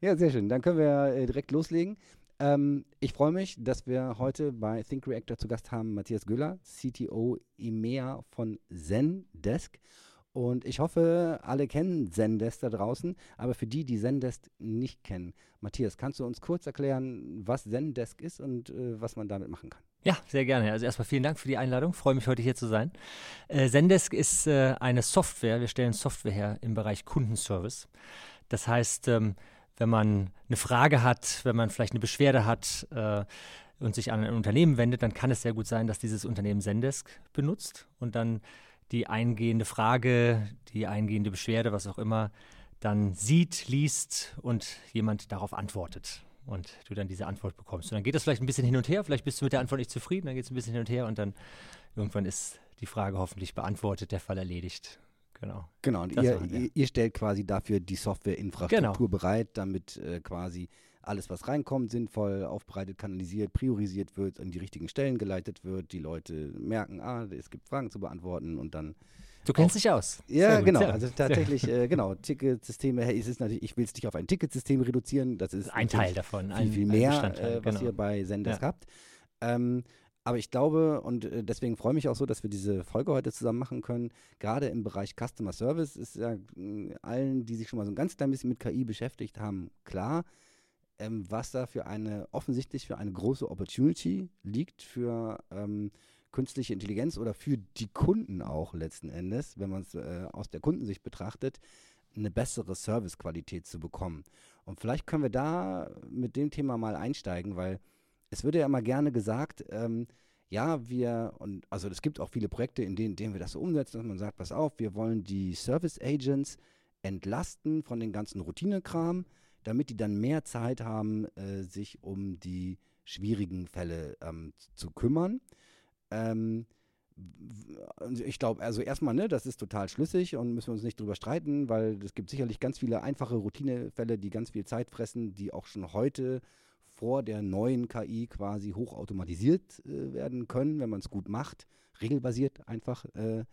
Ja, sehr schön. Dann können wir äh, direkt loslegen. Ähm, ich freue mich, dass wir heute bei Think Reactor zu Gast haben Matthias Güller, CTO EMEA von Zendesk. Und ich hoffe, alle kennen Zendesk da draußen, aber für die, die Zendesk nicht kennen, Matthias, kannst du uns kurz erklären, was Zendesk ist und äh, was man damit machen kann? Ja, sehr gerne. Also erstmal vielen Dank für die Einladung. Freue mich, heute hier zu sein. Äh, Zendesk ist äh, eine Software. Wir stellen Software her im Bereich Kundenservice. Das heißt, ähm, wenn man eine Frage hat, wenn man vielleicht eine Beschwerde hat äh, und sich an ein Unternehmen wendet, dann kann es sehr gut sein, dass dieses Unternehmen Zendesk benutzt und dann die eingehende Frage, die eingehende Beschwerde, was auch immer, dann sieht, liest und jemand darauf antwortet und du dann diese Antwort bekommst. Und dann geht das vielleicht ein bisschen hin und her, vielleicht bist du mit der Antwort nicht zufrieden, dann geht es ein bisschen hin und her und dann irgendwann ist die Frage hoffentlich beantwortet, der Fall erledigt Genau. Genau, und ihr, ihr, ihr, stellt quasi dafür die Softwareinfrastruktur genau. bereit, damit äh, quasi alles, was reinkommt, sinnvoll aufbereitet, kanalisiert, priorisiert wird, an die richtigen Stellen geleitet wird, die Leute merken, ah, es gibt Fragen zu beantworten und dann Du kennst dich aus. Ja, genau. Also tatsächlich, äh, genau. Ticketsysteme, hey, es ist natürlich, ich will es nicht auf ein Ticketsystem reduzieren. Das ist ein Teil davon. Viel, viel mehr, äh, was genau. ihr bei Senders ja. habt. Ähm, aber ich glaube, und äh, deswegen freue ich mich auch so, dass wir diese Folge heute zusammen machen können. Gerade im Bereich Customer Service ist ja äh, allen, die sich schon mal so ein ganz klein bisschen mit KI beschäftigt haben, klar, ähm, was da für eine, offensichtlich für eine große Opportunity liegt für ähm, künstliche Intelligenz oder für die Kunden auch letzten Endes, wenn man es äh, aus der Kundensicht betrachtet, eine bessere Servicequalität zu bekommen. Und vielleicht können wir da mit dem Thema mal einsteigen, weil es wird ja immer gerne gesagt, ähm, ja, wir, und also es gibt auch viele Projekte, in denen, in denen wir das so umsetzen, dass man sagt, pass auf, wir wollen die Service Agents entlasten von den ganzen Routinekram, damit die dann mehr Zeit haben, äh, sich um die schwierigen Fälle ähm, zu kümmern. Ähm, ich glaube, also erstmal, ne, das ist total schlüssig und müssen wir uns nicht drüber streiten, weil es gibt sicherlich ganz viele einfache Routinefälle, die ganz viel Zeit fressen, die auch schon heute vor der neuen KI quasi hochautomatisiert äh, werden können, wenn man es gut macht, regelbasiert einfach. Äh,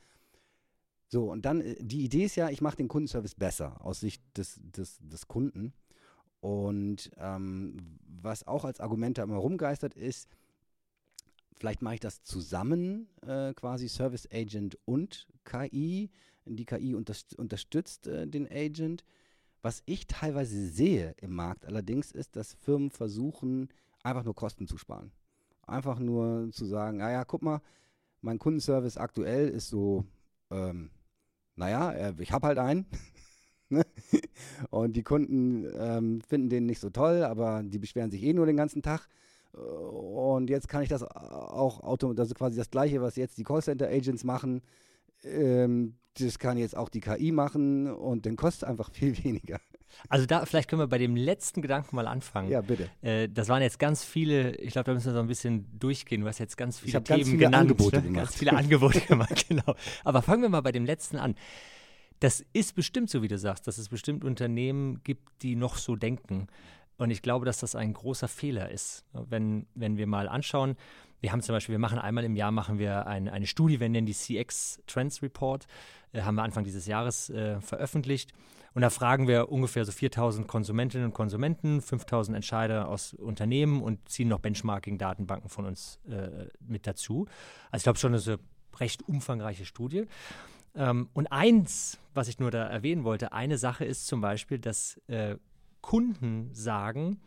so, und dann, äh, die Idee ist ja, ich mache den Kundenservice besser aus Sicht des, des, des Kunden. Und ähm, was auch als Argument da immer rumgeistert ist, vielleicht mache ich das zusammen, äh, quasi Service Agent und KI. Die KI unterst unterstützt äh, den Agent. Was ich teilweise sehe im Markt allerdings ist, dass Firmen versuchen, einfach nur Kosten zu sparen. Einfach nur zu sagen, naja, guck mal, mein Kundenservice aktuell ist so, ähm, naja, äh, ich habe halt einen. Ne? Und die Kunden ähm, finden den nicht so toll, aber die beschweren sich eh nur den ganzen Tag. Und jetzt kann ich das auch automatisch, ist quasi das Gleiche, was jetzt die Callcenter-Agents machen, ähm, das kann jetzt auch die KI machen und dann kostet einfach viel weniger. Also da, vielleicht können wir bei dem letzten Gedanken mal anfangen. Ja, bitte. Äh, das waren jetzt ganz viele, ich glaube, da müssen wir so ein bisschen durchgehen. Du hast jetzt ganz viele Themen ganz viele genannt. Angebote gemacht. Ganz viele Angebote gemacht, genau. Aber fangen wir mal bei dem letzten an. Das ist bestimmt so, wie du sagst, dass es bestimmt Unternehmen gibt, die noch so denken. Und ich glaube, dass das ein großer Fehler ist. Wenn, wenn wir mal anschauen, wir haben zum Beispiel, wir machen einmal im Jahr machen wir ein, eine Studie, wir nennen die CX Trends Report, äh, haben wir Anfang dieses Jahres äh, veröffentlicht. Und da fragen wir ungefähr so 4000 Konsumentinnen und Konsumenten, 5000 Entscheider aus Unternehmen und ziehen noch Benchmarking-Datenbanken von uns äh, mit dazu. Also ich glaube schon, das ist eine recht umfangreiche Studie. Ähm, und eins, was ich nur da erwähnen wollte, eine Sache ist zum Beispiel, dass äh, Kunden sagen,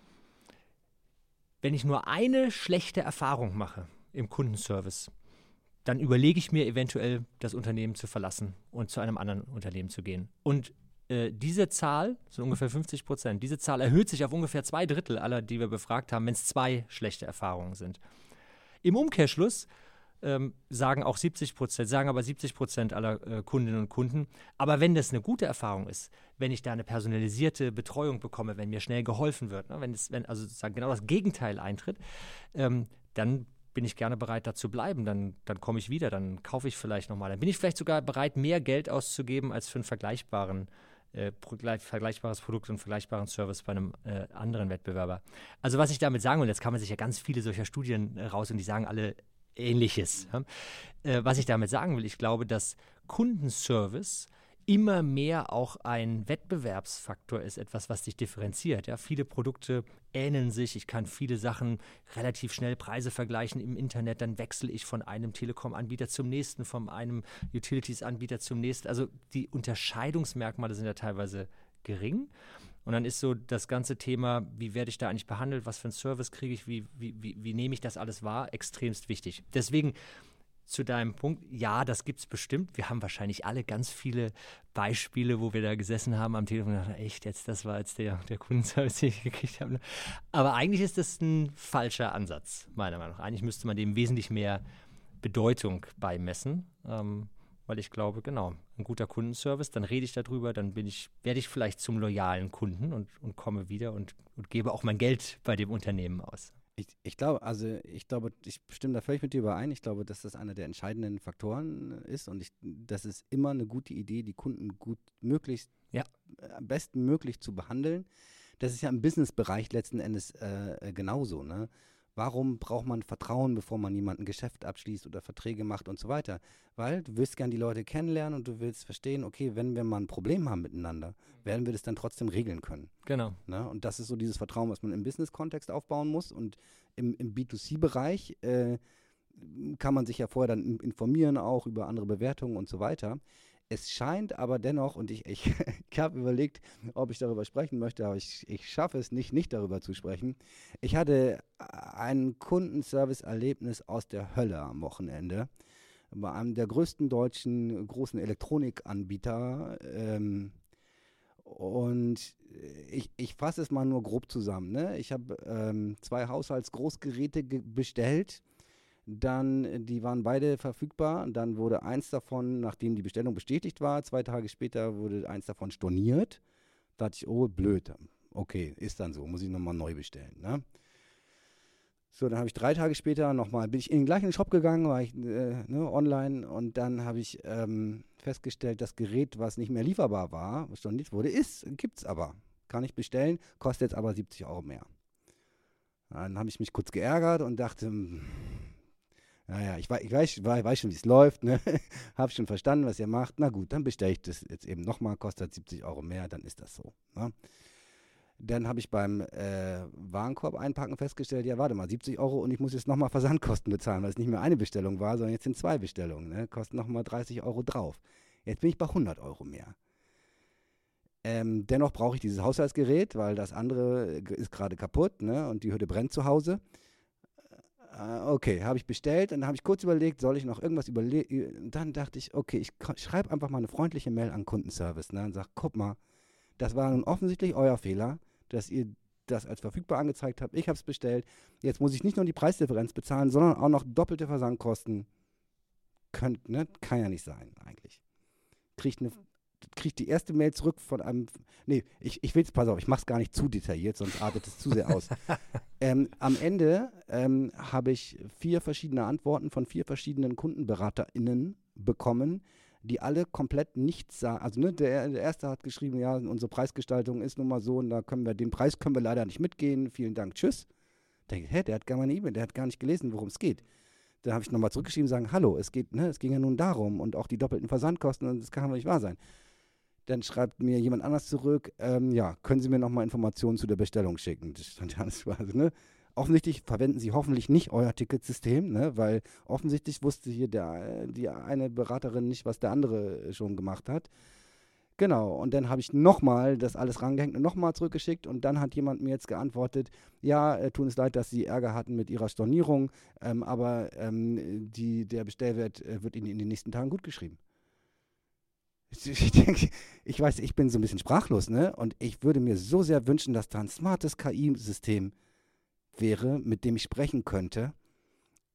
wenn ich nur eine schlechte Erfahrung mache im Kundenservice, dann überlege ich mir eventuell, das Unternehmen zu verlassen und zu einem anderen Unternehmen zu gehen. Und äh, diese Zahl, so ungefähr 50 Prozent, diese Zahl erhöht sich auf ungefähr zwei Drittel aller, die wir befragt haben, wenn es zwei schlechte Erfahrungen sind. Im Umkehrschluss ähm, sagen auch 70 Prozent, sagen aber 70 Prozent aller äh, Kundinnen und Kunden. Aber wenn das eine gute Erfahrung ist, wenn ich da eine personalisierte Betreuung bekomme, wenn mir schnell geholfen wird, ne, wenn, es, wenn also sozusagen genau das Gegenteil eintritt, ähm, dann bin ich gerne bereit, da zu bleiben. Dann, dann komme ich wieder, dann kaufe ich vielleicht nochmal. Dann bin ich vielleicht sogar bereit, mehr Geld auszugeben als für einen vergleichbaren äh, vergleichbares Produkt und vergleichbaren Service bei einem äh, anderen Wettbewerber. Also was ich damit sagen will, jetzt kann man sich ja ganz viele solcher Studien äh, raus und die sagen alle Ähnliches. Äh, was ich damit sagen will, ich glaube, dass Kundenservice immer mehr auch ein Wettbewerbsfaktor ist, etwas, was dich differenziert. Ja, viele Produkte ähneln sich. Ich kann viele Sachen relativ schnell Preise vergleichen im Internet. Dann wechsle ich von einem Telekom-Anbieter zum nächsten, von einem Utilities-Anbieter zum nächsten. Also die Unterscheidungsmerkmale sind ja teilweise gering. Und dann ist so das ganze Thema, wie werde ich da eigentlich behandelt, was für einen Service kriege ich, wie, wie, wie, wie nehme ich das alles wahr, extremst wichtig. Deswegen zu deinem Punkt, ja, das gibt es bestimmt. Wir haben wahrscheinlich alle ganz viele Beispiele, wo wir da gesessen haben am Telefon und dachten, echt, jetzt, das war jetzt der, der Kundenservice, den ich gekriegt habe. Aber eigentlich ist das ein falscher Ansatz, meiner Meinung nach. Eigentlich müsste man dem wesentlich mehr Bedeutung beimessen. Ähm, weil ich glaube, genau, ein guter Kundenservice, dann rede ich darüber, dann bin ich, werde ich vielleicht zum loyalen Kunden und, und komme wieder und, und gebe auch mein Geld bei dem Unternehmen aus. Ich, ich glaube, also ich glaube, ich stimme da völlig mit dir überein. Ich glaube, dass das einer der entscheidenden Faktoren ist und ich, das ist immer eine gute Idee, die Kunden gut möglichst, ja. am besten möglich zu behandeln. Das ist ja im Businessbereich letzten Endes äh, äh genauso. Ne? Warum braucht man Vertrauen, bevor man jemanden Geschäft abschließt oder Verträge macht und so weiter? Weil du willst gern die Leute kennenlernen und du willst verstehen, okay, wenn wir mal ein Problem haben miteinander, werden wir das dann trotzdem regeln können. Genau. Ne? Und das ist so dieses Vertrauen, was man im Business-Kontext aufbauen muss. Und im, im B2C-Bereich äh, kann man sich ja vorher dann informieren, auch über andere Bewertungen und so weiter. Es scheint aber dennoch, und ich, ich, ich habe überlegt, ob ich darüber sprechen möchte, aber ich, ich schaffe es nicht, nicht darüber zu sprechen. Ich hatte ein Kundenservice-Erlebnis aus der Hölle am Wochenende bei einem der größten deutschen großen Elektronikanbieter. Ähm, und ich, ich fasse es mal nur grob zusammen. Ne? Ich habe ähm, zwei Haushaltsgroßgeräte bestellt dann, die waren beide verfügbar. Dann wurde eins davon, nachdem die Bestellung bestätigt war, zwei Tage später wurde eins davon storniert. Da dachte ich, oh, blöd. Okay, ist dann so, muss ich nochmal neu bestellen. Ne? So, dann habe ich drei Tage später nochmal, bin ich in den gleichen Shop gegangen, war ich äh, ne, online und dann habe ich ähm, festgestellt, das Gerät, was nicht mehr lieferbar war, was storniert wurde, ist, gibt es aber. Kann ich bestellen, kostet jetzt aber 70 Euro mehr. Dann habe ich mich kurz geärgert und dachte, hm, naja, ich, weiß, ich weiß, schon, wie es läuft, ne? Hab schon verstanden, was ihr macht. Na gut, dann bestelle ich das jetzt eben nochmal, kostet 70 Euro mehr, dann ist das so. Ne? Dann habe ich beim äh, Warenkorb einpacken festgestellt, ja, warte mal, 70 Euro und ich muss jetzt nochmal Versandkosten bezahlen, weil es nicht mehr eine Bestellung war, sondern jetzt sind zwei Bestellungen, ne? Kostet nochmal 30 Euro drauf. Jetzt bin ich bei 100 Euro mehr. Ähm, dennoch brauche ich dieses Haushaltsgerät, weil das andere ist gerade kaputt ne? und die Hütte brennt zu Hause. Äh, okay, habe ich bestellt und dann habe ich kurz überlegt, soll ich noch irgendwas überlegen? Dann dachte ich, okay, ich schreibe einfach mal eine freundliche Mail an Kundenservice ne, und sage, guck mal, das war nun offensichtlich euer Fehler, dass ihr das als verfügbar angezeigt habt. Ich habe es bestellt. Jetzt muss ich nicht nur die Preisdifferenz bezahlen, sondern auch noch doppelte Versandkosten. Könnt, ne? Kann ja nicht sein, eigentlich. Kriegt eine kriege die erste Mail zurück von einem. Nee, ich, ich will es, pass auf, ich mache es gar nicht zu detailliert, sonst artet es zu sehr aus. ähm, am Ende ähm, habe ich vier verschiedene Antworten von vier verschiedenen KundenberaterInnen bekommen, die alle komplett nichts sagen. Also ne, der, der, erste hat geschrieben, ja, unsere Preisgestaltung ist nun mal so und da können wir, den Preis können wir leider nicht mitgehen. Vielen Dank, tschüss. Denke, hä, der hat gar meine E-Mail, der hat gar nicht gelesen, worum es geht. Dann habe ich nochmal zurückgeschrieben und sagen, hallo, es geht, ne, es ging ja nun darum und auch die doppelten Versandkosten und das kann aber nicht wahr sein. Dann schreibt mir jemand anders zurück, ähm, ja, können Sie mir nochmal Informationen zu der Bestellung schicken? Das stand ja alles also, ne? Offensichtlich verwenden Sie hoffentlich nicht euer Ticketsystem, ne? weil offensichtlich wusste hier der, die eine Beraterin nicht, was der andere schon gemacht hat. Genau, und dann habe ich nochmal das alles rangehängt und nochmal zurückgeschickt und dann hat jemand mir jetzt geantwortet, ja, äh, tut es leid, dass Sie Ärger hatten mit Ihrer Stornierung, ähm, aber ähm, die, der Bestellwert äh, wird Ihnen in den nächsten Tagen gut geschrieben. Ich denke, ich weiß, ich bin so ein bisschen sprachlos, ne? Und ich würde mir so sehr wünschen, dass da ein smartes KI-System wäre, mit dem ich sprechen könnte,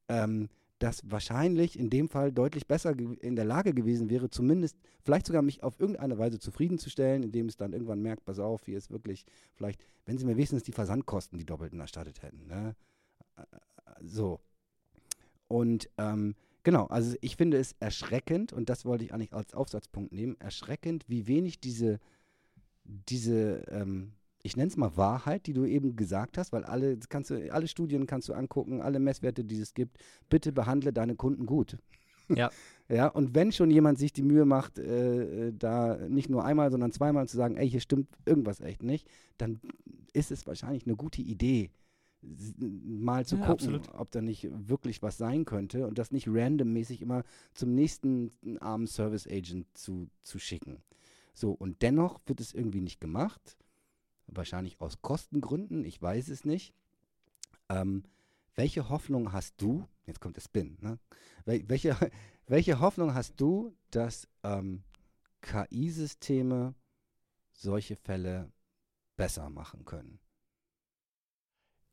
ähm, das wahrscheinlich in dem Fall deutlich besser in der Lage gewesen wäre, zumindest vielleicht sogar mich auf irgendeine Weise zufriedenzustellen, indem es dann irgendwann merkt, pass auf, hier ist wirklich vielleicht, wenn sie mir wenigstens die Versandkosten die doppelten erstattet hätten. Ne? Äh, äh, so. Und ähm, Genau, also ich finde es erschreckend, und das wollte ich eigentlich als Aufsatzpunkt nehmen, erschreckend, wie wenig diese, diese ähm, ich nenne es mal Wahrheit, die du eben gesagt hast, weil alle, kannst du, alle Studien kannst du angucken, alle Messwerte, die es gibt, bitte behandle deine Kunden gut. Ja. Ja, und wenn schon jemand sich die Mühe macht, äh, äh, da nicht nur einmal, sondern zweimal zu sagen, ey, hier stimmt irgendwas echt nicht, dann ist es wahrscheinlich eine gute Idee, mal zu ja, gucken, absolut. ob da nicht wirklich was sein könnte und das nicht randommäßig immer zum nächsten armen Service Agent zu, zu schicken. So, und dennoch wird es irgendwie nicht gemacht. Wahrscheinlich aus Kostengründen, ich weiß es nicht. Ähm, welche Hoffnung hast du, jetzt kommt der Spin, ne? welche, welche Hoffnung hast du, dass ähm, KI-Systeme solche Fälle besser machen können?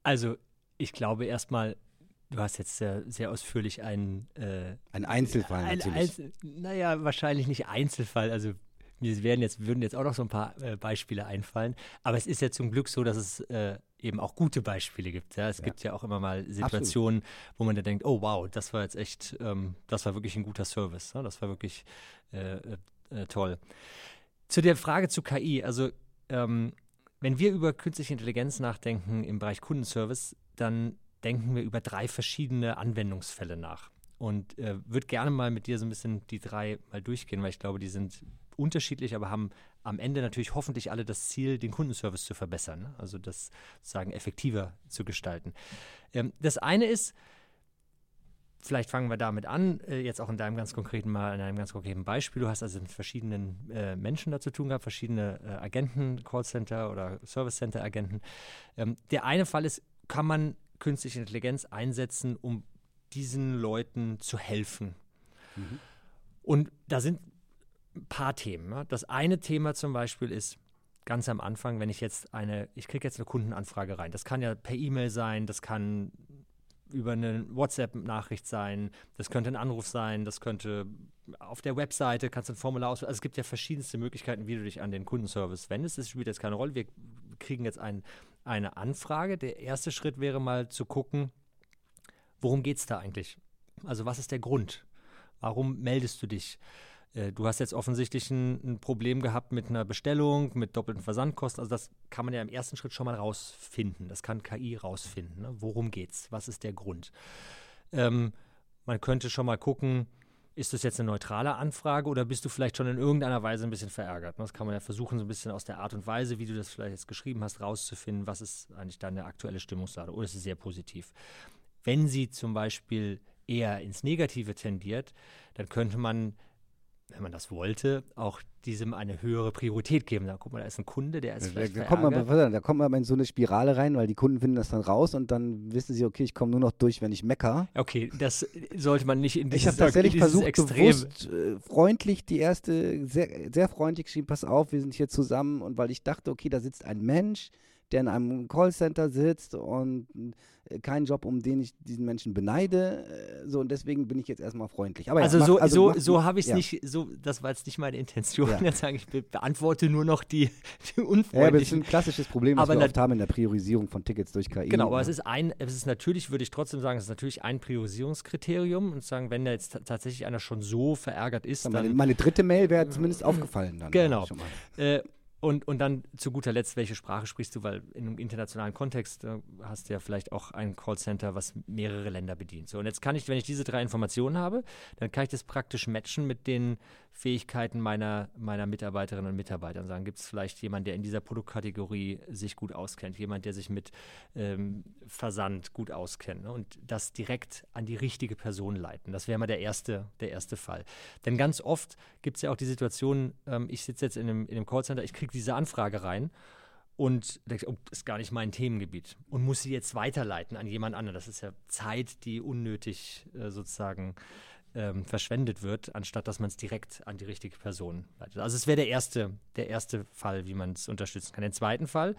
Also, ich glaube erstmal, du hast jetzt sehr, sehr ausführlich einen. Äh, ein Einzelfall ein, natürlich. Einzel naja, wahrscheinlich nicht Einzelfall. Also, mir werden jetzt, würden jetzt auch noch so ein paar äh, Beispiele einfallen. Aber es ist ja zum Glück so, dass es äh, eben auch gute Beispiele gibt. Ja? Es ja. gibt ja auch immer mal Situationen, Absolut. wo man da denkt, oh wow, das war jetzt echt, ähm, das war wirklich ein guter Service. Ja? Das war wirklich äh, äh, äh toll. Zu der Frage zu KI, also ähm, wenn wir über künstliche Intelligenz nachdenken im Bereich Kundenservice, dann denken wir über drei verschiedene Anwendungsfälle nach. Und äh, würde gerne mal mit dir so ein bisschen die drei mal durchgehen, weil ich glaube, die sind unterschiedlich, aber haben am Ende natürlich hoffentlich alle das Ziel, den Kundenservice zu verbessern, ne? also das sozusagen effektiver zu gestalten. Ähm, das eine ist, vielleicht fangen wir damit an, äh, jetzt auch in deinem ganz konkreten Mal, in einem ganz konkreten Beispiel. Du hast also mit verschiedenen äh, Menschen da zu tun gehabt, verschiedene äh, Agenten, Callcenter oder Service Center Agenten. Ähm, der eine Fall ist, kann man künstliche Intelligenz einsetzen, um diesen Leuten zu helfen? Mhm. Und da sind ein paar Themen. Ne? Das eine Thema zum Beispiel ist, ganz am Anfang, wenn ich jetzt eine, ich kriege jetzt eine Kundenanfrage rein. Das kann ja per E-Mail sein, das kann über eine WhatsApp-Nachricht sein, das könnte ein Anruf sein, das könnte auf der Webseite, kannst du ein Formular ausfüllen. Also es gibt ja verschiedenste Möglichkeiten, wie du dich an den Kundenservice wendest. Das spielt jetzt keine Rolle. Wir kriegen jetzt ein, eine Anfrage. Der erste Schritt wäre mal zu gucken, worum geht es da eigentlich? Also was ist der Grund? Warum meldest du dich? Äh, du hast jetzt offensichtlich ein, ein, Problem gehabt mit einer Bestellung, mit doppelten Versandkosten. Also das kann man ja im ersten Schritt schon mal rausfinden. Das kann KI rausfinden. Ne? Worum geht's? Was ist der Grund? Ähm, man könnte schon mal gucken, ist das jetzt eine neutrale Anfrage oder bist du vielleicht schon in irgendeiner Weise ein bisschen verärgert? Ne? Das kann man ja versuchen, so ein bisschen aus der Art und Weise, wie du das vielleicht jetzt geschrieben hast, rauszufinden, was ist eigentlich deine aktuelle Stimmungslage oder ist es sehr positiv? Wenn sie zum Beispiel eher ins Negative tendiert, dann könnte man wenn man das wollte, auch diesem eine höhere Priorität geben. Da guck mal, da ist ein Kunde, der ist vielleicht da, kommt man, da kommt man in so eine Spirale rein, weil die Kunden finden das dann raus und dann wissen sie, okay, ich komme nur noch durch, wenn ich mecker. Okay, das sollte man nicht in dieses Ich habe tatsächlich versucht, Extrem. bewusst äh, freundlich die erste, sehr, sehr freundlich geschrieben, pass auf, wir sind hier zusammen und weil ich dachte, okay, da sitzt ein Mensch, der in einem Callcenter sitzt und äh, kein Job, um den ich diesen Menschen beneide. Äh, so und deswegen bin ich jetzt erstmal freundlich. Aber also, ja, so, also so, so habe ich es ja. nicht, so, das war jetzt nicht meine Intention. Ja. Jetzt sage ich, be beantworte nur noch die, die unfreundlichen. Ja, aber das ist ein klassisches Problem, was aber wir oft haben in der Priorisierung von Tickets durch KI. Genau, aber es ist ein, es ist natürlich, würde ich trotzdem sagen, es ist natürlich ein Priorisierungskriterium und sagen, wenn da jetzt tatsächlich einer schon so verärgert ist, dann. Meine, meine dritte Mail wäre zumindest aufgefallen dann. Genau. Äh, und, und dann zu guter Letzt, welche Sprache sprichst du? Weil in einem internationalen Kontext äh, hast du ja vielleicht auch ein Callcenter, was mehrere Länder bedient. So, und jetzt kann ich, wenn ich diese drei Informationen habe, dann kann ich das praktisch matchen mit den Fähigkeiten meiner, meiner Mitarbeiterinnen und Mitarbeiter und sagen, gibt es vielleicht jemanden, der in dieser Produktkategorie sich gut auskennt, jemand, der sich mit ähm, Versand gut auskennt ne? und das direkt an die richtige Person leiten. Das wäre mal der erste, der erste Fall. Denn ganz oft gibt es ja auch die Situation, ähm, ich sitze jetzt in einem, in einem Callcenter, ich kriege diese Anfrage rein und denke, oh, ist gar nicht mein Themengebiet und muss sie jetzt weiterleiten an jemand anderen. Das ist ja Zeit, die unnötig äh, sozusagen ähm, verschwendet wird, anstatt dass man es direkt an die richtige Person leitet. Also es wäre der erste, der erste Fall, wie man es unterstützen kann. Den zweiten Fall,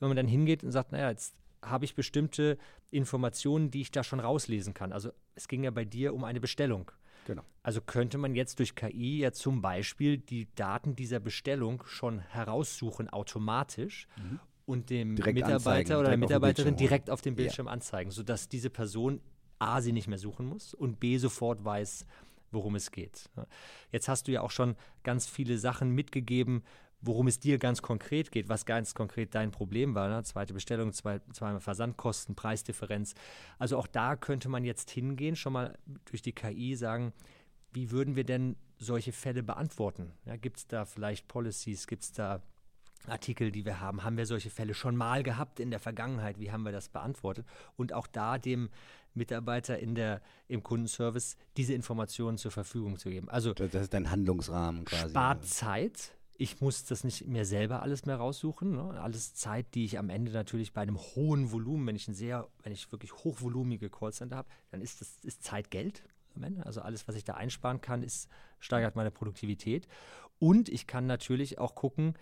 wenn man dann hingeht und sagt, naja, jetzt habe ich bestimmte Informationen, die ich da schon rauslesen kann. Also es ging ja bei dir um eine Bestellung. Genau. Also könnte man jetzt durch KI ja zum Beispiel die Daten dieser Bestellung schon heraussuchen automatisch mhm. und dem direkt Mitarbeiter anzeigen, oder der Mitarbeiterin direkt auf dem Bildschirm ja. anzeigen, sodass diese Person A, sie nicht mehr suchen muss und B, sofort weiß, worum es geht. Jetzt hast du ja auch schon ganz viele Sachen mitgegeben, worum es dir ganz konkret geht, was ganz konkret dein Problem war. Ne? Zweite Bestellung, zwei, zweimal Versandkosten, Preisdifferenz. Also auch da könnte man jetzt hingehen, schon mal durch die KI sagen, wie würden wir denn solche Fälle beantworten? Ja, gibt es da vielleicht Policies, gibt es da Artikel, die wir haben, haben wir solche Fälle schon mal gehabt in der Vergangenheit? Wie haben wir das beantwortet? Und auch da dem Mitarbeiter in der, im Kundenservice diese Informationen zur Verfügung zu geben. Also das ist dein Handlungsrahmen quasi. Spart Zeit. Ich muss das nicht mehr selber alles mehr raussuchen. Ne? Alles Zeit, die ich am Ende natürlich bei einem hohen Volumen, wenn ich ein sehr, wenn ich wirklich hochvolumige Callcenter habe, dann ist das ist Zeit Geld am Ende. Also alles, was ich da einsparen kann, ist, steigert meine Produktivität. Und ich kann natürlich auch gucken,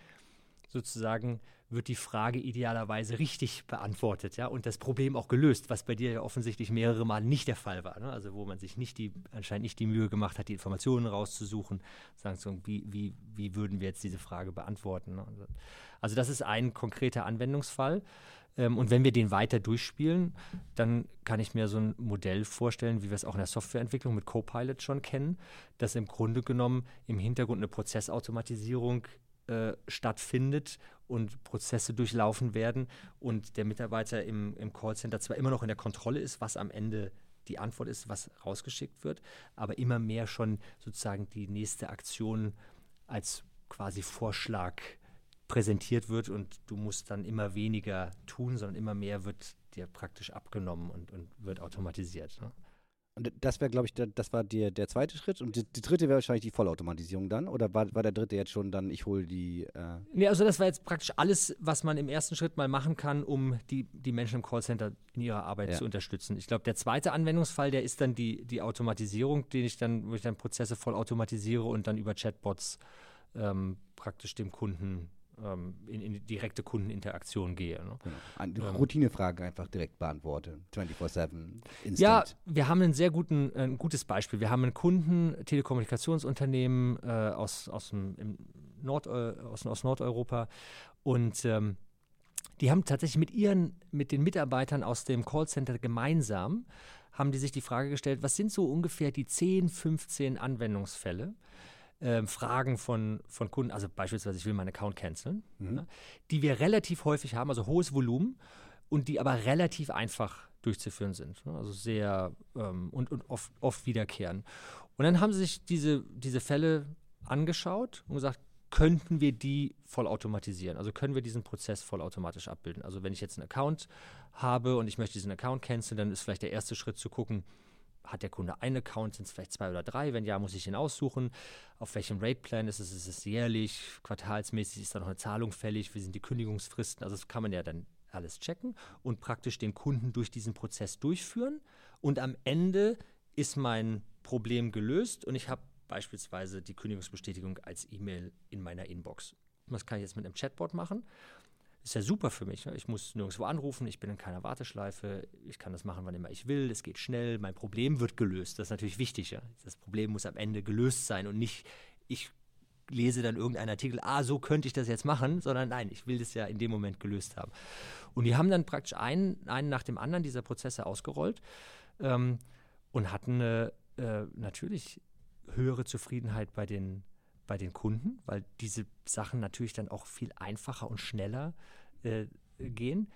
sozusagen wird die Frage idealerweise richtig beantwortet, ja, und das Problem auch gelöst, was bei dir ja offensichtlich mehrere Mal nicht der Fall war, ne? also wo man sich nicht die, anscheinend nicht die Mühe gemacht hat, die Informationen rauszusuchen, sagen so, wie, wie, wie würden wir jetzt diese Frage beantworten. Ne? Also, also das ist ein konkreter Anwendungsfall. Ähm, und wenn wir den weiter durchspielen, dann kann ich mir so ein Modell vorstellen, wie wir es auch in der Softwareentwicklung mit Copilot schon kennen, dass im Grunde genommen im Hintergrund eine Prozessautomatisierung äh, stattfindet und Prozesse durchlaufen werden und der Mitarbeiter im, im Callcenter zwar immer noch in der Kontrolle ist, was am Ende die Antwort ist, was rausgeschickt wird, aber immer mehr schon sozusagen die nächste Aktion als quasi Vorschlag präsentiert wird und du musst dann immer weniger tun, sondern immer mehr wird dir praktisch abgenommen und, und wird automatisiert. Ne? Und das wäre, glaube ich, der, das war dir der zweite Schritt. Und die, die dritte wäre wahrscheinlich die Vollautomatisierung dann? Oder war, war der dritte jetzt schon dann, ich hole die. Äh nee, also das war jetzt praktisch alles, was man im ersten Schritt mal machen kann, um die, die Menschen im Callcenter in ihrer Arbeit ja. zu unterstützen. Ich glaube, der zweite Anwendungsfall, der ist dann die, die Automatisierung, den ich dann, wo ich dann Prozesse voll automatisiere und dann über Chatbots ähm, praktisch dem Kunden in, in, direkte Kundeninteraktion gehe. Ne? Genau. Eine ähm, Routinefrage einfach direkt beantworte, 24-7, instant. Ja, wir haben einen sehr guten, ein gutes Beispiel. Wir haben einen Kunden, Telekommunikationsunternehmen äh, aus, aus, dem, Nord, äh, aus, aus Nordeuropa und ähm, die haben tatsächlich mit ihren, mit den Mitarbeitern aus dem Callcenter gemeinsam, haben die sich die Frage gestellt, was sind so ungefähr die 10, 15 Anwendungsfälle, äh, Fragen von, von Kunden, also beispielsweise, ich will meinen Account canceln, mhm. ja, die wir relativ häufig haben, also hohes Volumen und die aber relativ einfach durchzuführen sind. Ne? Also sehr ähm, und, und oft, oft wiederkehren. Und dann haben sie sich diese, diese Fälle angeschaut und gesagt, könnten wir die vollautomatisieren? Also können wir diesen Prozess vollautomatisch abbilden? Also wenn ich jetzt einen Account habe und ich möchte diesen Account canceln, dann ist vielleicht der erste Schritt zu gucken, hat der Kunde einen Account, sind es vielleicht zwei oder drei? Wenn ja, muss ich ihn aussuchen. Auf welchem Rate-Plan ist es? Ist es jährlich, quartalsmäßig? Ist da noch eine Zahlung fällig? Wie sind die Kündigungsfristen? Also das kann man ja dann alles checken und praktisch den Kunden durch diesen Prozess durchführen. Und am Ende ist mein Problem gelöst und ich habe beispielsweise die Kündigungsbestätigung als E-Mail in meiner Inbox. Was kann ich jetzt mit einem Chatbot machen? Ist ja super für mich. Ne? Ich muss nirgendwo anrufen, ich bin in keiner Warteschleife, ich kann das machen, wann immer ich will, es geht schnell, mein Problem wird gelöst. Das ist natürlich wichtig. Ja? Das Problem muss am Ende gelöst sein und nicht, ich lese dann irgendeinen Artikel, ah, so könnte ich das jetzt machen, sondern nein, ich will das ja in dem Moment gelöst haben. Und die haben dann praktisch einen, einen nach dem anderen dieser Prozesse ausgerollt ähm, und hatten äh, natürlich höhere Zufriedenheit bei den bei den Kunden, weil diese Sachen natürlich dann auch viel einfacher und schneller äh, gehen.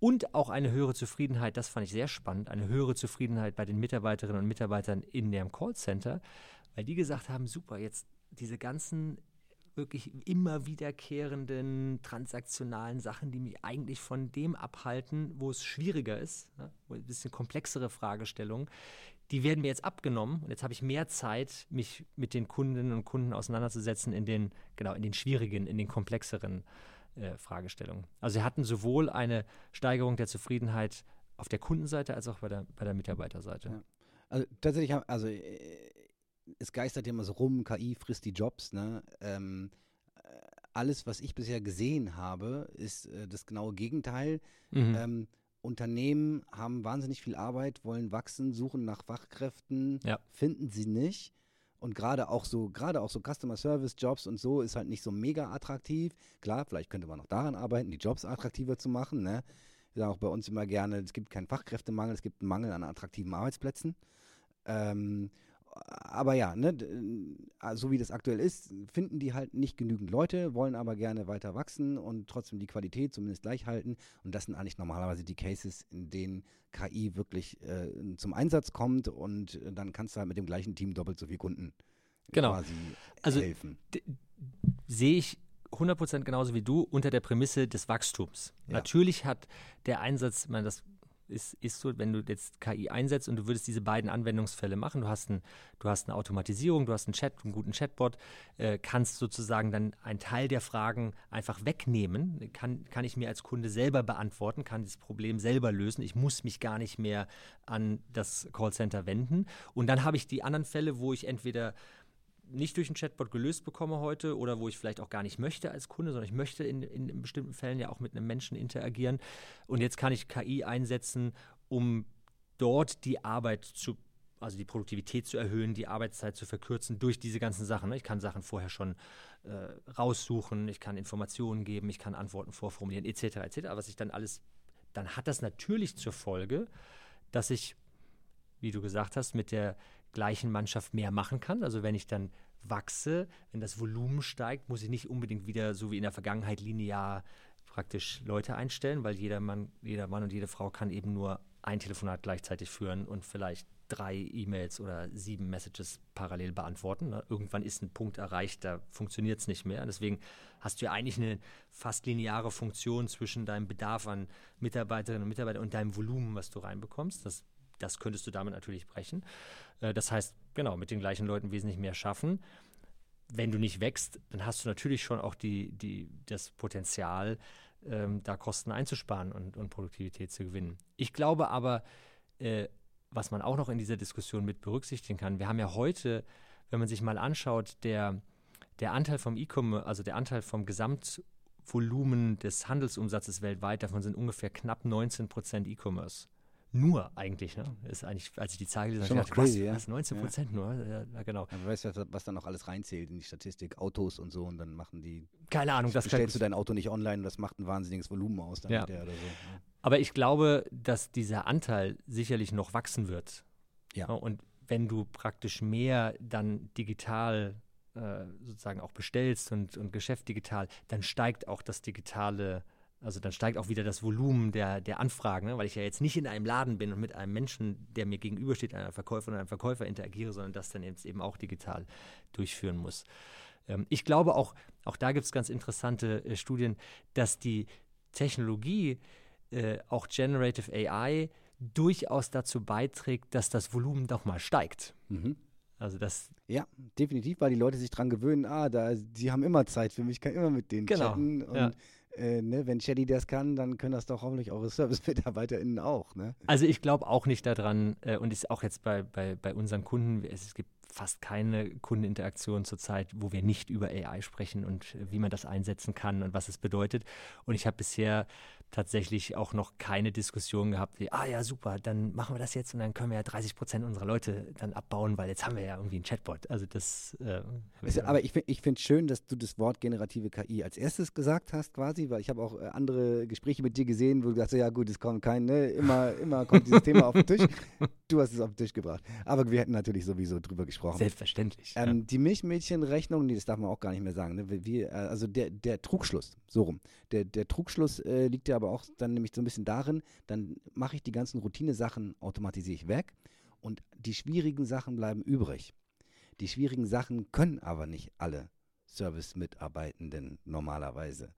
Und auch eine höhere Zufriedenheit, das fand ich sehr spannend, eine höhere Zufriedenheit bei den Mitarbeiterinnen und Mitarbeitern in dem Callcenter, weil die gesagt haben, super, jetzt diese ganzen wirklich immer wiederkehrenden transaktionalen Sachen, die mich eigentlich von dem abhalten, wo es schwieriger ist, ne, wo ein bisschen komplexere Fragestellungen, die werden mir jetzt abgenommen und jetzt habe ich mehr Zeit, mich mit den Kundinnen und Kunden auseinanderzusetzen in den, genau, in den schwierigen, in den komplexeren äh, Fragestellungen. Also sie hatten sowohl eine Steigerung der Zufriedenheit auf der Kundenseite als auch bei der, bei der Mitarbeiterseite. Ja. Also tatsächlich, also äh, es geistert ja immer so rum, KI frisst die Jobs, ne? Ähm, äh, alles, was ich bisher gesehen habe, ist äh, das genaue Gegenteil. Mhm. Ähm, Unternehmen haben wahnsinnig viel Arbeit, wollen wachsen, suchen nach Fachkräften, ja. finden sie nicht. Und gerade auch so, gerade auch so Customer Service Jobs und so ist halt nicht so mega attraktiv. Klar, vielleicht könnte man noch daran arbeiten, die Jobs attraktiver zu machen. Ne? Wir sagen auch bei uns immer gerne, es gibt keinen Fachkräftemangel, es gibt einen Mangel an attraktiven Arbeitsplätzen. Ähm, aber ja, ne, äh, so wie das aktuell ist, finden die halt nicht genügend Leute, wollen aber gerne weiter wachsen und trotzdem die Qualität zumindest gleich halten. Und das sind eigentlich normalerweise die Cases, in denen KI wirklich äh, zum Einsatz kommt und äh, dann kannst du halt mit dem gleichen Team doppelt so viele Kunden genau. quasi also, helfen. Sehe ich 100% genauso wie du unter der Prämisse des Wachstums. Ja. Natürlich hat der Einsatz, man das ist, ist so, wenn du jetzt KI einsetzt und du würdest diese beiden Anwendungsfälle machen, du hast, ein, du hast eine Automatisierung, du hast einen Chat, einen guten Chatbot, äh, kannst sozusagen dann einen Teil der Fragen einfach wegnehmen, kann, kann ich mir als Kunde selber beantworten, kann das Problem selber lösen, ich muss mich gar nicht mehr an das Callcenter wenden. Und dann habe ich die anderen Fälle, wo ich entweder nicht durch einen Chatbot gelöst bekomme heute oder wo ich vielleicht auch gar nicht möchte als Kunde, sondern ich möchte in, in, bestimmten Fällen ja auch mit einem Menschen interagieren. Und jetzt kann ich KI einsetzen, um dort die Arbeit zu also die Produktivität zu erhöhen, die Arbeitszeit zu verkürzen durch diese ganzen Sachen. Ne? Ich kann Sachen vorher schon äh, raussuchen, ich kann Informationen geben, ich kann Antworten vorformulieren, etc. etc. Was ich dann alles, dann hat das natürlich zur Folge, dass ich, wie du gesagt hast, mit der gleichen Mannschaft mehr machen kann. Also wenn ich dann wachse, wenn das Volumen steigt, muss ich nicht unbedingt wieder so wie in der Vergangenheit linear praktisch Leute einstellen, weil jeder Mann, jeder Mann und jede Frau kann eben nur ein Telefonat gleichzeitig führen und vielleicht drei E-Mails oder sieben Messages parallel beantworten. Irgendwann ist ein Punkt erreicht, da funktioniert es nicht mehr. Deswegen hast du ja eigentlich eine fast lineare Funktion zwischen deinem Bedarf an Mitarbeiterinnen und Mitarbeitern und deinem Volumen, was du reinbekommst. Das das könntest du damit natürlich brechen. Äh, das heißt, genau, mit den gleichen Leuten wesentlich mehr schaffen. Wenn du nicht wächst, dann hast du natürlich schon auch die, die, das Potenzial, ähm, da Kosten einzusparen und, und, Produktivität zu gewinnen. Ich glaube aber, äh, was man auch noch in dieser Diskussion mit berücksichtigen kann, wir haben ja heute, wenn man sich mal anschaut, der, der Anteil vom E-Commerce, also der Anteil vom Gesamtvolumen des Handelsumsatzes weltweit, davon sind ungefähr knapp 19 Prozent E-Commerce. Nur eigentlich, ne? Ist eigentlich, als ich die Zahl gelesen habe, crazy, was, was, 19 Prozent ja. nur? Ja, ja genau. Ja, weißt du, was dann noch alles reinzählt in die Statistik, Autos und so und dann machen die. Keine Ahnung, das stellst du dein Auto nicht online und das macht ein wahnsinniges Volumen aus dann ja. oder so. Aber ich glaube, dass dieser Anteil sicherlich noch wachsen wird. Ja. Und wenn du praktisch mehr dann digital äh, sozusagen auch bestellst und, und Geschäft digital, dann steigt auch das digitale also dann steigt auch wieder das Volumen der, der Anfragen, ne? weil ich ja jetzt nicht in einem Laden bin und mit einem Menschen, der mir gegenübersteht, einer Verkäuferin oder einem Verkäufer interagiere, sondern das dann jetzt eben auch digital durchführen muss. Ähm, ich glaube auch, auch da gibt es ganz interessante äh, Studien, dass die Technologie, äh, auch Generative AI, durchaus dazu beiträgt, dass das Volumen doch mal steigt. Mhm. Also das. Ja, definitiv, weil die Leute sich dran gewöhnen, ah, da, sie haben immer Zeit für mich, ich kann immer mit denen genau. chatten und ja äh, ne, wenn Shelly das kann, dann können das doch hoffentlich eure Service-MitarbeiterInnen auch. Ne? Also ich glaube auch nicht daran äh, und ist auch jetzt bei, bei, bei unseren Kunden, es, es gibt fast keine Kundeninteraktion zurzeit, wo wir nicht über AI sprechen und wie man das einsetzen kann und was es bedeutet. Und ich habe bisher tatsächlich auch noch keine Diskussion gehabt, wie, ah ja, super, dann machen wir das jetzt und dann können wir ja 30 Prozent unserer Leute dann abbauen, weil jetzt haben wir ja irgendwie einen Chatbot. Also das. Äh, aber ich, ich finde es schön, dass du das Wort generative KI als erstes gesagt hast, quasi, weil ich habe auch äh, andere Gespräche mit dir gesehen, wo du sagst, ja gut, es kommt kein, ne, immer, immer kommt dieses Thema auf den Tisch. Du hast es auf den Tisch gebracht. Aber wir hätten natürlich sowieso drüber gesprochen. Selbstverständlich. Ähm, ja. Die Milchmädchenrechnung, nee, das darf man auch gar nicht mehr sagen. Ne? Wir, äh, also der, der Trugschluss, so rum. Der, der Trugschluss äh, liegt ja aber auch dann nämlich so ein bisschen darin, dann mache ich die ganzen Routine-Sachen, automatisiere ich weg und die schwierigen Sachen bleiben übrig. Die schwierigen Sachen können aber nicht alle Service-Mitarbeitenden normalerweise.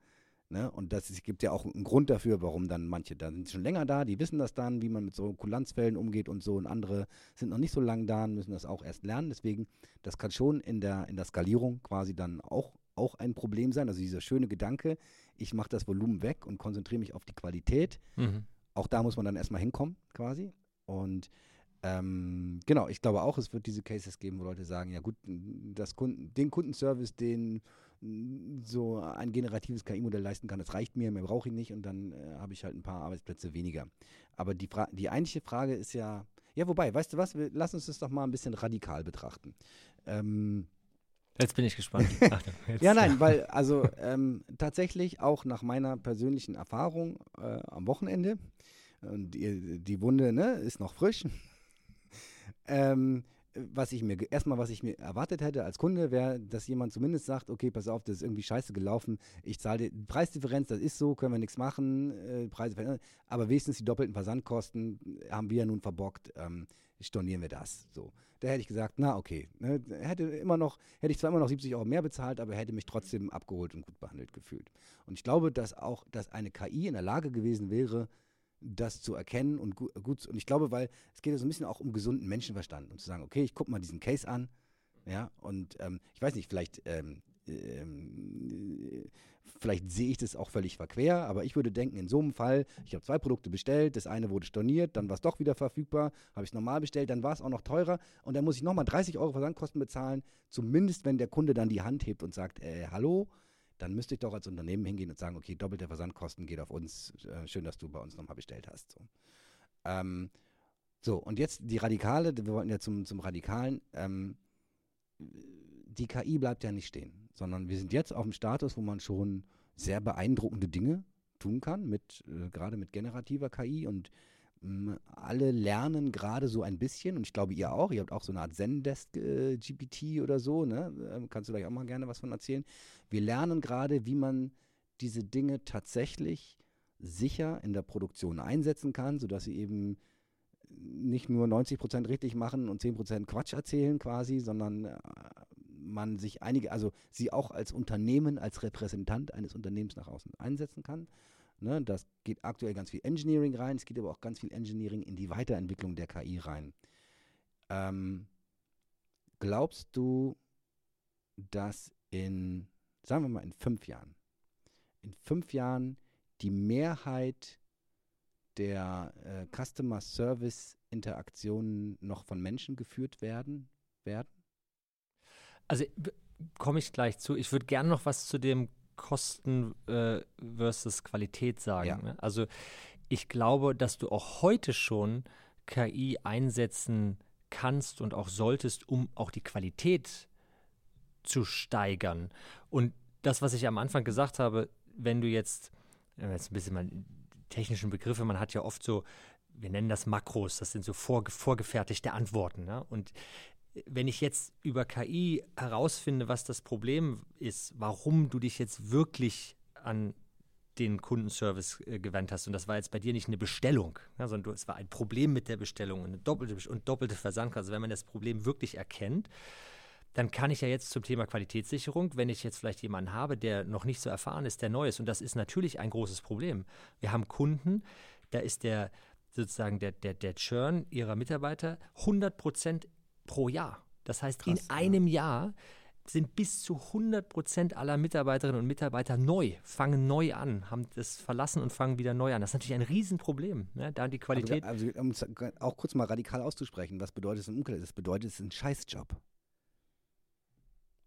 Ne? Und das ist, gibt ja auch einen Grund dafür, warum dann manche, da sind schon länger da, die wissen das dann, wie man mit so Kulanzfällen umgeht und so. Und andere sind noch nicht so lange da und müssen das auch erst lernen. Deswegen, das kann schon in der, in der Skalierung quasi dann auch, auch ein Problem sein. Also dieser schöne Gedanke, ich mache das Volumen weg und konzentriere mich auf die Qualität. Mhm. Auch da muss man dann erstmal hinkommen, quasi. Und ähm, genau, ich glaube auch, es wird diese Cases geben, wo Leute sagen, ja gut, das Kunden, den Kundenservice, den so ein generatives KI-Modell leisten kann, das reicht mir, mehr brauche ich nicht und dann äh, habe ich halt ein paar Arbeitsplätze weniger. Aber die, Fra die eigentliche Frage ist ja, ja wobei, weißt du was, wir, lass uns das doch mal ein bisschen radikal betrachten. Ähm, Jetzt bin ich gespannt. Ach, ja, nein, weil also ähm, tatsächlich auch nach meiner persönlichen Erfahrung äh, am Wochenende, und die, die Wunde ne, ist noch frisch, ähm, was ich mir erstmal, was ich mir erwartet hätte als Kunde, wäre, dass jemand zumindest sagt, okay, pass auf, das ist irgendwie scheiße gelaufen. Ich zahle die Preisdifferenz, das ist so, können wir nichts machen, äh, Preise verändern. Aber wenigstens die doppelten Versandkosten haben wir ja nun verbockt, ähm, stornieren wir das. So. Da hätte ich gesagt, na okay, ne, hätte immer noch, hätte ich zwar immer noch 70 Euro mehr bezahlt, aber hätte mich trotzdem abgeholt und gut behandelt gefühlt. Und ich glaube, dass auch, dass eine KI in der Lage gewesen wäre, das zu erkennen und gut, gut, und ich glaube, weil es geht ja so ein bisschen auch um gesunden Menschenverstand und zu sagen, okay, ich gucke mal diesen Case an, ja, und ähm, ich weiß nicht, vielleicht, ähm, ähm, vielleicht sehe ich das auch völlig verquer, aber ich würde denken, in so einem Fall, ich habe zwei Produkte bestellt, das eine wurde storniert, dann war es doch wieder verfügbar, habe ich es normal bestellt, dann war es auch noch teurer und dann muss ich nochmal 30 Euro Versandkosten bezahlen, zumindest wenn der Kunde dann die Hand hebt und sagt, äh, hallo, dann müsste ich doch als Unternehmen hingehen und sagen, okay, doppelte Versandkosten geht auf uns. Äh, schön, dass du bei uns nochmal bestellt hast. So. Ähm, so, und jetzt die Radikale, wir wollten ja zum, zum Radikalen. Ähm, die KI bleibt ja nicht stehen, sondern wir sind jetzt auf dem Status, wo man schon sehr beeindruckende Dinge tun kann, mit, äh, gerade mit generativer KI und alle lernen gerade so ein bisschen und ich glaube ihr auch. Ihr habt auch so eine Art Zendesk-GPT äh, oder so, ne? Ähm, kannst du gleich auch mal gerne was von erzählen. Wir lernen gerade, wie man diese Dinge tatsächlich sicher in der Produktion einsetzen kann, sodass sie eben nicht nur 90 Prozent richtig machen und 10 Prozent Quatsch erzählen quasi, sondern äh, man sich einige, also sie auch als Unternehmen, als Repräsentant eines Unternehmens nach außen einsetzen kann. Ne, das geht aktuell ganz viel Engineering rein, es geht aber auch ganz viel Engineering in die Weiterentwicklung der KI rein. Ähm, glaubst du, dass in, sagen wir mal, in fünf Jahren, in fünf Jahren die Mehrheit der äh, Customer Service Interaktionen noch von Menschen geführt werden werden? Also komme ich gleich zu. Ich würde gerne noch was zu dem Kosten äh, versus Qualität sagen. Ja. Ne? Also ich glaube, dass du auch heute schon KI einsetzen kannst und auch solltest, um auch die Qualität zu steigern. Und das, was ich am Anfang gesagt habe, wenn du jetzt, jetzt ein bisschen mal technischen Begriffe, man hat ja oft so, wir nennen das Makros, das sind so vorge vorgefertigte Antworten. Ne? Und wenn ich jetzt über KI herausfinde, was das Problem ist, warum du dich jetzt wirklich an den Kundenservice äh, gewandt hast. Und das war jetzt bei dir nicht eine Bestellung, ja, sondern es war ein Problem mit der Bestellung eine doppelte und doppelte Versandkarte. Also wenn man das Problem wirklich erkennt, dann kann ich ja jetzt zum Thema Qualitätssicherung, wenn ich jetzt vielleicht jemanden habe, der noch nicht so erfahren ist, der neu ist, und das ist natürlich ein großes Problem. Wir haben Kunden, da ist der sozusagen der, der, der Churn ihrer Mitarbeiter 100 Prozent pro Jahr. Das heißt, Krass, in einem ja. Jahr sind bis zu 100 Prozent aller Mitarbeiterinnen und Mitarbeiter neu, fangen neu an, haben das verlassen und fangen wieder neu an. Das ist natürlich ein Riesenproblem. Ne? Da die Qualität. Also, also, um es auch kurz mal radikal auszusprechen, was bedeutet es im Umkehrschluss? Das bedeutet, es ist ein Scheißjob.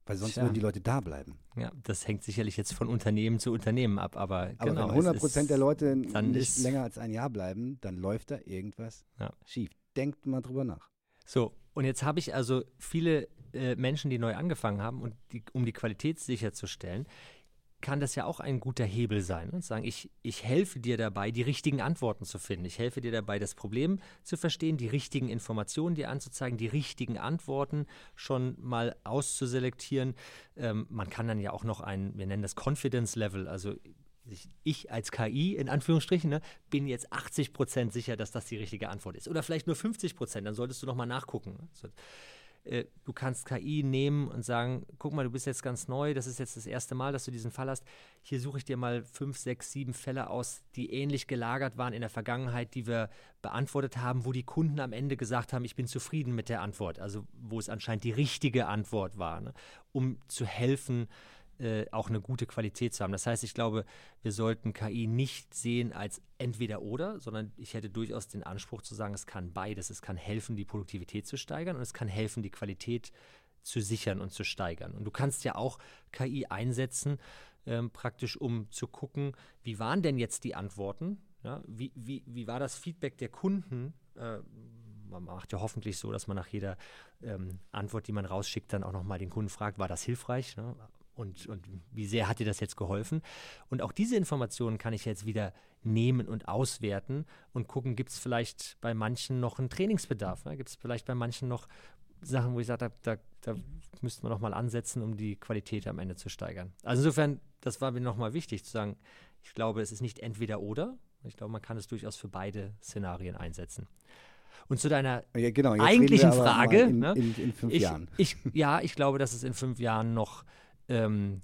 Weil sonst Tja. würden die Leute da bleiben. Ja, das hängt sicherlich jetzt von Unternehmen zu Unternehmen ab, aber, aber genau, wenn 100 Prozent der Leute nicht länger als ein Jahr bleiben, dann läuft da irgendwas ja. schief. Denkt mal drüber nach. So, und jetzt habe ich also viele äh, Menschen, die neu angefangen haben und die, um die Qualität sicherzustellen, kann das ja auch ein guter Hebel sein. Und sagen, ich, ich helfe dir dabei, die richtigen Antworten zu finden. Ich helfe dir dabei, das Problem zu verstehen, die richtigen Informationen dir anzuzeigen, die richtigen Antworten schon mal auszuselektieren. Ähm, man kann dann ja auch noch ein, wir nennen das Confidence Level, also ich als KI in Anführungsstrichen ne, bin jetzt 80 Prozent sicher, dass das die richtige Antwort ist. Oder vielleicht nur 50 Prozent, dann solltest du noch mal nachgucken. Also, äh, du kannst KI nehmen und sagen, guck mal, du bist jetzt ganz neu, das ist jetzt das erste Mal, dass du diesen Fall hast. Hier suche ich dir mal fünf, sechs, sieben Fälle aus, die ähnlich gelagert waren in der Vergangenheit, die wir beantwortet haben, wo die Kunden am Ende gesagt haben, ich bin zufrieden mit der Antwort. Also wo es anscheinend die richtige Antwort war, ne, um zu helfen, äh, auch eine gute Qualität zu haben. Das heißt, ich glaube, wir sollten KI nicht sehen als entweder oder, sondern ich hätte durchaus den Anspruch zu sagen, es kann beides. Es kann helfen, die Produktivität zu steigern und es kann helfen, die Qualität zu sichern und zu steigern. Und du kannst ja auch KI einsetzen, ähm, praktisch um zu gucken, wie waren denn jetzt die Antworten? Ja, wie, wie, wie war das Feedback der Kunden? Äh, man macht ja hoffentlich so, dass man nach jeder ähm, Antwort, die man rausschickt, dann auch nochmal den Kunden fragt, war das hilfreich? Ne? Und, und wie sehr hat dir das jetzt geholfen? Und auch diese Informationen kann ich jetzt wieder nehmen und auswerten und gucken, gibt es vielleicht bei manchen noch einen Trainingsbedarf? Ne? Gibt es vielleicht bei manchen noch Sachen, wo ich sage, da, da, da müssten wir nochmal ansetzen, um die Qualität am Ende zu steigern. Also insofern, das war mir nochmal wichtig zu sagen, ich glaube, es ist nicht entweder oder. Ich glaube, man kann es durchaus für beide Szenarien einsetzen. Und zu deiner ja, genau, eigentlichen Frage. In, ne, in, in, fünf ich, Jahren. Ich, ja, ich glaube, dass es in fünf Jahren noch ähm,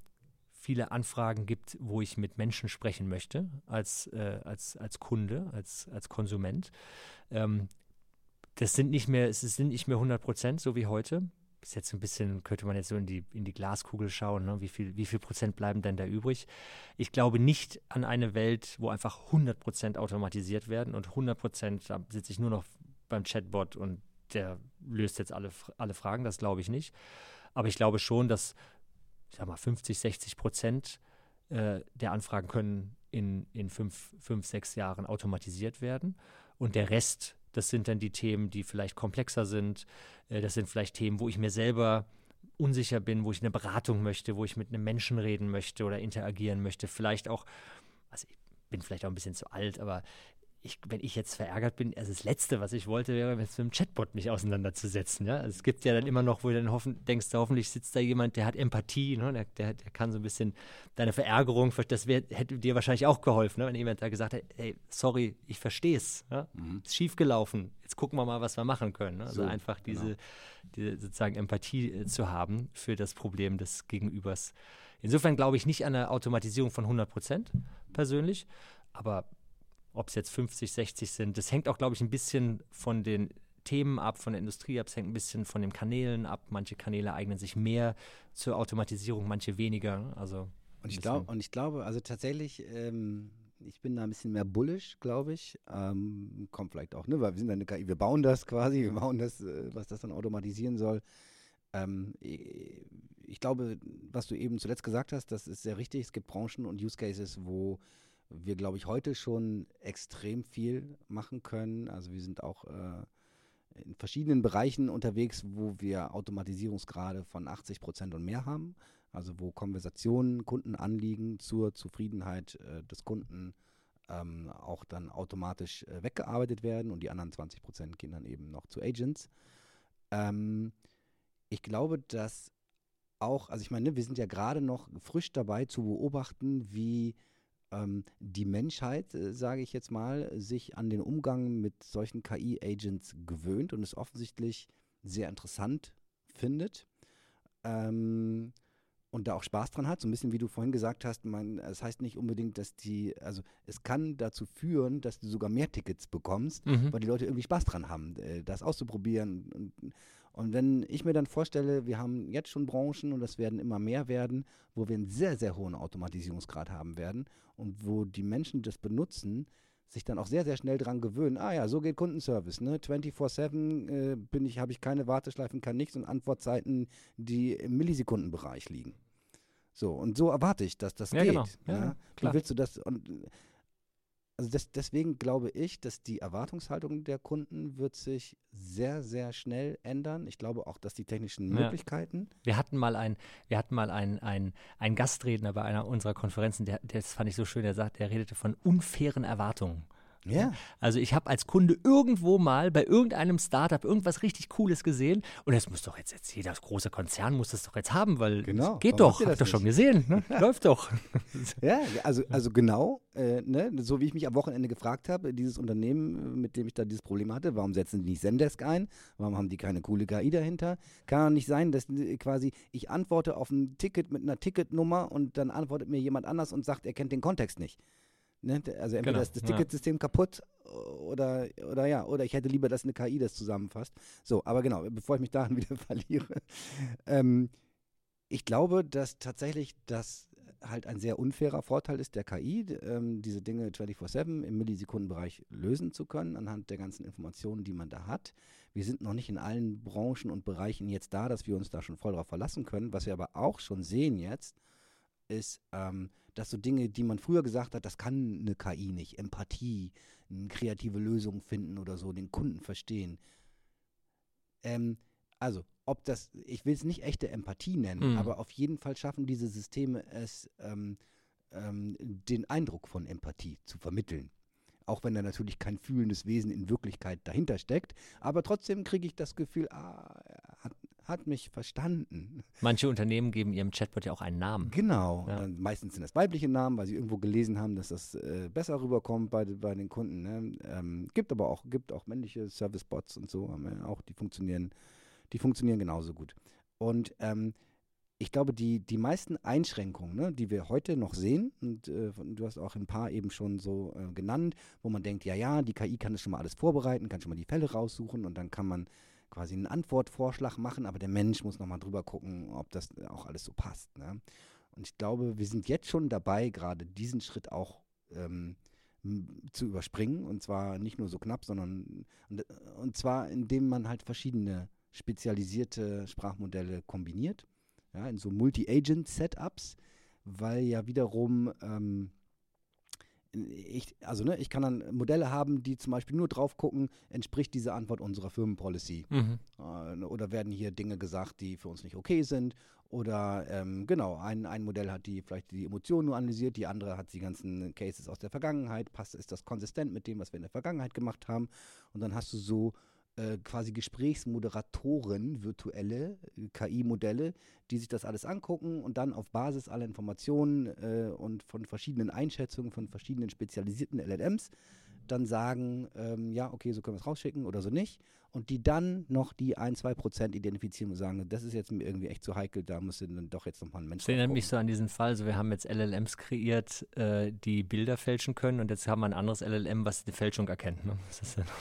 viele Anfragen gibt, wo ich mit Menschen sprechen möchte, als, äh, als, als Kunde, als, als Konsument. Ähm, das sind nicht mehr, es sind nicht mehr 100 Prozent, so wie heute. Bis jetzt ein bisschen, könnte man jetzt so in die, in die Glaskugel schauen, ne? wie, viel, wie viel Prozent bleiben denn da übrig? Ich glaube nicht an eine Welt, wo einfach 100 Prozent automatisiert werden und 100 Prozent, da sitze ich nur noch beim Chatbot und der löst jetzt alle, alle Fragen, das glaube ich nicht. Aber ich glaube schon, dass, ich sag mal, 50, 60 Prozent äh, der Anfragen können in, in fünf, fünf, sechs Jahren automatisiert werden. Und der Rest, das sind dann die Themen, die vielleicht komplexer sind. Äh, das sind vielleicht Themen, wo ich mir selber unsicher bin, wo ich eine Beratung möchte, wo ich mit einem Menschen reden möchte oder interagieren möchte. Vielleicht auch, also ich bin vielleicht auch ein bisschen zu alt, aber ich, wenn ich jetzt verärgert bin, also das Letzte, was ich wollte, wäre, mit einem Chatbot mich auseinanderzusetzen. Ja? Also es gibt ja dann immer noch, wo du dann hoffen, denkst, hoffentlich sitzt da jemand, der hat Empathie, ne? der, der, der kann so ein bisschen deine Verärgerung, das wär, hätte dir wahrscheinlich auch geholfen, ne? wenn jemand da gesagt hat, hey, sorry, ich verstehe es, ja? mhm. ist schiefgelaufen, jetzt gucken wir mal, was wir machen können. Ne? Also so, einfach diese, genau. diese sozusagen Empathie äh, zu haben für das Problem des Gegenübers. Insofern glaube ich nicht an eine Automatisierung von 100 Prozent persönlich, aber ob es jetzt 50, 60 sind. Das hängt auch, glaube ich, ein bisschen von den Themen ab, von der Industrie ab, es hängt ein bisschen von den Kanälen ab. Manche Kanäle eignen sich mehr zur Automatisierung, manche weniger. Also und ich, glaub, und ich glaube, also tatsächlich, ähm, ich bin da ein bisschen mehr bullish, glaube ich. Ähm, kommt vielleicht auch, ne? Weil wir sind eine KI, wir bauen das quasi, wir bauen das, äh, was das dann automatisieren soll. Ähm, ich glaube, was du eben zuletzt gesagt hast, das ist sehr richtig. Es gibt Branchen und Use Cases, wo wir, glaube ich, heute schon extrem viel machen können. Also wir sind auch äh, in verschiedenen Bereichen unterwegs, wo wir Automatisierungsgrade von 80 Prozent und mehr haben. Also wo Konversationen, Kundenanliegen zur Zufriedenheit äh, des Kunden ähm, auch dann automatisch äh, weggearbeitet werden und die anderen 20 Prozent gehen dann eben noch zu Agents. Ähm, ich glaube, dass auch, also ich meine, wir sind ja gerade noch frisch dabei zu beobachten, wie ähm, die Menschheit, äh, sage ich jetzt mal, sich an den Umgang mit solchen KI-Agents gewöhnt und es offensichtlich sehr interessant findet. Ähm, und da auch Spaß dran hat, so ein bisschen wie du vorhin gesagt hast, man, es heißt nicht unbedingt, dass die, also es kann dazu führen, dass du sogar mehr Tickets bekommst, mhm. weil die Leute irgendwie Spaß dran haben, äh, das auszuprobieren. Und, und wenn ich mir dann vorstelle, wir haben jetzt schon Branchen und das werden immer mehr werden, wo wir einen sehr, sehr hohen Automatisierungsgrad haben werden und wo die Menschen, die das benutzen, sich dann auch sehr, sehr schnell daran gewöhnen, ah ja, so geht Kundenservice, ne? 24-7 äh, bin ich, habe ich keine Warteschleifen, kann nichts und Antwortzeiten, die im Millisekundenbereich liegen. So, und so erwarte ich, dass das ja, geht. Genau. Ja, ja. Wie willst du das? Und also das, deswegen glaube ich, dass die Erwartungshaltung der Kunden wird sich sehr, sehr schnell ändern. Ich glaube auch, dass die technischen ja. Möglichkeiten. Wir hatten mal ein, wir hatten mal einen ein Gastredner bei einer unserer Konferenzen, der, das fand ich so schön, der sagt, er redete von unfairen Erwartungen. Ja. Also ich habe als Kunde irgendwo mal bei irgendeinem Startup irgendwas richtig Cooles gesehen und das muss doch jetzt, jetzt jeder große Konzern muss das doch jetzt haben, weil genau. geht doch, hab ich doch schon gesehen, ne? läuft doch. Ja, also, also genau, äh, ne? so wie ich mich am Wochenende gefragt habe, dieses Unternehmen, mit dem ich da dieses Problem hatte, warum setzen die nicht Zendesk ein? Warum haben die keine coole KI dahinter? Kann doch nicht sein, dass quasi ich antworte auf ein Ticket mit einer Ticketnummer und dann antwortet mir jemand anders und sagt, er kennt den Kontext nicht. Ne? Also entweder genau, ist das Ticketsystem ja. kaputt oder, oder ja, oder ich hätte lieber, dass eine KI das zusammenfasst. So, aber genau, bevor ich mich daran wieder verliere. Ähm, ich glaube, dass tatsächlich das halt ein sehr unfairer Vorteil ist der KI, ähm, diese Dinge 24-7 im Millisekundenbereich lösen zu können, anhand der ganzen Informationen, die man da hat. Wir sind noch nicht in allen Branchen und Bereichen jetzt da, dass wir uns da schon voll drauf verlassen können. Was wir aber auch schon sehen jetzt, ist, ähm, dass so Dinge, die man früher gesagt hat, das kann eine KI nicht, Empathie, eine kreative Lösung finden oder so, den Kunden verstehen. Ähm, also, ob das, ich will es nicht echte Empathie nennen, mhm. aber auf jeden Fall schaffen diese Systeme es, ähm, ähm, den Eindruck von Empathie zu vermitteln. Auch wenn da natürlich kein fühlendes Wesen in Wirklichkeit dahinter steckt. Aber trotzdem kriege ich das Gefühl, ah, hat mich verstanden. Manche Unternehmen geben ihrem Chatbot ja auch einen Namen. Genau. Ja. meistens sind das weibliche Namen, weil sie irgendwo gelesen haben, dass das äh, besser rüberkommt bei, bei den Kunden. Ne? Ähm, gibt aber auch, gibt auch männliche Servicebots und so, auch die funktionieren, die funktionieren genauso gut. Und ähm, ich glaube, die, die meisten Einschränkungen, ne, die wir heute noch sehen, und äh, du hast auch ein paar eben schon so äh, genannt, wo man denkt, ja, ja, die KI kann das schon mal alles vorbereiten, kann schon mal die Fälle raussuchen und dann kann man quasi einen Antwortvorschlag machen, aber der Mensch muss nochmal drüber gucken, ob das auch alles so passt. Ne? Und ich glaube, wir sind jetzt schon dabei, gerade diesen Schritt auch ähm, zu überspringen. Und zwar nicht nur so knapp, sondern und, und zwar indem man halt verschiedene spezialisierte Sprachmodelle kombiniert ja, in so Multi-Agent-Setups, weil ja wiederum ähm, ich, also ne, ich kann dann Modelle haben, die zum Beispiel nur drauf gucken, entspricht diese Antwort unserer Firmenpolicy. Mhm. Äh, oder werden hier Dinge gesagt, die für uns nicht okay sind. Oder ähm, genau, ein, ein Modell hat die vielleicht die Emotionen nur analysiert, die andere hat die ganzen Cases aus der Vergangenheit. Passt, ist das konsistent mit dem, was wir in der Vergangenheit gemacht haben? Und dann hast du so äh, quasi Gesprächsmoderatoren, virtuelle äh, KI-Modelle, die sich das alles angucken und dann auf Basis aller Informationen äh, und von verschiedenen Einschätzungen von verschiedenen spezialisierten LLMs dann sagen, ähm, ja, okay, so können wir es rausschicken oder so nicht. Und die dann noch die ein, zwei Prozent identifizieren und sagen, das ist jetzt mir irgendwie echt zu heikel, da müsste dann doch jetzt nochmal ein Mensch Das erinnert mich so an diesen Fall, so wir haben jetzt LLMs kreiert, äh, die Bilder fälschen können und jetzt haben wir ein anderes LLM, was die Fälschung erkennt. Ne?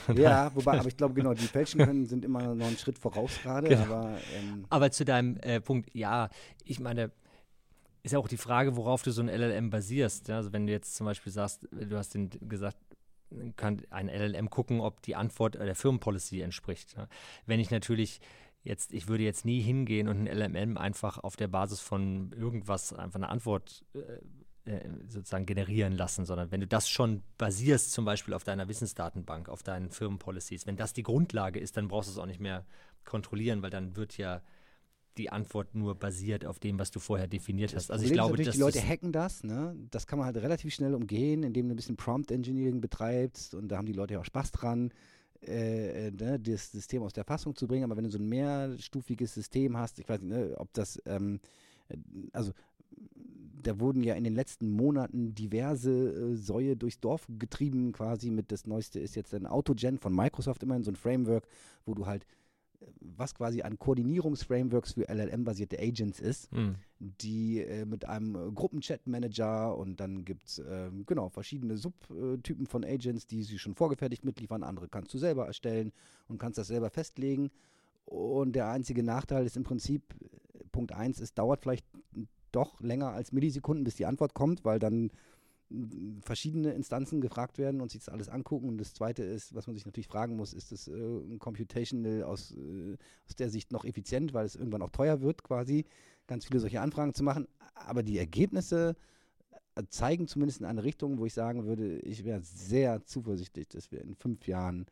Ja, ja, wobei, aber ich glaube genau, die fälschen können, sind immer noch einen Schritt voraus gerade. Genau. Aber, ähm, aber zu deinem äh, Punkt, ja, ich meine, ist ja auch die Frage, worauf du so ein LLM basierst. Ja? Also wenn du jetzt zum Beispiel sagst, du hast den gesagt, kann ein LLM gucken, ob die Antwort der Firmenpolicy entspricht. Wenn ich natürlich jetzt, ich würde jetzt nie hingehen und ein LLM einfach auf der Basis von irgendwas einfach eine Antwort äh, äh, sozusagen generieren lassen, sondern wenn du das schon basierst, zum Beispiel auf deiner Wissensdatenbank, auf deinen Firmenpolicies, wenn das die Grundlage ist, dann brauchst du es auch nicht mehr kontrollieren, weil dann wird ja die Antwort nur basiert auf dem, was du vorher definiert hast. Also ich glaube, dass die Leute hacken das, ne? Das kann man halt relativ schnell umgehen, indem du ein bisschen Prompt Engineering betreibst und da haben die Leute ja auch Spaß dran, äh, äh, ne, das System aus der Fassung zu bringen. Aber wenn du so ein mehrstufiges System hast, ich weiß nicht, ne, ob das, ähm, äh, also da wurden ja in den letzten Monaten diverse äh, Säue durchs Dorf getrieben, quasi mit das Neueste ist jetzt ein Autogen von Microsoft, immerhin so ein Framework, wo du halt was quasi ein Koordinierungsframeworks für LLM-basierte Agents ist, mhm. die äh, mit einem äh, Gruppenchat-Manager und dann gibt es äh, genau verschiedene Subtypen von Agents, die sie schon vorgefertigt mitliefern. Andere kannst du selber erstellen und kannst das selber festlegen. Und der einzige Nachteil ist im Prinzip, Punkt 1, es dauert vielleicht doch länger als Millisekunden, bis die Antwort kommt, weil dann verschiedene Instanzen gefragt werden und sich das alles angucken. Und das Zweite ist, was man sich natürlich fragen muss, ist das äh, computational aus, äh, aus der Sicht noch effizient, weil es irgendwann auch teuer wird, quasi ganz viele solche Anfragen zu machen. Aber die Ergebnisse äh, zeigen zumindest in eine Richtung, wo ich sagen würde, ich wäre sehr zuversichtlich, dass wir in fünf Jahren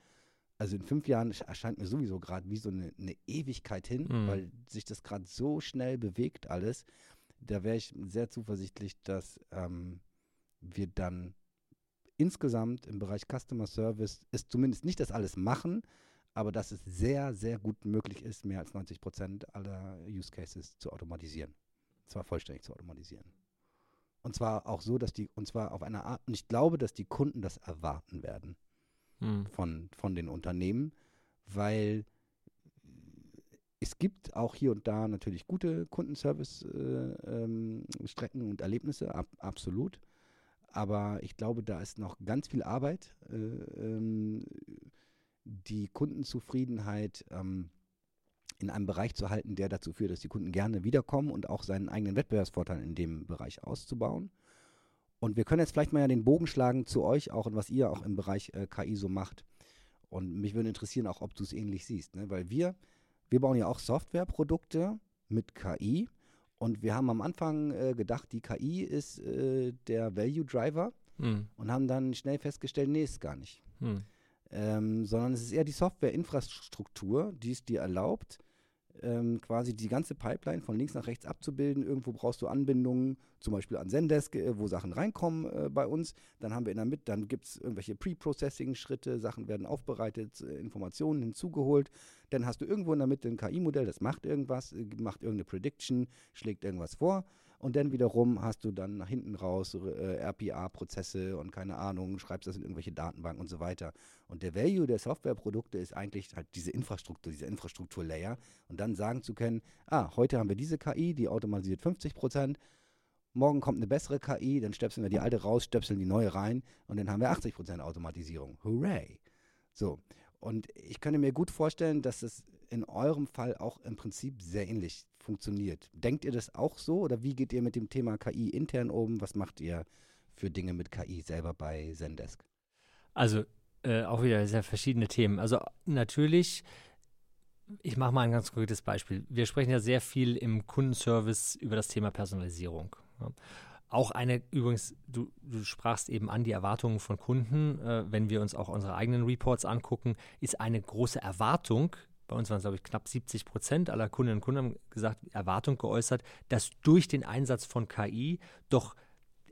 also in fünf Jahren erscheint mir sowieso gerade wie so eine, eine, Ewigkeit hin, mhm. weil sich das gerade so schnell bewegt alles. Da wäre ich sehr zuversichtlich, dass ähm, wir dann insgesamt im Bereich Customer Service ist zumindest nicht das alles machen, aber dass es sehr, sehr gut möglich ist, mehr als 90 Prozent aller Use Cases zu automatisieren. Zwar vollständig zu automatisieren. Und zwar auch so, dass die, und zwar auf eine Art, und ich glaube, dass die Kunden das erwarten werden hm. von, von den Unternehmen, weil es gibt auch hier und da natürlich gute Kundenservice-Strecken äh, ähm, und Erlebnisse, ab, absolut. Aber ich glaube, da ist noch ganz viel Arbeit, äh, ähm, die Kundenzufriedenheit ähm, in einem Bereich zu halten, der dazu führt, dass die Kunden gerne wiederkommen und auch seinen eigenen Wettbewerbsvorteil in dem Bereich auszubauen. Und wir können jetzt vielleicht mal ja den Bogen schlagen zu euch auch und was ihr auch im Bereich äh, KI so macht. Und mich würde interessieren auch, ob du es ähnlich siehst, ne? weil wir, wir bauen ja auch Softwareprodukte mit KI und wir haben am Anfang äh, gedacht, die KI ist äh, der Value Driver mhm. und haben dann schnell festgestellt, nee, ist gar nicht. Mhm. Ähm, sondern es ist eher die Softwareinfrastruktur, die es dir erlaubt, ähm, quasi die ganze Pipeline von links nach rechts abzubilden. Irgendwo brauchst du Anbindungen, zum Beispiel an Zendesk, äh, wo Sachen reinkommen äh, bei uns. Dann haben wir in der Mitte, dann gibt es irgendwelche Pre-Processing-Schritte, Sachen werden aufbereitet, äh, Informationen hinzugeholt. Dann hast du irgendwo in der Mitte ein KI-Modell, das macht irgendwas, äh, macht irgendeine Prediction, schlägt irgendwas vor. Und dann wiederum hast du dann nach hinten raus äh, RPA-Prozesse und keine Ahnung, schreibst das in irgendwelche Datenbanken und so weiter. Und der Value der Softwareprodukte ist eigentlich halt diese Infrastruktur, dieser Infrastrukturlayer. Und dann sagen zu können, ah, heute haben wir diese KI, die automatisiert 50 Prozent. Morgen kommt eine bessere KI, dann stöpseln wir die alte raus, stöpseln die neue rein und dann haben wir 80 Prozent Automatisierung. Hooray! So. Und ich könnte mir gut vorstellen, dass es in eurem Fall auch im Prinzip sehr ähnlich funktioniert. Denkt ihr das auch so oder wie geht ihr mit dem Thema KI intern um? Was macht ihr für Dinge mit KI selber bei Zendesk? Also äh, auch wieder sehr verschiedene Themen. Also natürlich, ich mache mal ein ganz konkretes Beispiel. Wir sprechen ja sehr viel im Kundenservice über das Thema Personalisierung. Ja. Auch eine, übrigens, du, du, sprachst eben an die Erwartungen von Kunden, äh, wenn wir uns auch unsere eigenen Reports angucken, ist eine große Erwartung bei uns waren es, glaube ich, knapp 70 Prozent aller Kundinnen und Kunden haben gesagt, Erwartung geäußert, dass durch den Einsatz von KI doch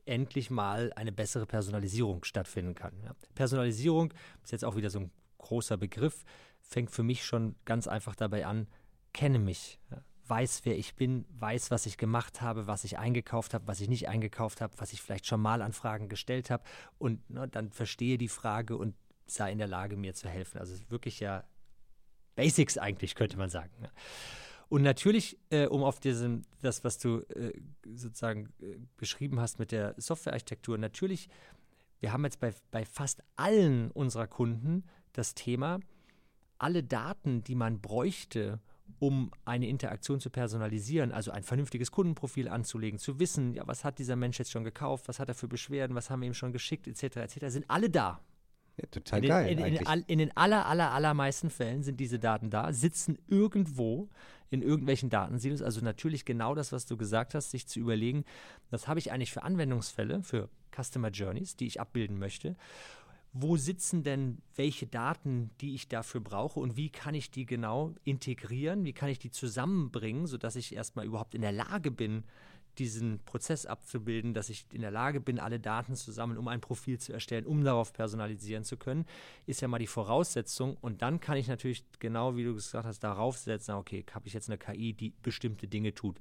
endlich mal eine bessere Personalisierung stattfinden kann. Ja. Personalisierung ist jetzt auch wieder so ein großer Begriff, fängt für mich schon ganz einfach dabei an, kenne mich, ja. weiß, wer ich bin, weiß, was ich gemacht habe, was ich eingekauft habe, was ich nicht eingekauft habe, was ich vielleicht schon mal an Fragen gestellt habe und ne, dann verstehe die Frage und sei in der Lage, mir zu helfen. Also wirklich ja Basics eigentlich, könnte man sagen. Und natürlich, äh, um auf diesen, das, was du äh, sozusagen äh, beschrieben hast mit der Softwarearchitektur, natürlich, wir haben jetzt bei, bei fast allen unserer Kunden das Thema, alle Daten, die man bräuchte, um eine Interaktion zu personalisieren, also ein vernünftiges Kundenprofil anzulegen, zu wissen, ja, was hat dieser Mensch jetzt schon gekauft, was hat er für Beschwerden, was haben wir ihm schon geschickt, etc., etc., sind alle da. Ja, total in den, geil. In, in, in, den aller, aller, allermeisten Fällen sind diese Daten da, sitzen irgendwo in irgendwelchen Datensilos. Also natürlich genau das, was du gesagt hast, sich zu überlegen, was habe ich eigentlich für Anwendungsfälle, für Customer Journeys, die ich abbilden möchte. Wo sitzen denn welche Daten, die ich dafür brauche und wie kann ich die genau integrieren? Wie kann ich die zusammenbringen, sodass ich erstmal überhaupt in der Lage bin, diesen Prozess abzubilden, dass ich in der Lage bin, alle Daten zu sammeln, um ein Profil zu erstellen, um darauf personalisieren zu können, ist ja mal die Voraussetzung. Und dann kann ich natürlich genau, wie du gesagt hast, darauf setzen, okay, habe ich jetzt eine KI, die bestimmte Dinge tut.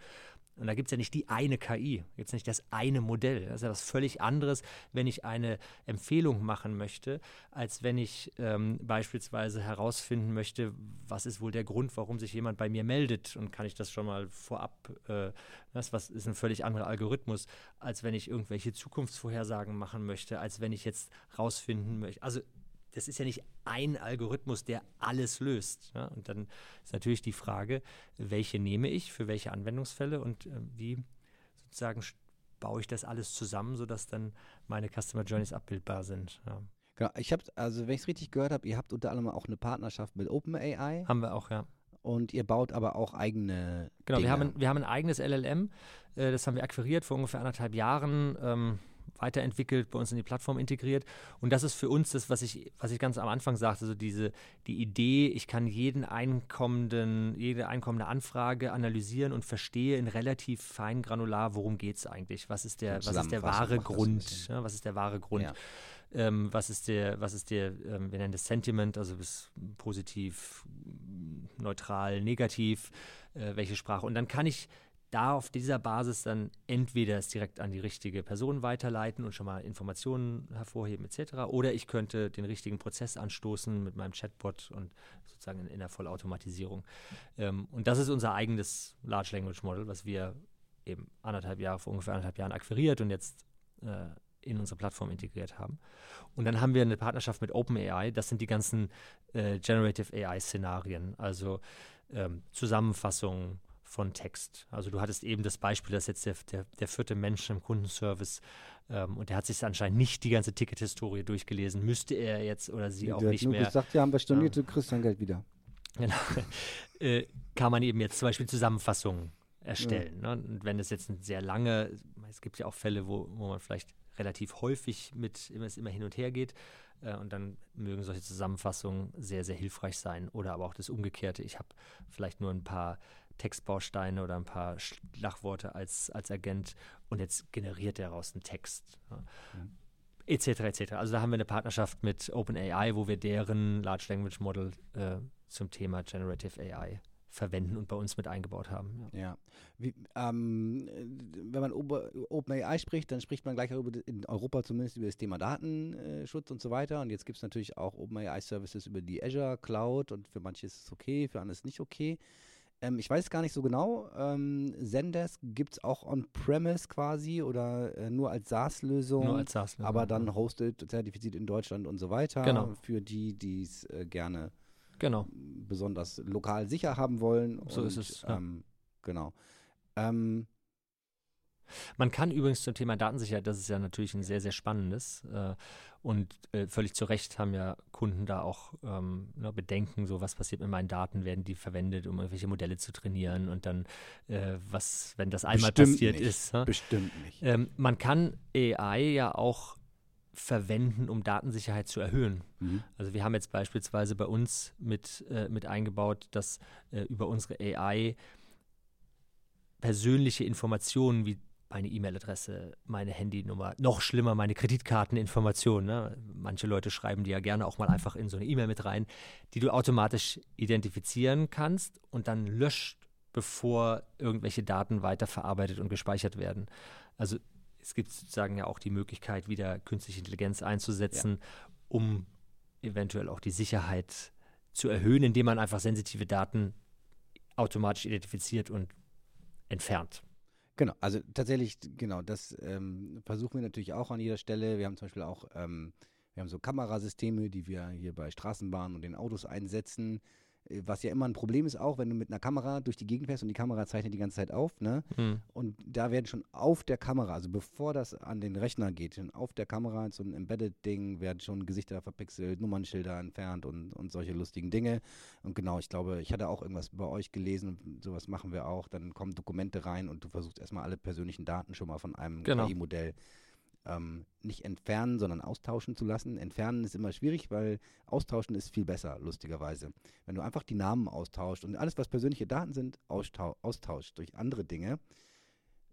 Und da gibt es ja nicht die eine KI, es nicht das eine Modell. Das ist ja was völlig anderes, wenn ich eine Empfehlung machen möchte, als wenn ich ähm, beispielsweise herausfinden möchte, was ist wohl der Grund, warum sich jemand bei mir meldet. Und kann ich das schon mal vorab, äh, das was ist ein völlig anderer Algorithmus, als wenn ich irgendwelche Zukunftsvorhersagen machen möchte, als wenn ich jetzt rausfinden möchte. Also das ist ja nicht ein Algorithmus, der alles löst. Ja? Und dann ist natürlich die Frage, welche nehme ich für welche Anwendungsfälle und äh, wie sozusagen baue ich das alles zusammen, sodass dann meine Customer Journeys abbildbar sind. Ja. Genau, ich habe, also wenn ich es richtig gehört habe, ihr habt unter anderem auch eine Partnerschaft mit OpenAI. Haben wir auch, ja. Und ihr baut aber auch eigene. Genau, Dinge. Wir, haben, wir haben ein eigenes LLM. Äh, das haben wir akquiriert vor ungefähr anderthalb Jahren. Ähm, weiterentwickelt, bei uns in die Plattform integriert. Und das ist für uns das, was ich, was ich ganz am Anfang sagte, also diese, die Idee, ich kann jeden einkommenden, jede einkommende Anfrage analysieren und verstehe in relativ fein granular, worum geht es eigentlich? Was ist der, was ist der wahre Grund? Ja, was ist der wahre Grund? Ja. Ähm, was ist der, was ist der, ähm, wir nennen das Sentiment, also bis positiv, neutral, negativ, äh, welche Sprache. Und dann kann ich da auf dieser Basis dann entweder es direkt an die richtige Person weiterleiten und schon mal Informationen hervorheben etc. Oder ich könnte den richtigen Prozess anstoßen mit meinem Chatbot und sozusagen in, in der Vollautomatisierung. Ähm, und das ist unser eigenes Large Language Model, was wir eben anderthalb Jahre, vor ungefähr anderthalb Jahren akquiriert und jetzt äh, in unsere Plattform integriert haben. Und dann haben wir eine Partnerschaft mit OpenAI. Das sind die ganzen äh, Generative AI-Szenarien, also ähm, Zusammenfassungen, von Text. Also du hattest eben das Beispiel, dass jetzt der, der, der vierte Mensch im Kundenservice ähm, und der hat sich anscheinend nicht die ganze Tickethistorie durchgelesen. Müsste er jetzt oder sie ja, auch nicht mehr. Du gesagt, ja, haben wir storniert, ja. du kriegst dein Geld wieder. Genau. äh, kann man eben jetzt zum Beispiel Zusammenfassungen erstellen. Ja. Ne? Und wenn es jetzt eine sehr lange, es gibt ja auch Fälle, wo, wo man vielleicht relativ häufig mit, immer es immer hin und her geht. Äh, und dann mögen solche Zusammenfassungen sehr, sehr hilfreich sein. Oder aber auch das Umgekehrte. Ich habe vielleicht nur ein paar Textbausteine oder ein paar Schlagworte als, als Agent und jetzt generiert er daraus einen Text. Ja. Mhm. Etc. etc. Also da haben wir eine Partnerschaft mit OpenAI, wo wir deren Large Language Model äh, zum Thema Generative AI verwenden und bei uns mit eingebaut haben. Ja. ja. Wie, ähm, wenn man OpenAI spricht, dann spricht man gleich in Europa zumindest über das Thema Datenschutz und so weiter. Und jetzt gibt es natürlich auch OpenAI-Services über die Azure Cloud und für manche ist es okay, für andere ist es nicht okay. Ähm, ich weiß gar nicht so genau. Ähm, Zendesk gibt es auch on-premise quasi oder äh, nur als SaaS-Lösung. Nur als SaaS-Lösung. Aber dann hosted, zertifiziert in Deutschland und so weiter. Genau. Für die, die es äh, gerne genau. besonders lokal sicher haben wollen. So und, ist es. Ja. Ähm, genau. Ähm, man kann übrigens zum Thema Datensicherheit, das ist ja natürlich ein sehr, sehr spannendes äh, und äh, völlig zu Recht haben ja Kunden da auch ähm, ne, Bedenken, so was passiert mit meinen Daten, werden die verwendet, um irgendwelche Modelle zu trainieren und dann äh, was, wenn das einmal Bestimmt passiert nicht. ist. Ha? Bestimmt nicht. Ähm, man kann AI ja auch verwenden, um Datensicherheit zu erhöhen. Mhm. Also wir haben jetzt beispielsweise bei uns mit, äh, mit eingebaut, dass äh, über unsere AI persönliche Informationen wie meine E-Mail-Adresse, meine Handynummer, noch schlimmer meine Kreditkarteninformationen. Ne? Manche Leute schreiben die ja gerne auch mal einfach in so eine E-Mail mit rein, die du automatisch identifizieren kannst und dann löscht, bevor irgendwelche Daten weiterverarbeitet und gespeichert werden. Also es gibt sozusagen ja auch die Möglichkeit, wieder künstliche Intelligenz einzusetzen, ja. um eventuell auch die Sicherheit zu erhöhen, indem man einfach sensitive Daten automatisch identifiziert und entfernt. Genau, also tatsächlich, genau, das ähm, versuchen wir natürlich auch an jeder Stelle. Wir haben zum Beispiel auch, ähm, wir haben so Kamerasysteme, die wir hier bei Straßenbahnen und den Autos einsetzen, was ja immer ein Problem ist, auch wenn du mit einer Kamera durch die Gegend fährst und die Kamera zeichnet die ganze Zeit auf, ne? Mhm. Und da werden schon auf der Kamera, also bevor das an den Rechner geht, schon auf der Kamera, so ein Embedded-Ding, werden schon Gesichter verpixelt, Nummernschilder entfernt und, und solche lustigen Dinge. Und genau, ich glaube, ich hatte auch irgendwas bei euch gelesen, sowas machen wir auch. Dann kommen Dokumente rein und du versuchst erstmal alle persönlichen Daten schon mal von einem genau. KI-Modell ähm, nicht entfernen, sondern austauschen zu lassen. Entfernen ist immer schwierig, weil austauschen ist viel besser, lustigerweise. Wenn du einfach die Namen austauscht und alles, was persönliche Daten sind, austauscht durch andere Dinge,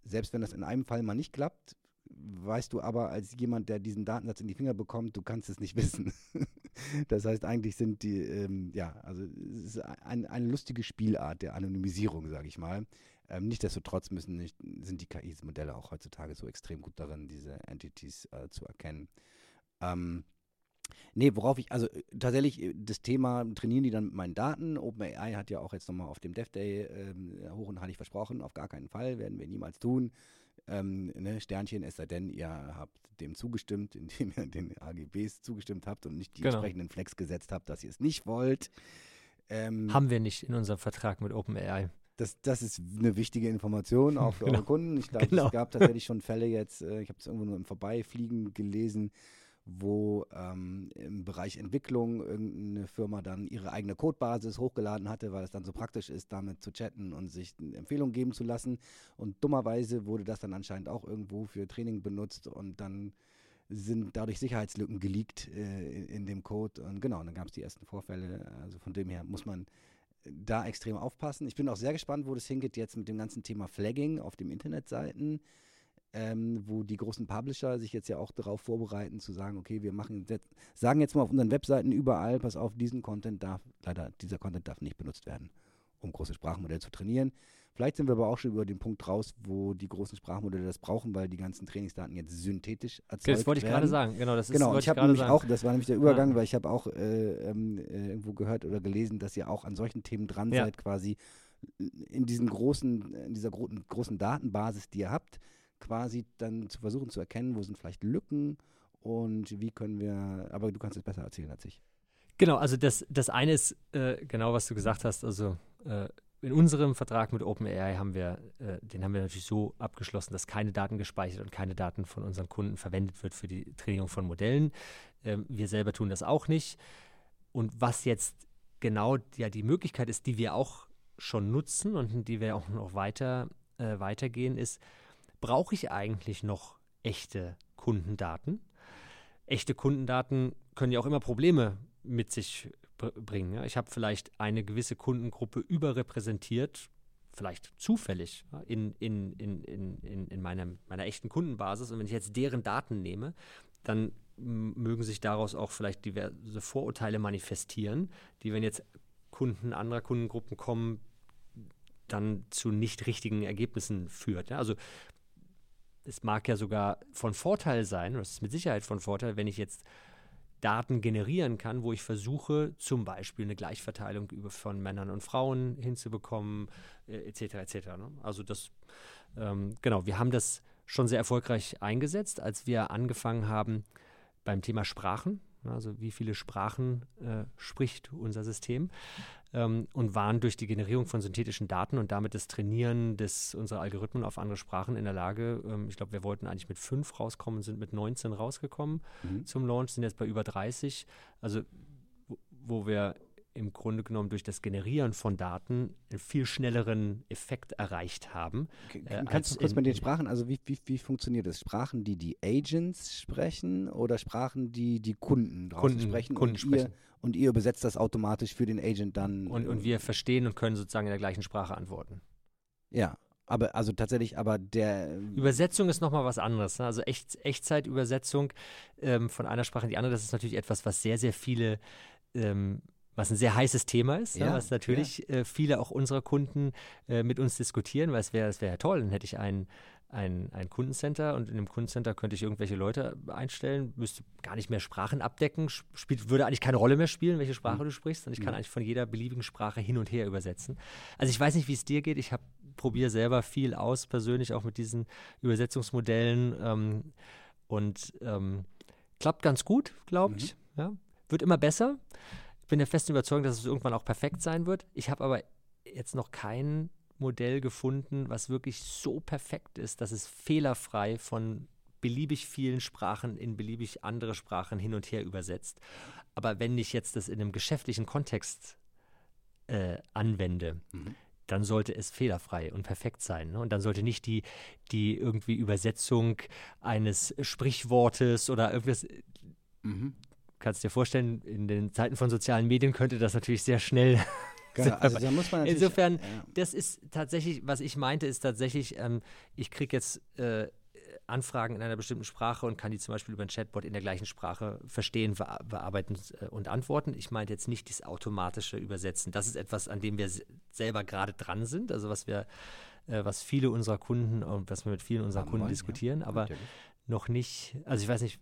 selbst wenn das in einem Fall mal nicht klappt, weißt du aber als jemand, der diesen Datensatz in die Finger bekommt, du kannst es nicht wissen. das heißt, eigentlich sind die, ähm, ja, also es ist ein, eine lustige Spielart der Anonymisierung, sage ich mal. Ähm, Nichtsdestotrotz müssen nicht, sind die KI-Modelle auch heutzutage so extrem gut darin, diese Entities äh, zu erkennen. Ähm, Nee, worauf ich, also äh, tatsächlich äh, das Thema, trainieren die dann mit meinen Daten? OpenAI hat ja auch jetzt nochmal auf dem Dev Day ähm, hoch und heilig versprochen, auf gar keinen Fall, werden wir niemals tun. Ähm, ne, Sternchen, es sei denn, ihr habt dem zugestimmt, indem ihr den AGBs zugestimmt habt und nicht die genau. entsprechenden Flex gesetzt habt, dass ihr es nicht wollt. Ähm, Haben wir nicht in unserem Vertrag mit OpenAI. Das, das ist eine wichtige Information auch für genau. eure Kunden. Ich glaube, genau. es gab tatsächlich schon Fälle jetzt, äh, ich habe es irgendwo nur im Vorbeifliegen gelesen, wo ähm, im Bereich Entwicklung irgendeine Firma dann ihre eigene Codebasis hochgeladen hatte, weil es dann so praktisch ist, damit zu chatten und sich eine Empfehlung geben zu lassen. Und dummerweise wurde das dann anscheinend auch irgendwo für Training benutzt und dann sind dadurch Sicherheitslücken geleakt äh, in, in, dem Code. Und genau, dann gab es die ersten Vorfälle. Also von dem her muss man da extrem aufpassen. Ich bin auch sehr gespannt, wo das hingeht jetzt mit dem ganzen Thema Flagging auf den Internetseiten ähm, wo die großen Publisher sich jetzt ja auch darauf vorbereiten, zu sagen, okay, wir machen, sagen jetzt mal auf unseren Webseiten überall, pass auf, diesen Content darf, leider, dieser Content darf nicht benutzt werden, um große Sprachmodelle zu trainieren. Vielleicht sind wir aber auch schon über den Punkt raus, wo die großen Sprachmodelle das brauchen, weil die ganzen Trainingsdaten jetzt synthetisch erzeugt werden. Das wollte ich gerade sagen, genau. Das ist, genau, ich habe nämlich sagen. auch, das war nämlich der Übergang, ja. weil ich habe auch äh, ähm, äh, irgendwo gehört oder gelesen, dass ihr auch an solchen Themen dran ja. seid, quasi in diesen großen, in dieser gro großen Datenbasis, die ihr habt, quasi dann zu versuchen zu erkennen, wo sind vielleicht Lücken und wie können wir, aber du kannst es besser erzählen als ich. Genau, also das, das eine ist äh, genau, was du gesagt hast, also äh, in unserem Vertrag mit OpenAI haben wir, äh, den haben wir natürlich so abgeschlossen, dass keine Daten gespeichert und keine Daten von unseren Kunden verwendet wird für die Trainierung von Modellen. Ähm, wir selber tun das auch nicht. Und was jetzt genau ja die Möglichkeit ist, die wir auch schon nutzen und die wir auch noch weiter äh, weitergehen, ist, brauche ich eigentlich noch echte Kundendaten. Echte Kundendaten können ja auch immer Probleme mit sich bringen. Ich habe vielleicht eine gewisse Kundengruppe überrepräsentiert, vielleicht zufällig in, in, in, in, in meiner, meiner echten Kundenbasis. Und wenn ich jetzt deren Daten nehme, dann mögen sich daraus auch vielleicht diverse Vorurteile manifestieren, die, wenn jetzt Kunden anderer Kundengruppen kommen, dann zu nicht richtigen Ergebnissen führt. Also es mag ja sogar von Vorteil sein, oder es ist mit Sicherheit von Vorteil, wenn ich jetzt Daten generieren kann, wo ich versuche, zum Beispiel eine Gleichverteilung von Männern und Frauen hinzubekommen, äh, etc. etc. Ne? Also das, ähm, genau, wir haben das schon sehr erfolgreich eingesetzt, als wir angefangen haben beim Thema Sprachen. Also wie viele Sprachen äh, spricht unser System ähm, und waren durch die Generierung von synthetischen Daten und damit das Trainieren des, unserer Algorithmen auf andere Sprachen in der Lage, ähm, ich glaube, wir wollten eigentlich mit fünf rauskommen, sind mit 19 rausgekommen mhm. zum Launch, sind jetzt bei über 30. Also wo wir im Grunde genommen durch das Generieren von Daten einen viel schnelleren Effekt erreicht haben. Äh, Kannst du kurz mit den Sprachen, also wie, wie, wie funktioniert das? Sprachen, die die Agents sprechen oder Sprachen, die die Kunden draußen Kunden, sprechen? Kunden und sprechen. Ihr, und ihr übersetzt das automatisch für den Agent dann? Und, und wir verstehen und können sozusagen in der gleichen Sprache antworten. Ja, aber also tatsächlich, aber der. Übersetzung ist nochmal was anderes. Ne? Also Echt, Echtzeitübersetzung ähm, von einer Sprache in die andere, das ist natürlich etwas, was sehr, sehr viele ähm, was ein sehr heißes Thema ist, ne, ja, was natürlich ja. äh, viele auch unserer Kunden äh, mit uns diskutieren, weil es wäre wär ja toll, dann hätte ich ein, ein, ein Kundencenter und in dem Kundencenter könnte ich irgendwelche Leute einstellen, müsste gar nicht mehr Sprachen abdecken, spielt, würde eigentlich keine Rolle mehr spielen, welche Sprache mhm. du sprichst und ich kann mhm. eigentlich von jeder beliebigen Sprache hin und her übersetzen. Also ich weiß nicht, wie es dir geht, ich probiere selber viel aus, persönlich auch mit diesen Übersetzungsmodellen ähm, und ähm, klappt ganz gut, glaube ich. Mhm. Ja. Wird immer besser bin der festen Überzeugung, dass es irgendwann auch perfekt sein wird. Ich habe aber jetzt noch kein Modell gefunden, was wirklich so perfekt ist, dass es fehlerfrei von beliebig vielen Sprachen in beliebig andere Sprachen hin und her übersetzt. Aber wenn ich jetzt das in einem geschäftlichen Kontext äh, anwende, mhm. dann sollte es fehlerfrei und perfekt sein. Ne? Und dann sollte nicht die, die irgendwie Übersetzung eines Sprichwortes oder irgendwas mhm kannst dir vorstellen, in den Zeiten von sozialen Medien könnte das natürlich sehr schnell. Genau, also da muss man Insofern, ja. das ist tatsächlich, was ich meinte, ist tatsächlich, ähm, ich kriege jetzt äh, Anfragen in einer bestimmten Sprache und kann die zum Beispiel über ein Chatbot in der gleichen Sprache verstehen, bearbeiten äh, und antworten. Ich meinte jetzt nicht das automatische Übersetzen. Das ist etwas, an dem wir selber gerade dran sind, also was wir, äh, was viele unserer Kunden und was wir mit vielen unserer Kunden diskutieren, ja, aber natürlich. noch nicht, also ich weiß nicht,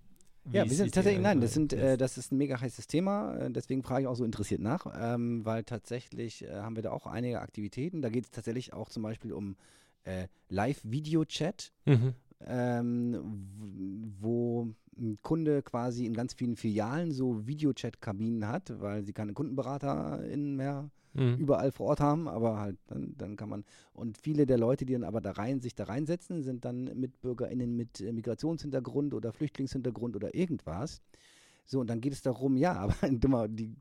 ja, wir sind tatsächlich, nein, das, sind, äh, das ist ein mega heißes Thema, äh, deswegen frage ich auch so interessiert nach, ähm, weil tatsächlich äh, haben wir da auch einige Aktivitäten. Da geht es tatsächlich auch zum Beispiel um äh, Live-Video-Chat, mhm. ähm, wo ein Kunde quasi in ganz vielen Filialen so Videochat-Kabinen hat, weil sie keine KundenberaterInnen mehr mhm. überall vor Ort haben, aber halt dann, dann kann man. Und viele der Leute, die dann aber da rein, sich da reinsetzen, sind dann MitbürgerInnen mit äh, Migrationshintergrund oder Flüchtlingshintergrund oder irgendwas. So, und dann geht es darum, ja, aber die,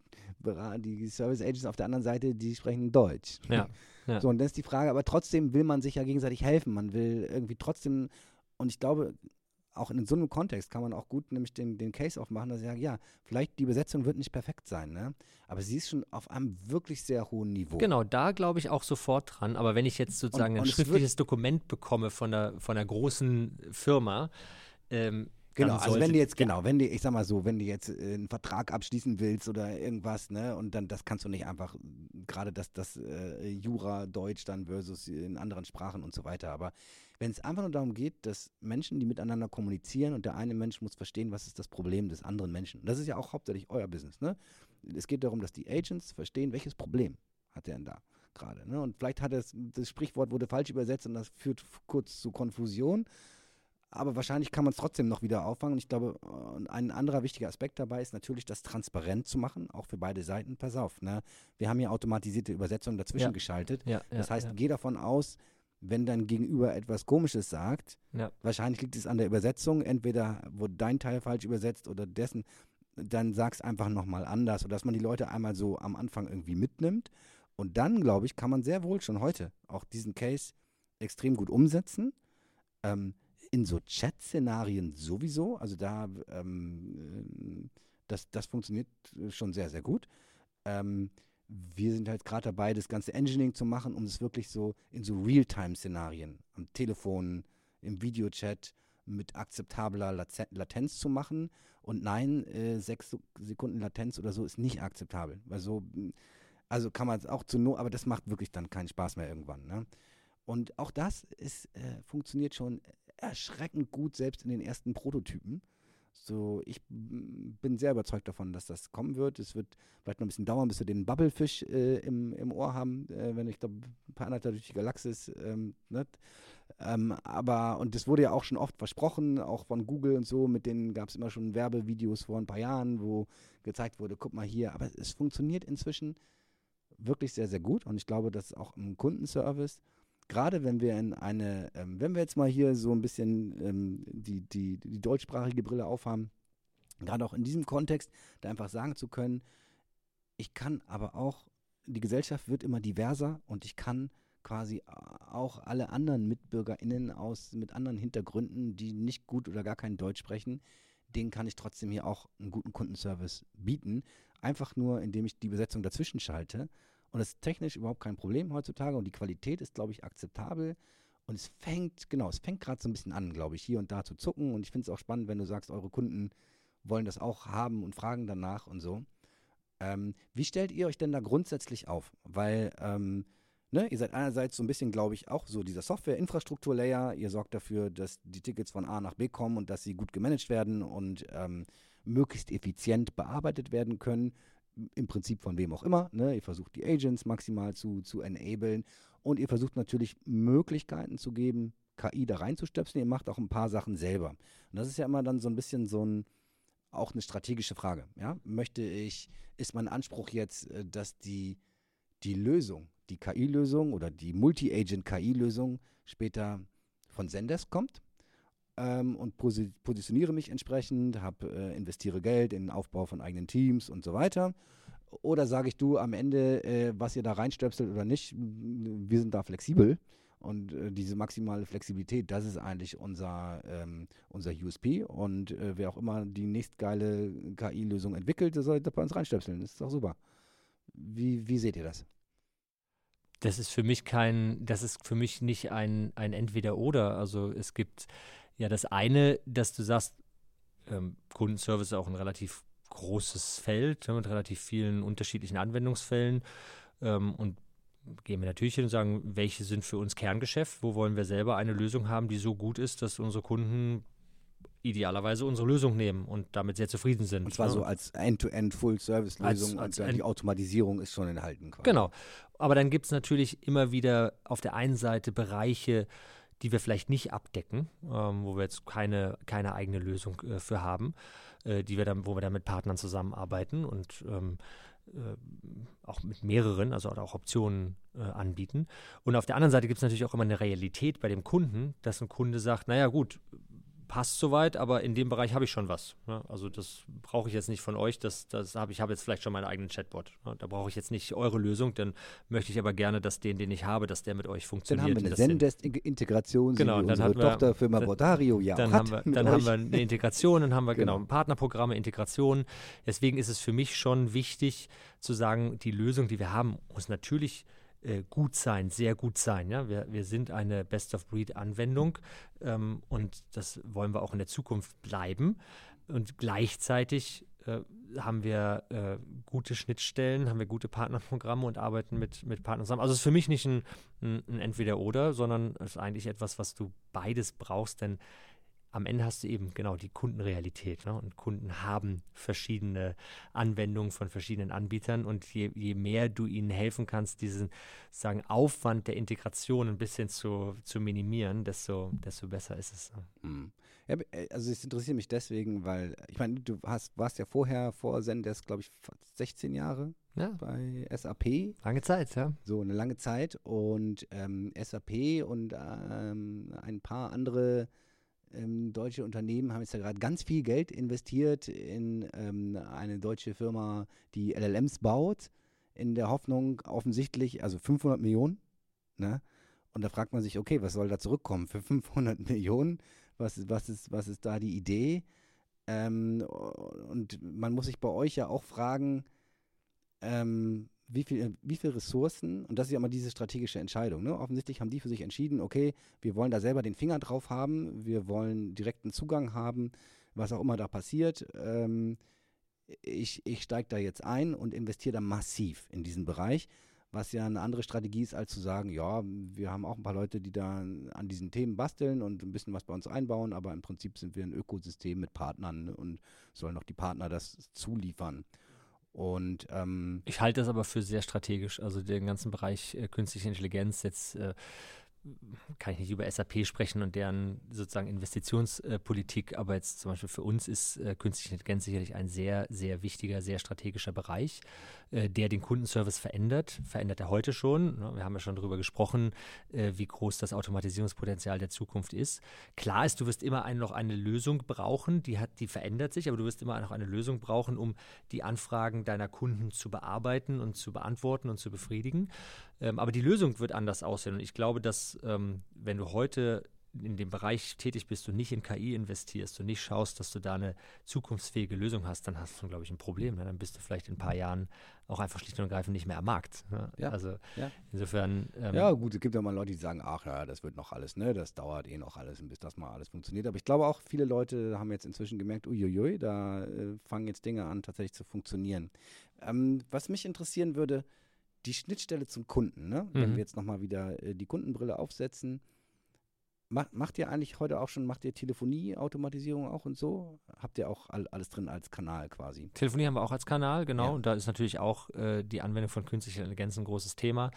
die Service Agents auf der anderen Seite, die sprechen Deutsch. Ja, ja. So, und dann ist die Frage, aber trotzdem will man sich ja gegenseitig helfen. Man will irgendwie trotzdem, und ich glaube, auch in so einem Kontext kann man auch gut nämlich den, den Case aufmachen, dass ich sage, ja, vielleicht die Besetzung wird nicht perfekt sein, ne? aber sie ist schon auf einem wirklich sehr hohen Niveau. Genau, da glaube ich auch sofort dran. Aber wenn ich jetzt sozusagen und, und ein schriftliches Dokument bekomme von der, von einer großen Firma, ähm, Genau, also wenn du jetzt, genau, wenn du, ich sag mal so, wenn du jetzt äh, einen Vertrag abschließen willst oder irgendwas, ne, und dann, das kannst du nicht einfach, gerade das, das äh, Jura, Deutsch dann versus in anderen Sprachen und so weiter, aber wenn es einfach nur darum geht, dass Menschen, die miteinander kommunizieren und der eine Mensch muss verstehen, was ist das Problem des anderen Menschen. Und das ist ja auch hauptsächlich euer Business, ne? Es geht darum, dass die Agents verstehen, welches Problem hat der denn da gerade, ne? Und vielleicht hat es, das Sprichwort wurde falsch übersetzt und das führt kurz zu Konfusion aber wahrscheinlich kann man es trotzdem noch wieder auffangen. Und ich glaube, ein anderer wichtiger Aspekt dabei ist natürlich, das transparent zu machen, auch für beide Seiten. Pass auf, ne? wir haben hier automatisierte Übersetzungen dazwischen ja. geschaltet. Ja, ja, das heißt, geh davon aus, wenn dein Gegenüber etwas Komisches sagt, wahrscheinlich liegt es an der Übersetzung, entweder wurde dein Teil falsch übersetzt oder dessen, dann sag es einfach nochmal anders, sodass man die Leute einmal so am Anfang irgendwie mitnimmt. Und dann, glaube ich, kann man sehr wohl schon heute auch diesen Case extrem gut umsetzen. Ähm, in so Chat-Szenarien sowieso. Also da, ähm, das, das funktioniert schon sehr, sehr gut. Ähm, wir sind halt gerade dabei, das ganze Engineering zu machen, um es wirklich so in so Realtime-Szenarien am Telefon, im Videochat mit akzeptabler Latenz zu machen. Und nein, äh, sechs Sekunden Latenz oder so ist nicht akzeptabel. Weil so, also kann man es auch zu nur, aber das macht wirklich dann keinen Spaß mehr irgendwann. Ne? Und auch das ist, äh, funktioniert schon erschreckend gut, selbst in den ersten Prototypen. So, ich bin sehr überzeugt davon, dass das kommen wird. Es wird vielleicht noch ein bisschen dauern, bis wir den Bubblefish äh, im, im Ohr haben, äh, wenn ich glaube, ein paar andere durch die Galaxis. Ähm, ne? ähm, aber, und das wurde ja auch schon oft versprochen, auch von Google und so, mit denen gab es immer schon Werbevideos vor ein paar Jahren, wo gezeigt wurde, guck mal hier. Aber es funktioniert inzwischen wirklich sehr, sehr gut und ich glaube, dass auch im Kundenservice gerade wenn wir in eine, ähm, wenn wir jetzt mal hier so ein bisschen ähm, die, die, die deutschsprachige Brille aufhaben, gerade auch in diesem Kontext, da einfach sagen zu können, ich kann aber auch, die Gesellschaft wird immer diverser und ich kann quasi auch alle anderen MitbürgerInnen aus, mit anderen Hintergründen, die nicht gut oder gar kein Deutsch sprechen, denen kann ich trotzdem hier auch einen guten Kundenservice bieten. Einfach nur, indem ich die Besetzung dazwischen schalte und das ist technisch überhaupt kein Problem heutzutage und die Qualität ist, glaube ich, akzeptabel. Und es fängt, genau, es fängt gerade so ein bisschen an, glaube ich, hier und da zu zucken. Und ich finde es auch spannend, wenn du sagst, eure Kunden wollen das auch haben und fragen danach und so. Ähm, wie stellt ihr euch denn da grundsätzlich auf? Weil, ähm, ne, ihr seid einerseits so ein bisschen, glaube ich, auch so dieser Software-Infrastruktur-Layer. Ihr sorgt dafür, dass die Tickets von A nach B kommen und dass sie gut gemanagt werden und ähm, möglichst effizient bearbeitet werden können im Prinzip von wem auch immer. Ne? Ihr versucht die Agents maximal zu, zu enablen und ihr versucht natürlich Möglichkeiten zu geben, KI da reinzustöpseln. Ihr macht auch ein paar Sachen selber. Und das ist ja immer dann so ein bisschen so ein, auch eine strategische Frage. Ja? Möchte ich, ist mein Anspruch jetzt, äh, dass die, die Lösung, die KI-Lösung oder die Multi-Agent-KI-Lösung später von Zendesk kommt? Ähm, und posi positioniere mich entsprechend, hab, äh, investiere Geld in den Aufbau von eigenen Teams und so weiter. Oder sage ich du am Ende, äh, was ihr da reinstöpselt oder nicht, wir sind da flexibel. Und äh, diese maximale Flexibilität, das ist eigentlich unser, ähm, unser USP. Und äh, wer auch immer die nächstgeile KI-Lösung entwickelt, der soll da bei uns reinstöpseln. Das ist doch super. Wie, wie seht ihr das? Das ist für mich kein, das ist für mich nicht ein, ein Entweder-Oder. Also es gibt ja, das eine, dass du sagst, ähm, Kundenservice ist auch ein relativ großes Feld ne, mit relativ vielen unterschiedlichen Anwendungsfällen. Ähm, und gehen wir natürlich hin und sagen, welche sind für uns Kerngeschäft? Wo wollen wir selber eine Lösung haben, die so gut ist, dass unsere Kunden idealerweise unsere Lösung nehmen und damit sehr zufrieden sind. Und zwar ne? so als End-to-End Full-Service-Lösung und die Automatisierung ist schon enthalten. Quasi. Genau. Aber dann gibt es natürlich immer wieder auf der einen Seite Bereiche, die wir vielleicht nicht abdecken, ähm, wo wir jetzt keine, keine eigene Lösung äh, für haben, äh, die wir dann, wo wir dann mit Partnern zusammenarbeiten und ähm, äh, auch mit mehreren, also auch Optionen äh, anbieten. Und auf der anderen Seite gibt es natürlich auch immer eine Realität bei dem Kunden, dass ein Kunde sagt, naja gut, passt soweit, aber in dem Bereich habe ich schon was. Ne? Also das brauche ich jetzt nicht von euch, das, das habe ich habe jetzt vielleicht schon meinen eigenen Chatbot. Ne? Da brauche ich jetzt nicht eure Lösung, dann möchte ich aber gerne, dass den, den ich habe, dass der mit euch funktioniert. Dann haben wir eine Zendesk-Integration, genau, dann unsere wir, Tochterfirma Bodario ja dann haben wir, Dann haben wir eine Integration, dann haben wir genau, genau Partnerprogramme, Integration. Deswegen ist es für mich schon wichtig zu sagen, die Lösung, die wir haben, muss natürlich äh, gut sein, sehr gut sein. Ja? Wir, wir sind eine Best-of-Breed-Anwendung ähm, und das wollen wir auch in der Zukunft bleiben. Und gleichzeitig äh, haben wir äh, gute Schnittstellen, haben wir gute Partnerprogramme und arbeiten mit, mit Partnern zusammen. Also es ist für mich nicht ein, ein, ein Entweder-Oder, sondern es ist eigentlich etwas, was du beides brauchst, denn am Ende hast du eben genau die Kundenrealität. Ne? Und Kunden haben verschiedene Anwendungen von verschiedenen Anbietern. Und je, je, mehr du ihnen helfen kannst, diesen sagen, Aufwand der Integration ein bisschen zu, zu minimieren, desto, desto besser ist es. Mhm. Ja, äh, also es interessiert mich deswegen, weil, ich meine, du hast, warst ja vorher vor Zendesk, glaube ich, 16 Jahre ja. bei SAP. Lange Zeit, ja. So, eine lange Zeit. Und ähm, SAP und ähm, ein paar andere ähm, deutsche Unternehmen haben jetzt ja gerade ganz viel Geld investiert in ähm, eine deutsche Firma, die LLMs baut, in der Hoffnung offensichtlich, also 500 Millionen. Ne? Und da fragt man sich, okay, was soll da zurückkommen? Für 500 Millionen Was, was, ist, was ist da die Idee? Ähm, und man muss sich bei euch ja auch fragen, ähm, wie viel, wie viel Ressourcen, und das ist ja immer diese strategische Entscheidung, ne? offensichtlich haben die für sich entschieden, okay, wir wollen da selber den Finger drauf haben, wir wollen direkten Zugang haben, was auch immer da passiert. Ähm, ich ich steige da jetzt ein und investiere da massiv in diesen Bereich, was ja eine andere Strategie ist, als zu sagen, ja, wir haben auch ein paar Leute, die da an diesen Themen basteln und ein bisschen was bei uns einbauen, aber im Prinzip sind wir ein Ökosystem mit Partnern und sollen auch die Partner das zuliefern. Und ähm, ich halte das aber für sehr strategisch. Also den ganzen Bereich äh, künstliche Intelligenz jetzt äh, kann ich nicht über SAP sprechen und deren sozusagen Investitionspolitik, aber jetzt zum Beispiel für uns ist äh, künstliche Intelligenz sicherlich ein sehr, sehr wichtiger, sehr strategischer Bereich, äh, der den Kundenservice verändert. Verändert er heute schon. Ne? Wir haben ja schon darüber gesprochen, äh, wie groß das Automatisierungspotenzial der Zukunft ist. Klar ist, du wirst immer ein, noch eine Lösung brauchen, die, hat, die verändert sich, aber du wirst immer noch eine Lösung brauchen, um die Anfragen deiner Kunden zu bearbeiten und zu beantworten und zu befriedigen. Ähm, aber die Lösung wird anders aussehen. Und ich glaube, dass ähm, wenn du heute in dem Bereich tätig bist und nicht in KI investierst und nicht schaust, dass du da eine zukunftsfähige Lösung hast, dann hast du, glaube ich, ein Problem. Ne? Dann bist du vielleicht in ein paar Jahren auch einfach schlicht und ergreifend nicht mehr am Markt. Ne? Ja, also ja. insofern. Ähm, ja, gut, es gibt ja mal Leute, die sagen, ach ja, das wird noch alles, ne? Das dauert eh noch alles, bis das mal alles funktioniert. Aber ich glaube auch, viele Leute haben jetzt inzwischen gemerkt, uiuiui, da äh, fangen jetzt Dinge an, tatsächlich zu funktionieren. Ähm, was mich interessieren würde, die Schnittstelle zum Kunden, ne? Mhm. wenn wir jetzt nochmal wieder äh, die Kundenbrille aufsetzen, macht, macht ihr eigentlich heute auch schon, macht ihr Telefonie, Automatisierung auch und so? Habt ihr auch all, alles drin als Kanal quasi? Telefonie haben wir auch als Kanal, genau. Ja. Und da ist natürlich auch äh, die Anwendung von künstlicher Intelligenz ein großes Thema.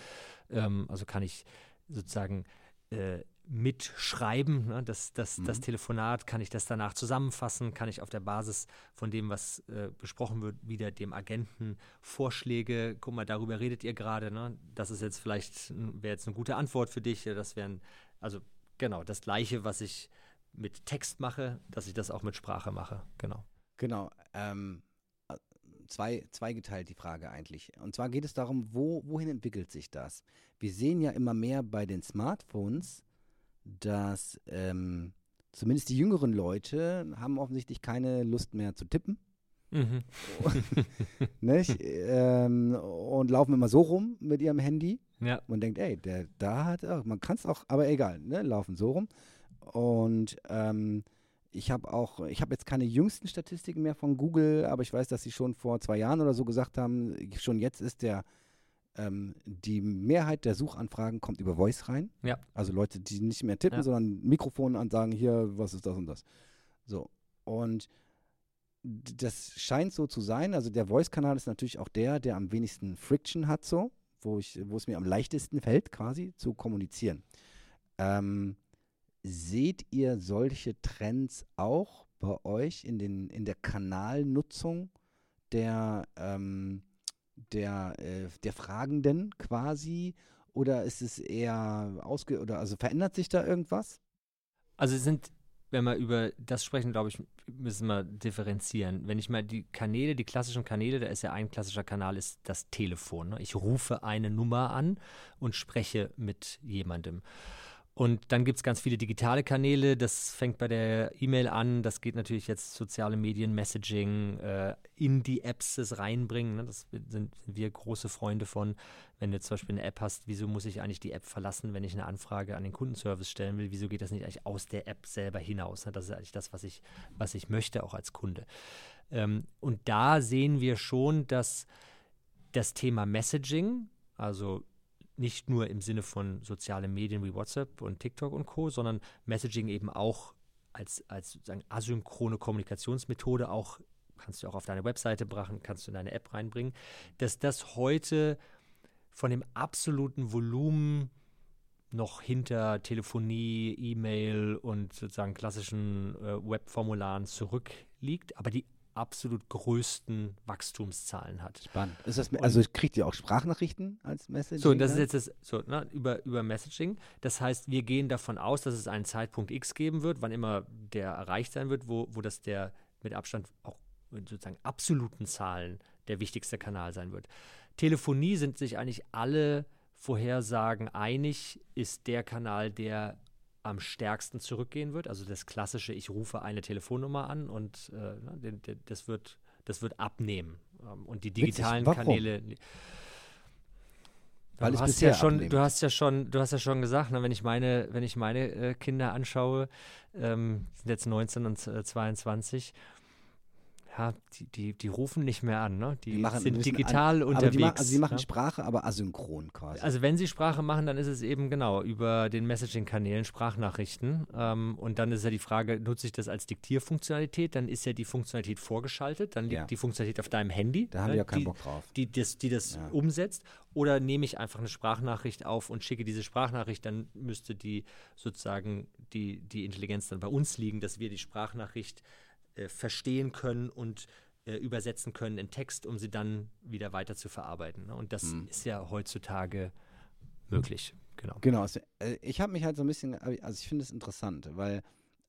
Ähm, also kann ich sozusagen äh, mitschreiben. Ne? Das, das, mhm. das Telefonat, kann ich das danach zusammenfassen? Kann ich auf der Basis von dem, was äh, besprochen wird, wieder dem Agenten Vorschläge, guck mal, darüber redet ihr gerade, ne? das ist jetzt vielleicht, wäre jetzt eine gute Antwort für dich, das wären, also genau, das Gleiche, was ich mit Text mache, dass ich das auch mit Sprache mache, genau. Genau, ähm, zwei, zweigeteilt die Frage eigentlich. Und zwar geht es darum, wo, wohin entwickelt sich das? Wir sehen ja immer mehr bei den Smartphones, dass ähm, zumindest die jüngeren Leute haben offensichtlich keine Lust mehr zu tippen. Mhm. nicht? Ähm, und laufen immer so rum mit ihrem Handy. Ja. Man denkt, ey, der da hat, ach, man kann es auch, aber egal, ne? laufen so rum. Und ähm, ich habe auch, ich habe jetzt keine jüngsten Statistiken mehr von Google, aber ich weiß, dass sie schon vor zwei Jahren oder so gesagt haben, schon jetzt ist der ähm, die Mehrheit der Suchanfragen kommt über Voice rein. Ja. Also Leute, die nicht mehr tippen, ja. sondern Mikrofon an sagen, hier, was ist das und das. So. Und das scheint so zu sein. Also der Voice-Kanal ist natürlich auch der, der am wenigsten Friction hat, so, wo ich, wo es mir am leichtesten fällt, quasi zu kommunizieren. Ähm, seht ihr solche Trends auch bei euch in, den, in der Kanalnutzung der ähm, der, äh, der Fragenden quasi? Oder ist es eher ausge oder also verändert sich da irgendwas? Also sind, wenn wir über das sprechen, glaube ich, müssen wir differenzieren. Wenn ich mal die Kanäle, die klassischen Kanäle, da ist ja ein klassischer Kanal, ist das Telefon. Ne? Ich rufe eine Nummer an und spreche mit jemandem. Und dann gibt es ganz viele digitale Kanäle. Das fängt bei der E-Mail an. Das geht natürlich jetzt soziale Medien, Messaging, äh, in die Apps das reinbringen. Ne? Das sind, sind, wir große Freunde von. Wenn du zum Beispiel eine App hast, wieso muss ich eigentlich die App verlassen, wenn ich eine Anfrage an den Kundenservice stellen will? Wieso geht das nicht eigentlich aus der App selber hinaus? Ne? Das ist eigentlich das, was ich, was ich möchte, auch als Kunde. Ähm, und da sehen wir schon, dass das Thema Messaging, also nicht nur im Sinne von sozialen Medien wie WhatsApp und TikTok und Co., sondern Messaging eben auch als, als sozusagen asynchrone Kommunikationsmethode auch, kannst du auch auf deine Webseite brachen, kannst du in deine App reinbringen, dass das heute von dem absoluten Volumen noch hinter Telefonie, E-Mail und sozusagen klassischen äh, Webformularen zurückliegt, aber die absolut größten Wachstumszahlen hat. Spannend. Das, also kriegt ihr auch Sprachnachrichten als Messaging? So, und das ist jetzt das, so, ne, über, über Messaging. Das heißt, wir gehen davon aus, dass es einen Zeitpunkt X geben wird, wann immer der erreicht sein wird, wo, wo das der mit Abstand auch sozusagen absoluten Zahlen der wichtigste Kanal sein wird. Telefonie sind sich eigentlich alle Vorhersagen einig, ist der Kanal, der am stärksten zurückgehen wird. Also das klassische, ich rufe eine Telefonnummer an und äh, das, wird, das wird abnehmen. Ähm, und die digitalen Kanäle. Weil du hast ja schon, du hast ja schon, du hast ja schon gesagt, ne, wenn ich meine, wenn ich meine äh, Kinder anschaue, ähm, sind jetzt 19 und äh, 22, ja, die, die, die rufen nicht mehr an, ne? Die, die machen, sind digital an, unterwegs. Die also sie machen ja? Sprache, aber asynchron quasi. Also wenn sie Sprache machen, dann ist es eben genau über den Messaging-Kanälen Sprachnachrichten. Ähm, und dann ist ja die Frage, nutze ich das als Diktierfunktionalität? Dann ist ja die Funktionalität vorgeschaltet, dann liegt ja. die Funktionalität auf deinem Handy. Da haben wir äh, ja keinen Bock drauf. Die, das, die das ja. umsetzt. Oder nehme ich einfach eine Sprachnachricht auf und schicke diese Sprachnachricht, dann müsste die sozusagen die, die Intelligenz dann bei uns liegen, dass wir die Sprachnachricht äh, verstehen können und äh, übersetzen können in Text, um sie dann wieder weiter zu verarbeiten. Ne? Und das mhm. ist ja heutzutage möglich. Genau. Genau. Also, äh, ich habe mich halt so ein bisschen, also ich finde es interessant, weil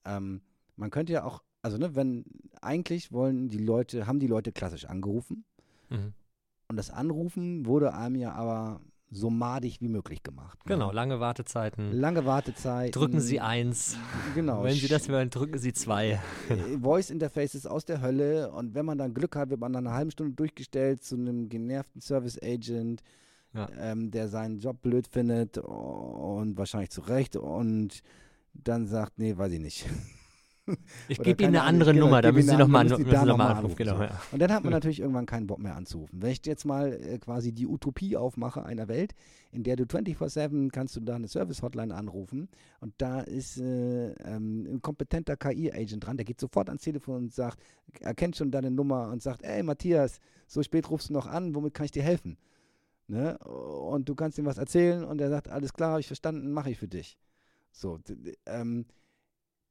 ähm, man könnte ja auch, also ne, wenn eigentlich wollen die Leute, haben die Leute klassisch angerufen mhm. und das Anrufen wurde einem ja aber so madig wie möglich gemacht. Ne? Genau, lange Wartezeiten. Lange Wartezeiten. Drücken Sie eins. Genau. Wenn Sie das wollen, drücken Sie zwei. Äh, Voice Interfaces aus der Hölle und wenn man dann Glück hat, wird man dann eine halbe Stunde durchgestellt zu einem genervten Service Agent, ja. ähm, der seinen Job blöd findet und wahrscheinlich zu Recht und dann sagt, nee, weiß ich nicht. Ich gebe Ihnen eine andere genau, Nummer, da müssen Sie nochmal noch noch mal anrufen. Genau, ja. Und dann hat man natürlich irgendwann keinen Bock mehr anzurufen. Wenn ich jetzt mal äh, quasi die Utopie aufmache einer Welt, in der du 24-7 kannst du da eine Service-Hotline anrufen und da ist äh, ähm, ein kompetenter KI-Agent dran, der geht sofort ans Telefon und sagt, erkennt schon deine Nummer und sagt, ey Matthias, so spät rufst du noch an, womit kann ich dir helfen? Ne? Und du kannst ihm was erzählen und er sagt, alles klar, habe ich verstanden, mache ich für dich. So, ähm,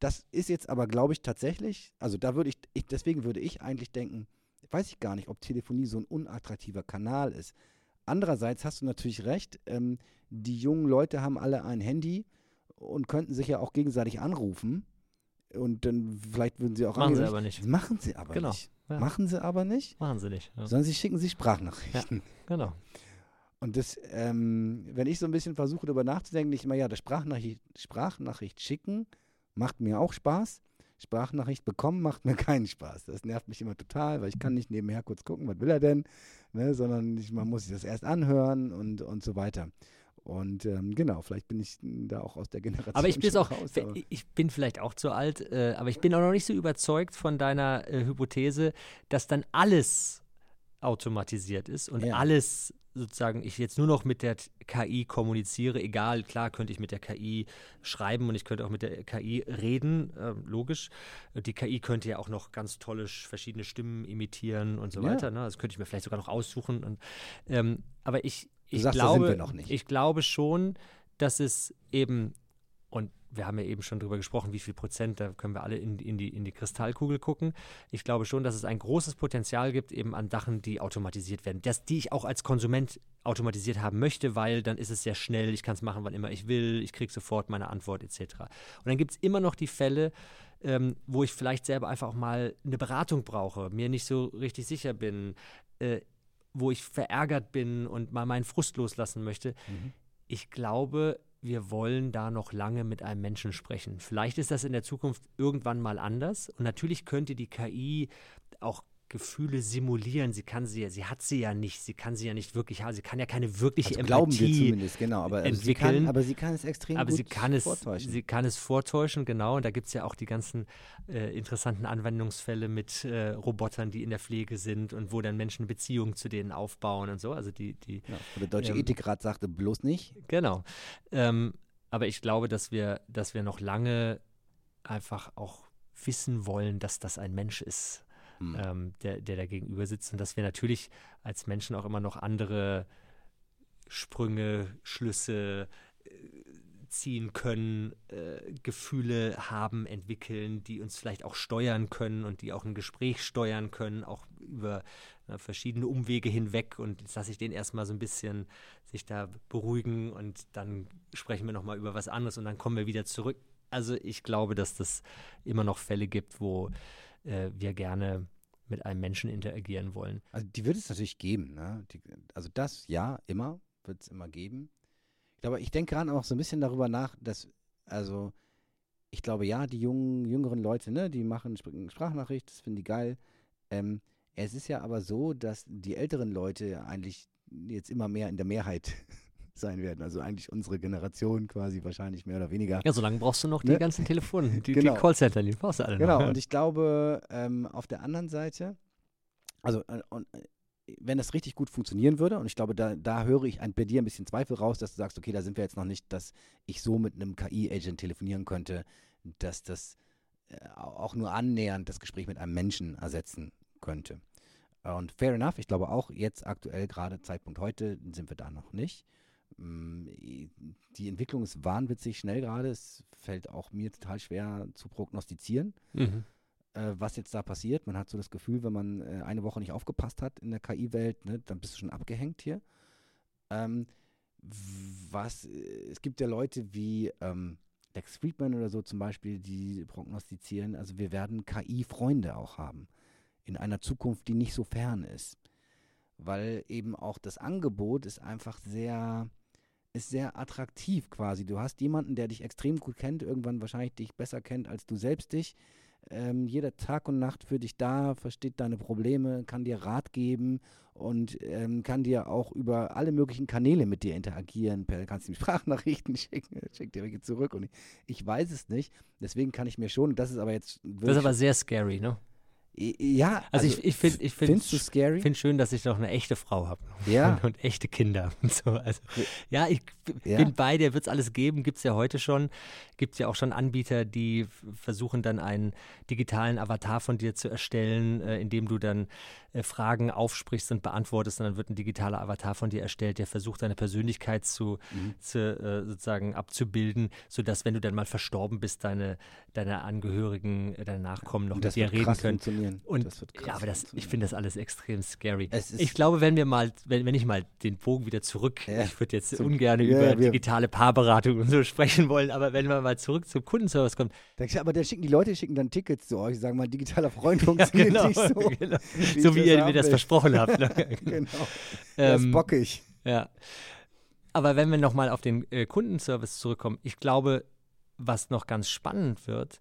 das ist jetzt aber, glaube ich, tatsächlich, also da würde ich, ich, deswegen würde ich eigentlich denken, weiß ich gar nicht, ob Telefonie so ein unattraktiver Kanal ist. Andererseits hast du natürlich recht, ähm, die jungen Leute haben alle ein Handy und könnten sich ja auch gegenseitig anrufen. Und dann vielleicht würden sie auch Machen sie aber nicht. Machen sie aber genau. nicht. Ja. Machen sie aber nicht. Machen sie nicht. Ja. Sondern sie schicken sich Sprachnachrichten. Ja, genau. Und das, ähm, wenn ich so ein bisschen versuche, darüber nachzudenken, ich immer, ja, das Sprachnachricht, Sprachnachricht schicken, macht mir auch Spaß. Sprachnachricht bekommen macht mir keinen Spaß. Das nervt mich immer total, weil ich kann nicht nebenher kurz gucken, was will er denn, ne, sondern ich, man muss sich das erst anhören und, und so weiter. Und ähm, genau, vielleicht bin ich da auch aus der Generation. Aber ich bin auch, raus, ich bin vielleicht auch zu alt, äh, aber ich bin auch noch nicht so überzeugt von deiner äh, Hypothese, dass dann alles automatisiert ist und ja. alles sozusagen ich jetzt nur noch mit der KI kommuniziere, egal, klar könnte ich mit der KI schreiben und ich könnte auch mit der KI reden, äh, logisch. Die KI könnte ja auch noch ganz tolle verschiedene Stimmen imitieren und so ja. weiter. Ne? Das könnte ich mir vielleicht sogar noch aussuchen. Und, ähm, aber ich, ich, sagst, glaube, ich glaube schon, dass es eben, und wir haben ja eben schon darüber gesprochen, wie viel Prozent, da können wir alle in, in, die, in die Kristallkugel gucken. Ich glaube schon, dass es ein großes Potenzial gibt, eben an Sachen, die automatisiert werden. Das, die ich auch als Konsument automatisiert haben möchte, weil dann ist es sehr schnell, ich kann es machen, wann immer ich will, ich kriege sofort meine Antwort etc. Und dann gibt es immer noch die Fälle, ähm, wo ich vielleicht selber einfach auch mal eine Beratung brauche, mir nicht so richtig sicher bin, äh, wo ich verärgert bin und mal meinen Frust loslassen möchte. Mhm. Ich glaube, wir wollen da noch lange mit einem Menschen sprechen. Vielleicht ist das in der Zukunft irgendwann mal anders. Und natürlich könnte die KI auch Gefühle simulieren. Sie kann sie ja, sie hat sie ja nicht, sie kann sie ja nicht wirklich haben, sie kann ja keine wirkliche also Empathie glauben wir zumindest, genau, aber entwickeln. Sie kann, aber sie kann es extrem aber gut sie kann es, vortäuschen. Sie kann es vortäuschen, genau. Und da gibt es ja auch die ganzen äh, interessanten Anwendungsfälle mit äh, Robotern, die in der Pflege sind und wo dann Menschen Beziehungen zu denen aufbauen und so. Also die, die ja, der Deutsche ähm, Ethikrat sagte bloß nicht. Genau. Ähm, aber ich glaube, dass wir, dass wir noch lange einfach auch wissen wollen, dass das ein Mensch ist mhm. ähm, der, der da gegenüber sitzt. Und dass wir natürlich als Menschen auch immer noch andere Sprünge, Schlüsse äh, ziehen können, äh, Gefühle haben, entwickeln, die uns vielleicht auch steuern können und die auch ein Gespräch steuern können, auch über äh, verschiedene Umwege hinweg. Und jetzt lasse ich den erstmal so ein bisschen sich da beruhigen und dann sprechen wir nochmal über was anderes und dann kommen wir wieder zurück. Also ich glaube, dass das immer noch Fälle gibt, wo äh, wir gerne mit einem Menschen interagieren wollen. Also die wird es natürlich geben. Ne? Die, also das, ja, immer, wird es immer geben. Aber ich denke gerade auch so ein bisschen darüber nach, dass, also ich glaube, ja, die jungen, jüngeren Leute, ne, die machen Sprachnachricht, das finden die geil. Ähm, es ist ja aber so, dass die älteren Leute eigentlich jetzt immer mehr in der Mehrheit sein werden. Also eigentlich unsere Generation quasi wahrscheinlich mehr oder weniger. Ja, solange brauchst du noch ne? die ganzen Telefone, die, genau. die Callcenter, die brauchst du alle genau. noch. Genau, und ich glaube, ähm, auf der anderen Seite, also äh, und, äh, wenn das richtig gut funktionieren würde, und ich glaube, da, da höre ich ein, bei dir ein bisschen Zweifel raus, dass du sagst, okay, da sind wir jetzt noch nicht, dass ich so mit einem KI-Agent telefonieren könnte, dass das äh, auch nur annähernd das Gespräch mit einem Menschen ersetzen könnte. Und fair enough, ich glaube auch jetzt aktuell, gerade Zeitpunkt heute, sind wir da noch nicht. Mm, die Entwicklung ist wahnwitzig schnell gerade. Es fällt auch mir total schwer zu prognostizieren. Mhm äh, was jetzt da passiert. Man hat so das Gefühl, wenn man äh, eine Woche nicht aufgepasst hat in der KI-Welt, ne, dann bist du schon abgehängt hier. Ähm, was, äh, es gibt ja Leute wie ähm, Lex Friedman oder so zum Beispiel, die prognostizieren, also wir werden KI-Freunde auch haben in einer Zukunft, die nicht so fern ist. Weil eben auch das Angebot ist einfach sehr, ist sehr attraktiv quasi. Du hast jemanden, der dich extrem gut kennt, irgendwann wahrscheinlich dich besser kennt als du selbst dich, ähm, jeder Tag und Nacht für dich da, versteht deine Probleme, kann dir Rat geben und ähm, kann dir auch über alle möglichen Kanäle mit dir interagieren. Per, kannst ihm Sprachnachrichten schicken, schickt dir welche zurück und ich, ich, weiß es nicht. Deswegen kann ich mir schon, das ist aber jetzt. Das ist aber sehr scary, ne? Ja, also, also ich, ich finde, ich scary? Finde schön, dass ich noch eine echte Frau habe. Ja. Und, und, echte Kinder. Und so. Also, ja, ich ja. bin bei dir, wird es alles geben, gibt es ja heute schon. Gibt es ja auch schon Anbieter, die versuchen dann einen digitalen Avatar von dir zu erstellen, äh, indem du dann äh, Fragen aufsprichst und beantwortest und dann wird ein digitaler Avatar von dir erstellt, der versucht, deine Persönlichkeit zu, mhm. zu äh, sozusagen abzubilden, sodass, wenn du dann mal verstorben bist, deine, deine Angehörigen, äh, deine Nachkommen noch mit dir reden können. Und ja, aber das, ich finde das alles extrem scary. Ich glaube, wenn wir mal, wenn, wenn ich mal den Bogen wieder zurück, ja. ich würde jetzt ungern ja, über digitale Paarberatung und so sprechen wollen, aber wenn wir mal zurück zum Kundenservice kommen. Aber da schicken die Leute schicken dann Tickets zu euch, sagen mal, digitaler Freund funktioniert ja, genau, nicht so. Genau. so wie wie ihr mir das versprochen habt. Ne? genau. Das ist ähm, bockig. Ja. Aber wenn wir nochmal auf den äh, Kundenservice zurückkommen, ich glaube, was noch ganz spannend wird,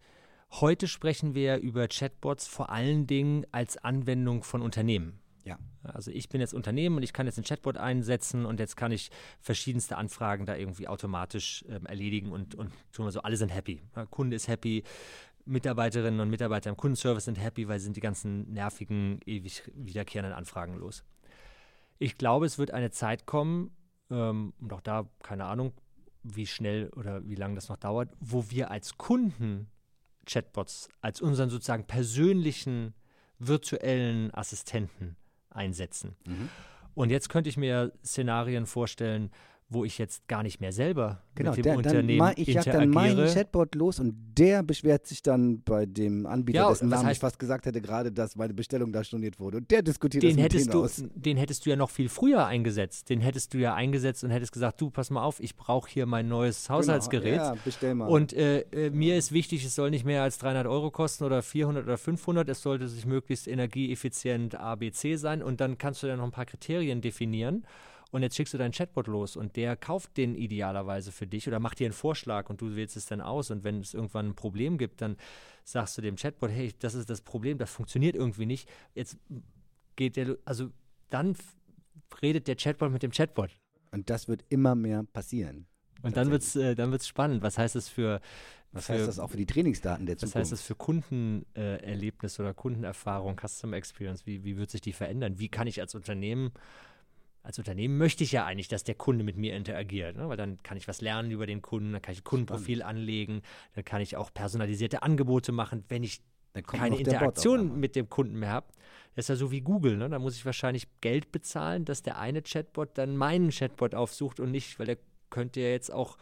heute sprechen wir über Chatbots vor allen Dingen als Anwendung von Unternehmen. Ja. Also ich bin jetzt Unternehmen und ich kann jetzt ein Chatbot einsetzen und jetzt kann ich verschiedenste Anfragen da irgendwie automatisch ähm, erledigen und, und tun wir so, alle sind happy. Der Kunde ist happy, Mitarbeiterinnen und Mitarbeiter im Kundenservice sind happy, weil sie sind die ganzen nervigen, ewig wiederkehrenden Anfragen los. Ich glaube, es wird eine Zeit kommen, ähm, und auch da, keine Ahnung, wie schnell oder wie lange das noch dauert, wo wir als Kunden Chatbots, als unseren sozusagen persönlichen virtuellen Assistenten einsetzen. Mhm. Und jetzt könnte ich mir Szenarien vorstellen, wo ich jetzt gar nicht mehr selber genau, mit dem der, Unternehmen dann, ich jag dann meinen Chatbot los und der beschwert sich dann bei dem Anbieter, ja, dessen Namen ich fast gesagt hätte, gerade, dass meine Bestellung da storniert wurde. Und der diskutiert den das hättest mit du, aus. Den hättest du ja noch viel früher eingesetzt. Den hättest du ja eingesetzt und hättest gesagt, du, pass mal auf, ich brauche hier mein neues genau, Haushaltsgerät. Genau, ja, bestell mal. Und äh, äh, mir ist wichtig, es soll nicht mehr als 300 Euro kosten oder 400 oder 500. Es sollte sich möglichst energieeffizient ABC sein. Und dann kannst du ja noch ein paar Kriterien definieren. Und jetzt schickst du deinen Chatbot los und der kauft den idealerweise für dich oder macht dir einen Vorschlag und du wählst es dann aus. Und wenn es irgendwann ein Problem gibt, dann sagst du dem Chatbot, hey, das ist das Problem, das funktioniert irgendwie nicht. Jetzt geht der, also dann redet der Chatbot mit dem Chatbot. Und das wird immer mehr passieren. Und dann wird es äh, dann wird's spannend. Was heißt das für. Was für, heißt das auch für die Trainingsdaten der Zukunft? Was heißt das für Kundenerlebnis äh, oder Kundenerfahrung, Customer Experience? Wie, wie wird sich die verändern? Wie kann ich als Unternehmen als Unternehmen möchte ich ja eigentlich, dass der Kunde mit mir interagiert, ne? weil dann kann ich was lernen über den Kunden, dann kann ich ein Kundenprofil Spannend. anlegen, dann kann ich auch personalisierte Angebote machen, wenn ich keine Interaktion mit dem Kunden mehr habe. Das ist ja so wie Google, ne? da muss ich wahrscheinlich Geld bezahlen, dass der eine Chatbot dann meinen Chatbot aufsucht und nicht, weil der könnte ja jetzt auch,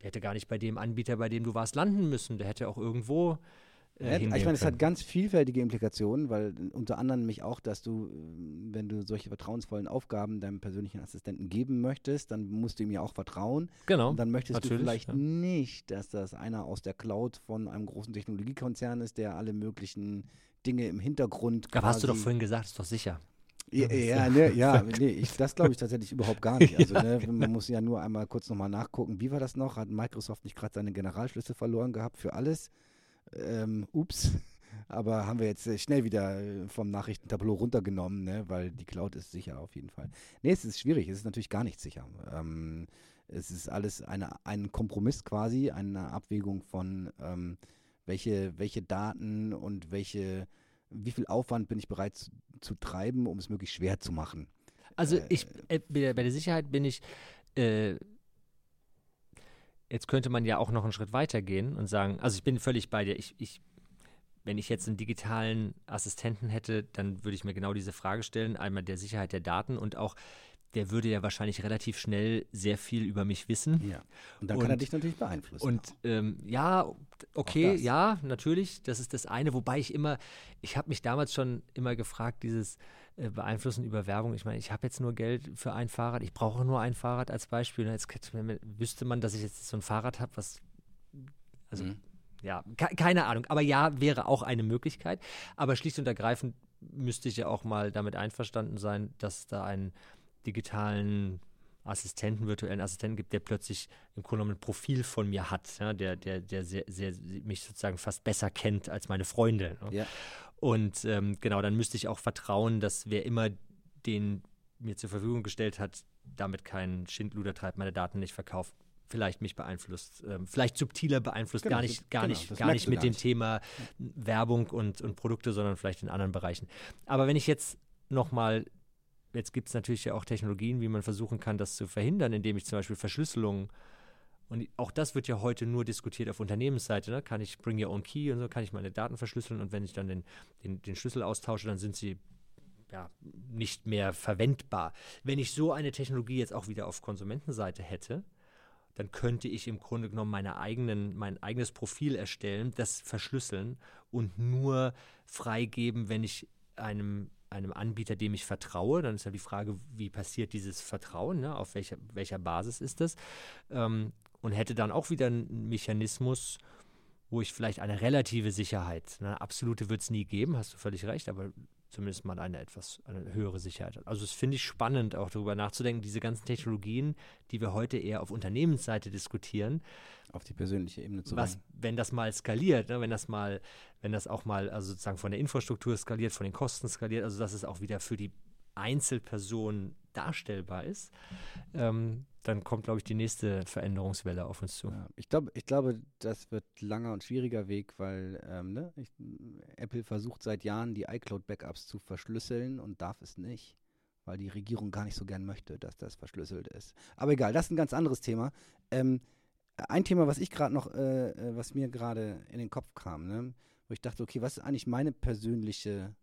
der hätte gar nicht bei dem Anbieter, bei dem du warst, landen müssen, der hätte auch irgendwo äh, ich meine, es hat ganz vielfältige Implikationen, weil unter anderem mich auch, dass du, wenn du solche vertrauensvollen Aufgaben deinem persönlichen Assistenten geben möchtest, dann musst du ihm ja auch vertrauen. Genau. Und dann möchtest du vielleicht ja. nicht, dass das einer aus der Cloud von einem großen Technologiekonzern ist, der alle möglichen Dinge im Hintergrund. Aber hast du doch vorhin gesagt, ist doch sicher. Ja, ja, ne, ja nee, ich, das glaube ich tatsächlich überhaupt gar nicht. Also ne, man muss ja nur einmal kurz nochmal nachgucken, wie war das noch? Hat Microsoft nicht gerade seine Generalschlüsse verloren gehabt für alles? Ähm, ups. Aber haben wir jetzt äh, schnell wieder äh, vom Nachrichtentableau runtergenommen, ne? weil die Cloud ist sicher auf jeden Fall. Nee, es ist schwierig, es ist natürlich gar nicht sicher. Ähm, es ist alles eine, ein Kompromiss quasi, eine Abwägung von ähm, welche, welche Daten und welche, wie viel Aufwand bin ich bereit zu, zu treiben, um es möglichst schwer zu machen. Also äh, ich äh, bei der Sicherheit bin ich äh, jetzt könnte man ja auch noch einen Schritt weiter gehen und sagen, also ich bin völlig bei dir, ich, ich wenn ich jetzt einen digitalen Assistenten hätte, dann würde ich mir genau diese Frage stellen. Einmal der Sicherheit der Daten und auch, der würde ja wahrscheinlich relativ schnell sehr viel über mich wissen. Ja. Und dann und, kann er dich natürlich beeinflussen. Und ähm, ja, okay, ja, natürlich, das ist das eine. Wobei ich immer, ich habe mich damals schon immer gefragt, dieses äh, Beeinflussen über Werbung. Ich meine, ich habe jetzt nur Geld für ein Fahrrad, ich brauche nur ein Fahrrad als Beispiel. Jetzt wüsste man, dass ich jetzt so ein Fahrrad habe, was also mhm ja, keine Ahnung. Aber ja, wäre auch eine Möglichkeit. Aber schlicht und ergreifend müsste ich ja auch mal damit einverstanden sein, dass da einen digitalen Assistenten, virtuellen Assistenten gibt, der plötzlich im Grunde genommen ein Profil von mir hat, ja, der, der, der sehr, sehr, mich sozusagen fast besser kennt als meine Freunde. Ne? Ja. Und ähm, genau, dann müsste ich auch vertrauen, dass wer immer den mir zur Verfügung gestellt hat, damit keinen Schindluder treibt, meine Daten nicht verkauft, vielleicht mich beeinflusst, ähm, vielleicht subtiler beeinflusst, genau, gar nicht, gar genau, nicht, gar nicht mit dem nicht. Thema Werbung und, und Produkte, sondern vielleicht in anderen Bereichen. Aber wenn ich jetzt nochmal, jetzt gibt es natürlich ja auch Technologien, wie man versuchen kann, das zu verhindern, indem ich zum Beispiel Verschlüsselung und auch das wird ja heute nur diskutiert auf Unternehmensseite. Ne? Kann ich Bring Your Own Key und so, kann ich meine Daten verschlüsseln und wenn ich dann den, den, den Schlüssel austausche, dann sind sie ja, nicht mehr verwendbar. Wenn ich so eine Technologie jetzt auch wieder auf Konsumentenseite hätte, dann könnte ich im Grunde genommen meine eigenen, mein eigenes Profil erstellen, das verschlüsseln und nur freigeben, wenn ich einem einem Anbieter, dem ich vertraue, dann ist ja die Frage, wie passiert dieses Vertrauen, ne? auf welcher, welcher Basis ist das? Ähm, und hätte dann auch wieder einen Mechanismus, wo ich vielleicht eine relative Sicherheit, eine absolute wird es nie geben, hast du völlig recht, aber zumindest mal eine etwas eine höhere Sicherheit hat. Also das finde ich spannend, auch darüber nachzudenken, diese ganzen Technologien, die wir heute eher auf Unternehmensseite diskutieren, auf die persönliche Ebene zu was, bringen. wenn das mal skaliert, ne, wenn das mal, wenn das auch mal, also sozusagen von der Infrastruktur skaliert, von den Kosten skaliert, also dass es auch wieder für die Einzelperson darstellbar ist, ähm, dann kommt, glaube ich, die nächste Veränderungswelle auf uns zu. Ja, ich, glaub, ich glaube, das wird langer und schwieriger Weg, weil ähm, ne, ich, Apple versucht seit Jahren, die iCloud-Backups zu verschlüsseln und darf es nicht, weil die Regierung gar nicht so gern möchte, dass das verschlüsselt ist. Aber egal, das ist ein ganz anderes Thema. Ähm, ein Thema, was ich gerade noch, äh, äh was mir gerade in den Kopf kam, ne, wo ich dachte, okay, was ist eigentlich meine persönliche,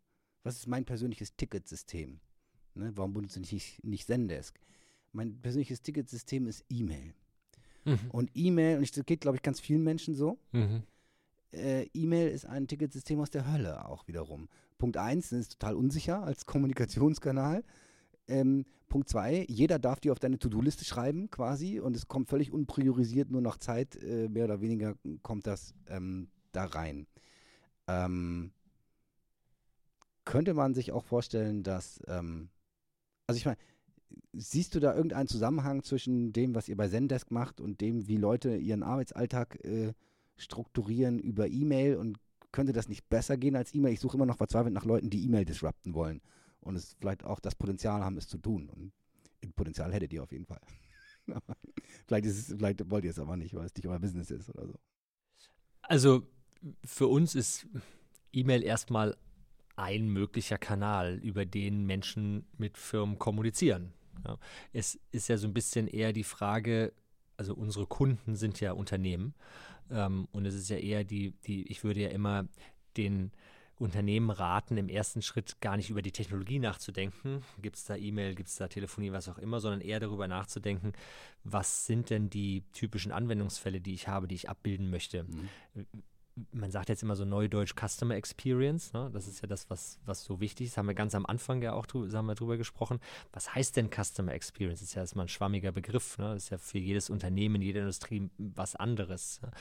was ist mein persönliches Ticketsystem? Ne? Warum benutze ich nicht, nicht Zendesk? Mein persönliches Ticketsystem ist E-Mail. Mhm. Und E-Mail, und das geht, glaube ich, ganz vielen Menschen so. Mhm. Äh, E-Mail ist ein Ticketsystem aus der Hölle auch wiederum. Punkt eins, ist total unsicher als Kommunikationskanal. Ähm, Punkt zwei, jeder darf dir auf deine To-Do-Liste schreiben quasi und es kommt völlig unpriorisiert, nur nach Zeit, äh, mehr oder weniger kommt das ähm, da rein. Ähm, könnte man sich auch vorstellen, dass ähm, also ich meine, siehst du da irgendeinen Zusammenhang zwischen dem, was ihr bei Zendesk macht und dem, wie Leute ihren Arbeitsalltag äh, strukturieren über E-Mail und könnte das nicht besser gehen als E-Mail? Ich suche immer noch verzweifelt nach Leuten, die E-Mail disrupten wollen und es vielleicht auch das Potenzial haben, es zu tun. Und Potenzial hättet ihr auf jeden Fall. vielleicht, ist es, vielleicht wollt ihr es aber nicht, weil es nicht euer Business ist oder so. Also für uns ist E-Mail erstmal ein möglicher Kanal, über den Menschen mit Firmen kommunizieren. Ja. Es ist ja so ein bisschen eher die Frage, also unsere Kunden sind ja Unternehmen ähm, und es ist ja eher die, die, ich würde ja immer den Unternehmen raten, im ersten Schritt gar nicht über die Technologie nachzudenken. Gibt es da E-Mail, gibt es da Telefonie, was auch immer, sondern eher darüber nachzudenken, was sind denn die typischen Anwendungsfälle, die ich habe, die ich abbilden möchte. Mhm man sagt jetzt immer so Neudeutsch Customer Experience, ne? das ist ja das, was, was so wichtig ist, haben wir ganz am Anfang ja auch drüber, haben wir drüber gesprochen. Was heißt denn Customer Experience? Das ist ja erstmal ein schwammiger Begriff, ne? das ist ja für jedes Unternehmen, jede Industrie was anderes. Ne?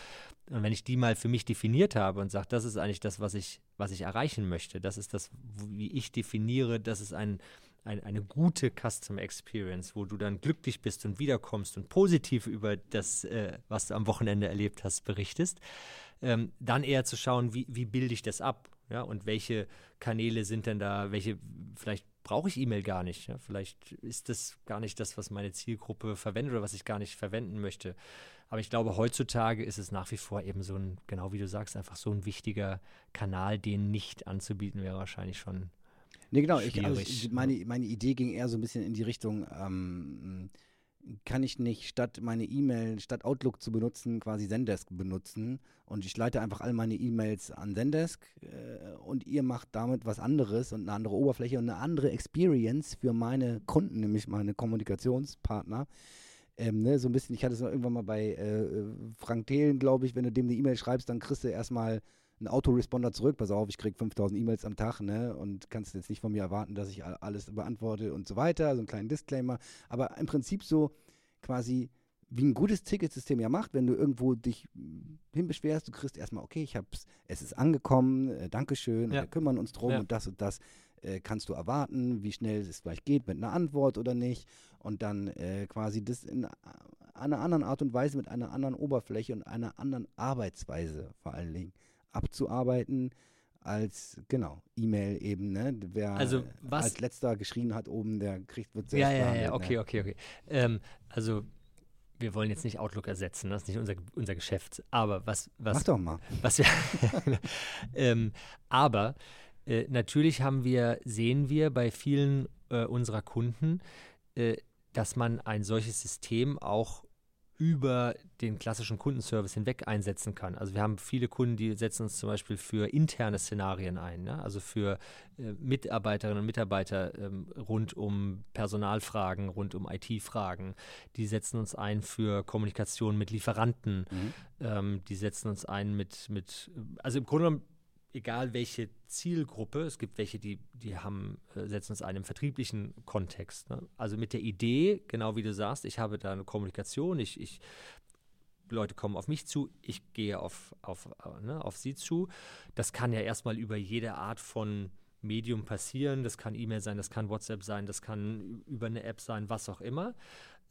Und wenn ich die mal für mich definiert habe und sage, das ist eigentlich das, was ich, was ich erreichen möchte, das ist das, wie ich definiere, dass es ein, ein, eine gute Customer Experience, wo du dann glücklich bist und wiederkommst und positiv über das, äh, was du am Wochenende erlebt hast, berichtest, ähm, dann eher zu schauen, wie, wie bilde ich das ab? Ja, und welche Kanäle sind denn da, welche, vielleicht brauche ich E-Mail gar nicht. Ja? Vielleicht ist das gar nicht das, was meine Zielgruppe verwendet oder was ich gar nicht verwenden möchte. Aber ich glaube, heutzutage ist es nach wie vor eben so ein, genau wie du sagst, einfach so ein wichtiger Kanal, den nicht anzubieten, wäre wahrscheinlich schon. Nee, genau. Ich, also ich, meine, meine Idee ging eher so ein bisschen in die Richtung, ähm, kann ich nicht statt meine E-Mail, statt Outlook zu benutzen, quasi Zendesk benutzen und ich leite einfach all meine E-Mails an Zendesk äh, und ihr macht damit was anderes und eine andere Oberfläche und eine andere Experience für meine Kunden, nämlich meine Kommunikationspartner. Ähm, ne, so ein bisschen, ich hatte es irgendwann mal bei äh, Frank Thelen, glaube ich, wenn du dem eine E-Mail schreibst, dann kriegst du erstmal einen Autoresponder zurück, pass auf, ich kriege 5000 E-Mails am Tag, ne, und kannst jetzt nicht von mir erwarten, dass ich alles beantworte und so weiter, so einen kleinen Disclaimer, aber im Prinzip so quasi wie ein gutes Ticketsystem ja macht, wenn du irgendwo dich hinbeschwerst, du kriegst erstmal, okay, ich hab's, es ist angekommen, äh, Dankeschön, ja. wir kümmern uns drum ja. und das und das äh, kannst du erwarten, wie schnell es vielleicht geht mit einer Antwort oder nicht. Und dann äh, quasi das in einer anderen Art und Weise mit einer anderen Oberfläche und einer anderen Arbeitsweise vor allen Dingen abzuarbeiten als genau E-Mail eben, ne? Wer also was, als letzter geschrien hat oben, der kriegt wird Ja, ja, ja, okay, ne? okay, okay. Ähm, also wir wollen jetzt nicht Outlook ersetzen, das ist nicht unser, unser Geschäft. Aber was, was Mach doch mal. Was wir, ähm, aber äh, natürlich haben wir, sehen wir bei vielen äh, unserer Kunden, äh, dass man ein solches System auch über den klassischen Kundenservice hinweg einsetzen kann. Also wir haben viele Kunden, die setzen uns zum Beispiel für interne Szenarien ein, ne? also für äh, Mitarbeiterinnen und Mitarbeiter ähm, rund um Personalfragen, rund um IT-Fragen. Die setzen uns ein für Kommunikation mit Lieferanten. Mhm. Ähm, die setzen uns ein mit, mit also im Grunde genommen egal welche Zielgruppe, es gibt welche, die, die haben, äh, setzen es einem vertrieblichen Kontext. Ne? Also mit der Idee, genau wie du sagst, ich habe da eine Kommunikation, ich, ich Leute kommen auf mich zu, ich gehe auf, auf, äh, ne, auf sie zu. Das kann ja erstmal über jede Art von Medium passieren. Das kann E-Mail sein, das kann WhatsApp sein, das kann über eine App sein, was auch immer.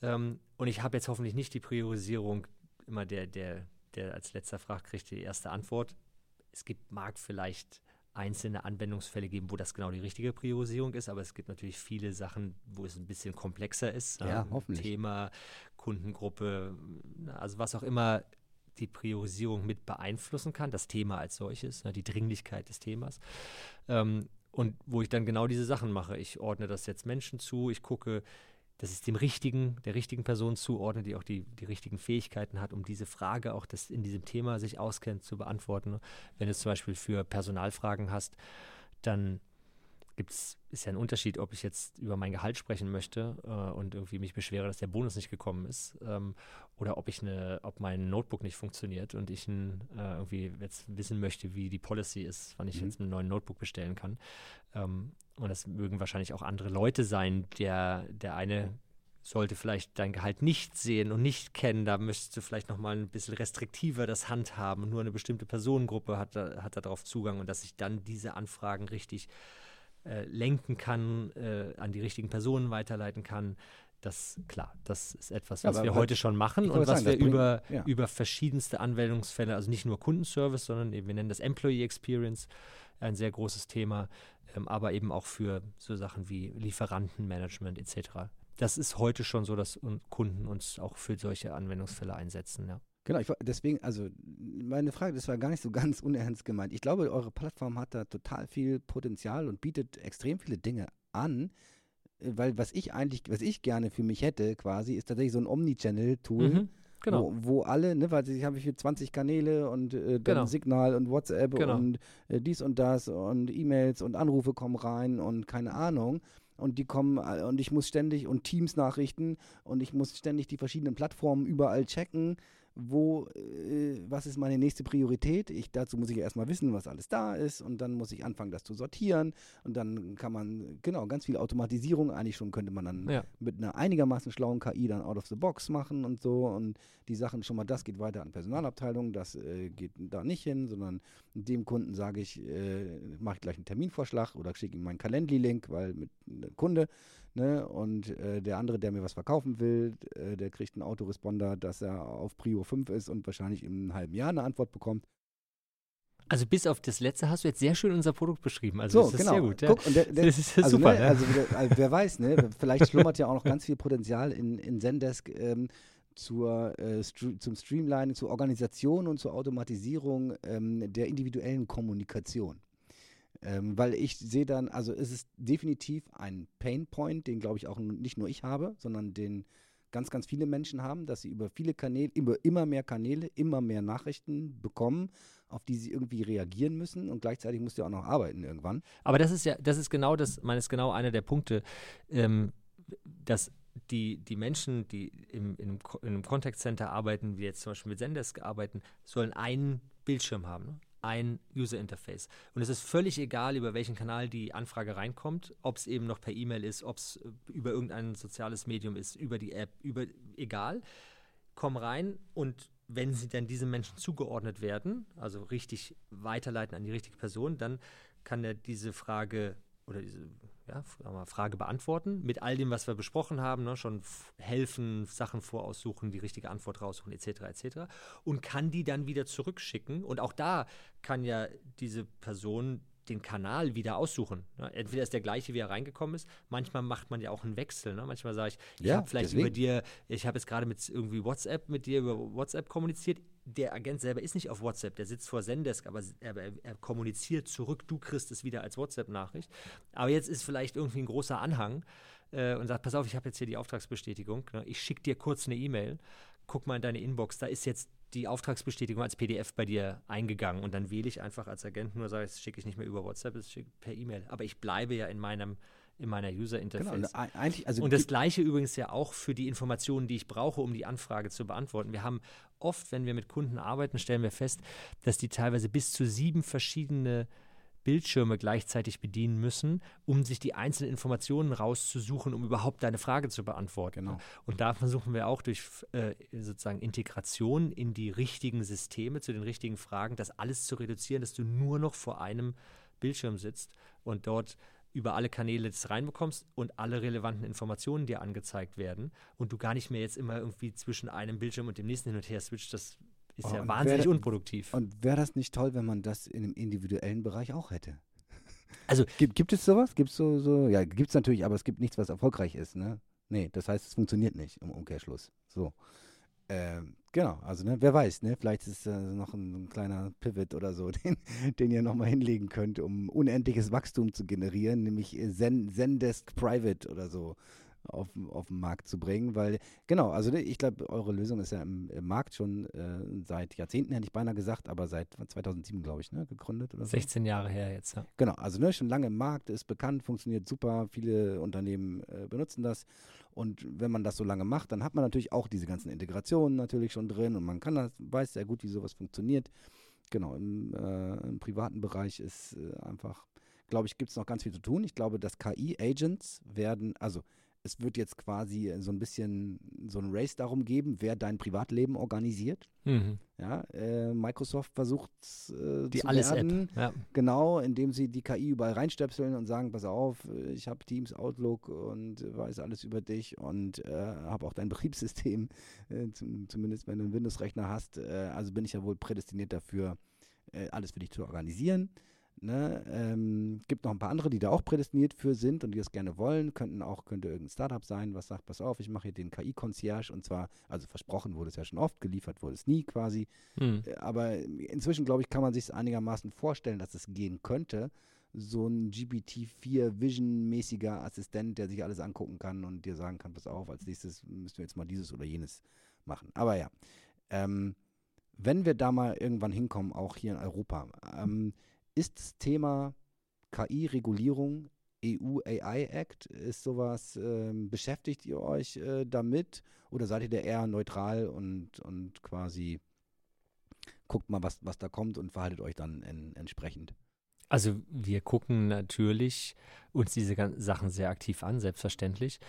Ähm, und ich habe jetzt hoffentlich nicht die Priorisierung, immer der, der, der als letzter fragt, kriegt die erste Antwort es gibt, mag vielleicht einzelne Anwendungsfälle geben, wo das genau die richtige Priorisierung ist, aber es gibt natürlich viele Sachen, wo es ein bisschen komplexer ist. Ja, ähm, hoffentlich. Thema, Kundengruppe, also was auch immer die Priorisierung mit beeinflussen kann, das Thema als solches, ne, die Dringlichkeit des Themas. Ähm, und wo ich dann genau diese Sachen mache. Ich ordne das jetzt Menschen zu, ich gucke, dass ich es dem richtigen, der richtigen Person zuordne, die auch die, die richtigen Fähigkeiten hat, um diese Frage auch das in diesem Thema sich auskennt, zu beantworten. Wenn du es zum Beispiel für Personalfragen hast, dann gibt es, ist ja ein Unterschied, ob ich jetzt über mein Gehalt sprechen möchte äh, und irgendwie mich beschwere, dass der Bonus nicht gekommen ist, ähm, oder ob ich eine, ob mein Notebook nicht funktioniert und ich ein, äh, irgendwie jetzt wissen möchte, wie die Policy ist, wann ich mhm. jetzt einen neuen Notebook bestellen kann. Ähm, und das mögen wahrscheinlich auch andere Leute sein. Der, der eine sollte vielleicht dein Gehalt nicht sehen und nicht kennen. Da müsstest du vielleicht nochmal ein bisschen restriktiver das handhaben. Nur eine bestimmte Personengruppe hat, hat darauf Zugang und dass ich dann diese Anfragen richtig äh, lenken kann, äh, an die richtigen Personen weiterleiten kann. Das, klar, das ist etwas, was ja, wir heute schon machen und was sagen, wir über, ja. über verschiedenste Anwendungsfälle, also nicht nur Kundenservice, sondern eben, wir nennen das Employee Experience, ein sehr großes Thema, ähm, aber eben auch für so Sachen wie Lieferantenmanagement etc. Das ist heute schon so, dass Kunden uns auch für solche Anwendungsfälle einsetzen, ja. Genau, ich, deswegen, also meine Frage, das war gar nicht so ganz unernst gemeint. Ich glaube, eure Plattform hat da total viel Potenzial und bietet extrem viele Dinge an, äh, weil was ich eigentlich, was ich gerne für mich hätte, quasi, ist tatsächlich so ein Omnichannel-Tool. Mhm Genau. Wo, wo alle, ne, weil ich habe hier 20 Kanäle und äh, genau. Signal und WhatsApp genau. und äh, dies und das und E-Mails und Anrufe kommen rein und keine Ahnung. Und die kommen äh, und ich muss ständig und Teams-Nachrichten und ich muss ständig die verschiedenen Plattformen überall checken wo, äh, was ist meine nächste Priorität? Ich, dazu muss ich erstmal wissen, was alles da ist und dann muss ich anfangen, das zu sortieren und dann kann man, genau, ganz viel Automatisierung, eigentlich schon könnte man dann ja. mit einer einigermaßen schlauen KI dann out of the box machen und so und die Sachen schon mal, das geht weiter an Personalabteilung, das äh, geht da nicht hin, sondern dem Kunden sage ich, äh, mache ich gleich einen Terminvorschlag oder schicke ihm meinen Calendly-Link, weil mit äh, Kunde Ne? Und äh, der andere, der mir was verkaufen will, äh, der kriegt einen Autoresponder, dass er auf Prio 5 ist und wahrscheinlich in einem halben Jahr eine Antwort bekommt. Also bis auf das letzte hast du jetzt sehr schön unser Produkt beschrieben. Also so, das ist genau. sehr gut. Ja. Guck, der, der, das ist also, super. Ne, ja. also, also, wer weiß, ne? vielleicht schlummert ja auch noch ganz viel Potenzial in, in Zendesk ähm, zur, äh, st zum Streamlining, zur Organisation und zur Automatisierung ähm, der individuellen Kommunikation. Ähm, weil ich sehe dann, also es ist definitiv ein Painpoint, den glaube ich auch nicht nur ich habe, sondern den ganz, ganz viele Menschen haben, dass sie über viele Kanäle, über immer mehr Kanäle, immer mehr Nachrichten bekommen, auf die sie irgendwie reagieren müssen und gleichzeitig musst du ja auch noch arbeiten irgendwann. Aber das ist ja, das ist genau das, meine ist genau einer der Punkte, ähm, dass die, die Menschen, die im, in, einem, in einem Contact Center arbeiten, wie jetzt zum Beispiel mit Zendesk arbeiten, sollen einen Bildschirm haben. Ne? Ein User Interface. Und es ist völlig egal, über welchen Kanal die Anfrage reinkommt, ob es eben noch per E-Mail ist, ob es äh, über irgendein soziales Medium ist, über die App, über egal. Komm rein und wenn sie dann diesem Menschen zugeordnet werden, also richtig weiterleiten an die richtige Person, dann kann er diese Frage oder diese ja, Frage beantworten mit all dem, was wir besprochen haben, ne, schon helfen, Sachen voraussuchen, die richtige Antwort raussuchen, etc. etc. und kann die dann wieder zurückschicken. Und auch da kann ja diese Person den Kanal wieder aussuchen. Ne? Entweder ist der gleiche, wie er reingekommen ist. Manchmal macht man ja auch einen Wechsel. Ne? Manchmal sage ich, ich ja, habe vielleicht deswegen. über dir, ich habe jetzt gerade mit irgendwie WhatsApp mit dir über WhatsApp kommuniziert. Der Agent selber ist nicht auf WhatsApp, der sitzt vor Zendesk, aber er, er, er kommuniziert zurück, du kriegst es wieder als WhatsApp-Nachricht. Aber jetzt ist vielleicht irgendwie ein großer Anhang äh, und sagt, pass auf, ich habe jetzt hier die Auftragsbestätigung. Ne? Ich schicke dir kurz eine E-Mail, guck mal in deine Inbox, da ist jetzt die Auftragsbestätigung als PDF bei dir eingegangen und dann wähle ich einfach als Agent nur, sage ich, das schicke ich nicht mehr über WhatsApp, das schicke ich per E-Mail. Aber ich bleibe ja in meinem in meiner User Interface. Genau, eigentlich, also und das gleiche übrigens ja auch für die Informationen, die ich brauche, um die Anfrage zu beantworten. Wir haben oft, wenn wir mit Kunden arbeiten, stellen wir fest, dass die teilweise bis zu sieben verschiedene Bildschirme gleichzeitig bedienen müssen, um sich die einzelnen Informationen rauszusuchen, um überhaupt deine Frage zu beantworten. Genau. Und da versuchen wir auch durch äh, sozusagen Integration in die richtigen Systeme, zu den richtigen Fragen, das alles zu reduzieren, dass du nur noch vor einem Bildschirm sitzt und dort über alle Kanäle das reinbekommst und alle relevanten Informationen dir angezeigt werden und du gar nicht mehr jetzt immer irgendwie zwischen einem Bildschirm und dem nächsten hin und her switcht, das ist oh, ja wahnsinnig wär, unproduktiv. Und wäre das nicht toll, wenn man das in einem individuellen Bereich auch hätte? Also gibt, gibt es sowas? Gibt es so, so, ja, gibt es natürlich, aber es gibt nichts, was erfolgreich ist, ne? Nee, das heißt, es funktioniert nicht im Umkehrschluss. So. Ähm, genau, also ne, wer weiß, ne? Vielleicht ist äh, noch ein, ein, kleiner Pivot oder so, den, den ihr nochmal hinlegen könnt, um unendliches Wachstum zu generieren, nämlich Zen, Zendesk Private oder so auf, auf den Markt zu bringen, weil, genau, also ne, ich glaube, eure Lösung ist ja im, im Markt schon äh, seit Jahrzehnten, hätte ich beinahe gesagt, aber seit 2007, glaube ich, ne, gegründet oder so. 16 Jahre her jetzt, ja. Genau, also ne, schon lange im Markt, ist bekannt, funktioniert super, viele Unternehmen äh, benutzen das und wenn man das so lange macht, dann hat man natürlich auch diese ganzen Integrationen natürlich schon drin und man kann das, weiß sehr gut, wie sowas funktioniert. Genau, im, äh, im privaten Bereich ist äh, einfach, glaube ich, gibt es noch ganz viel zu tun. Ich glaube, dass KI-Agents werden, also es wird jetzt quasi so ein bisschen so ein Race darum geben, wer dein Privatleben organisiert. Mhm. Ja, äh, Microsoft versucht äh, die alles werden, App. Ja. genau, indem sie die KI überall reinstöpseln und sagen, pass auf, ich habe Teams, Outlook und weiß alles über dich und äh, habe auch dein Betriebssystem, äh, zum, zumindest wenn du einen Windows-Rechner hast. Äh, also bin ich ja wohl prädestiniert dafür, äh, alles für dich zu organisieren. Ne, ähm, gibt noch ein paar andere, die da auch prädestiniert für sind und die das gerne wollen. Könnten auch, könnte irgendein Startup sein, was sagt, pass auf, ich mache hier den KI-Concierge und zwar, also versprochen wurde es ja schon oft, geliefert wurde es nie quasi. Hm. Äh, aber inzwischen, glaube ich, kann man sich einigermaßen vorstellen, dass es gehen könnte. So ein GPT-4 Vision-mäßiger Assistent, der sich alles angucken kann und dir sagen kann, pass auf, als nächstes müssen wir jetzt mal dieses oder jenes machen. Aber ja, ähm, wenn wir da mal irgendwann hinkommen, auch hier in Europa, ähm, ist das Thema KI-Regulierung EU AI Act. Ist sowas, ähm, beschäftigt ihr euch äh, damit oder seid ihr da eher neutral und, und quasi guckt mal, was, was da kommt und verhaltet euch dann in, entsprechend? Also wir gucken natürlich uns diese ganzen Sachen sehr aktiv an, selbstverständlich.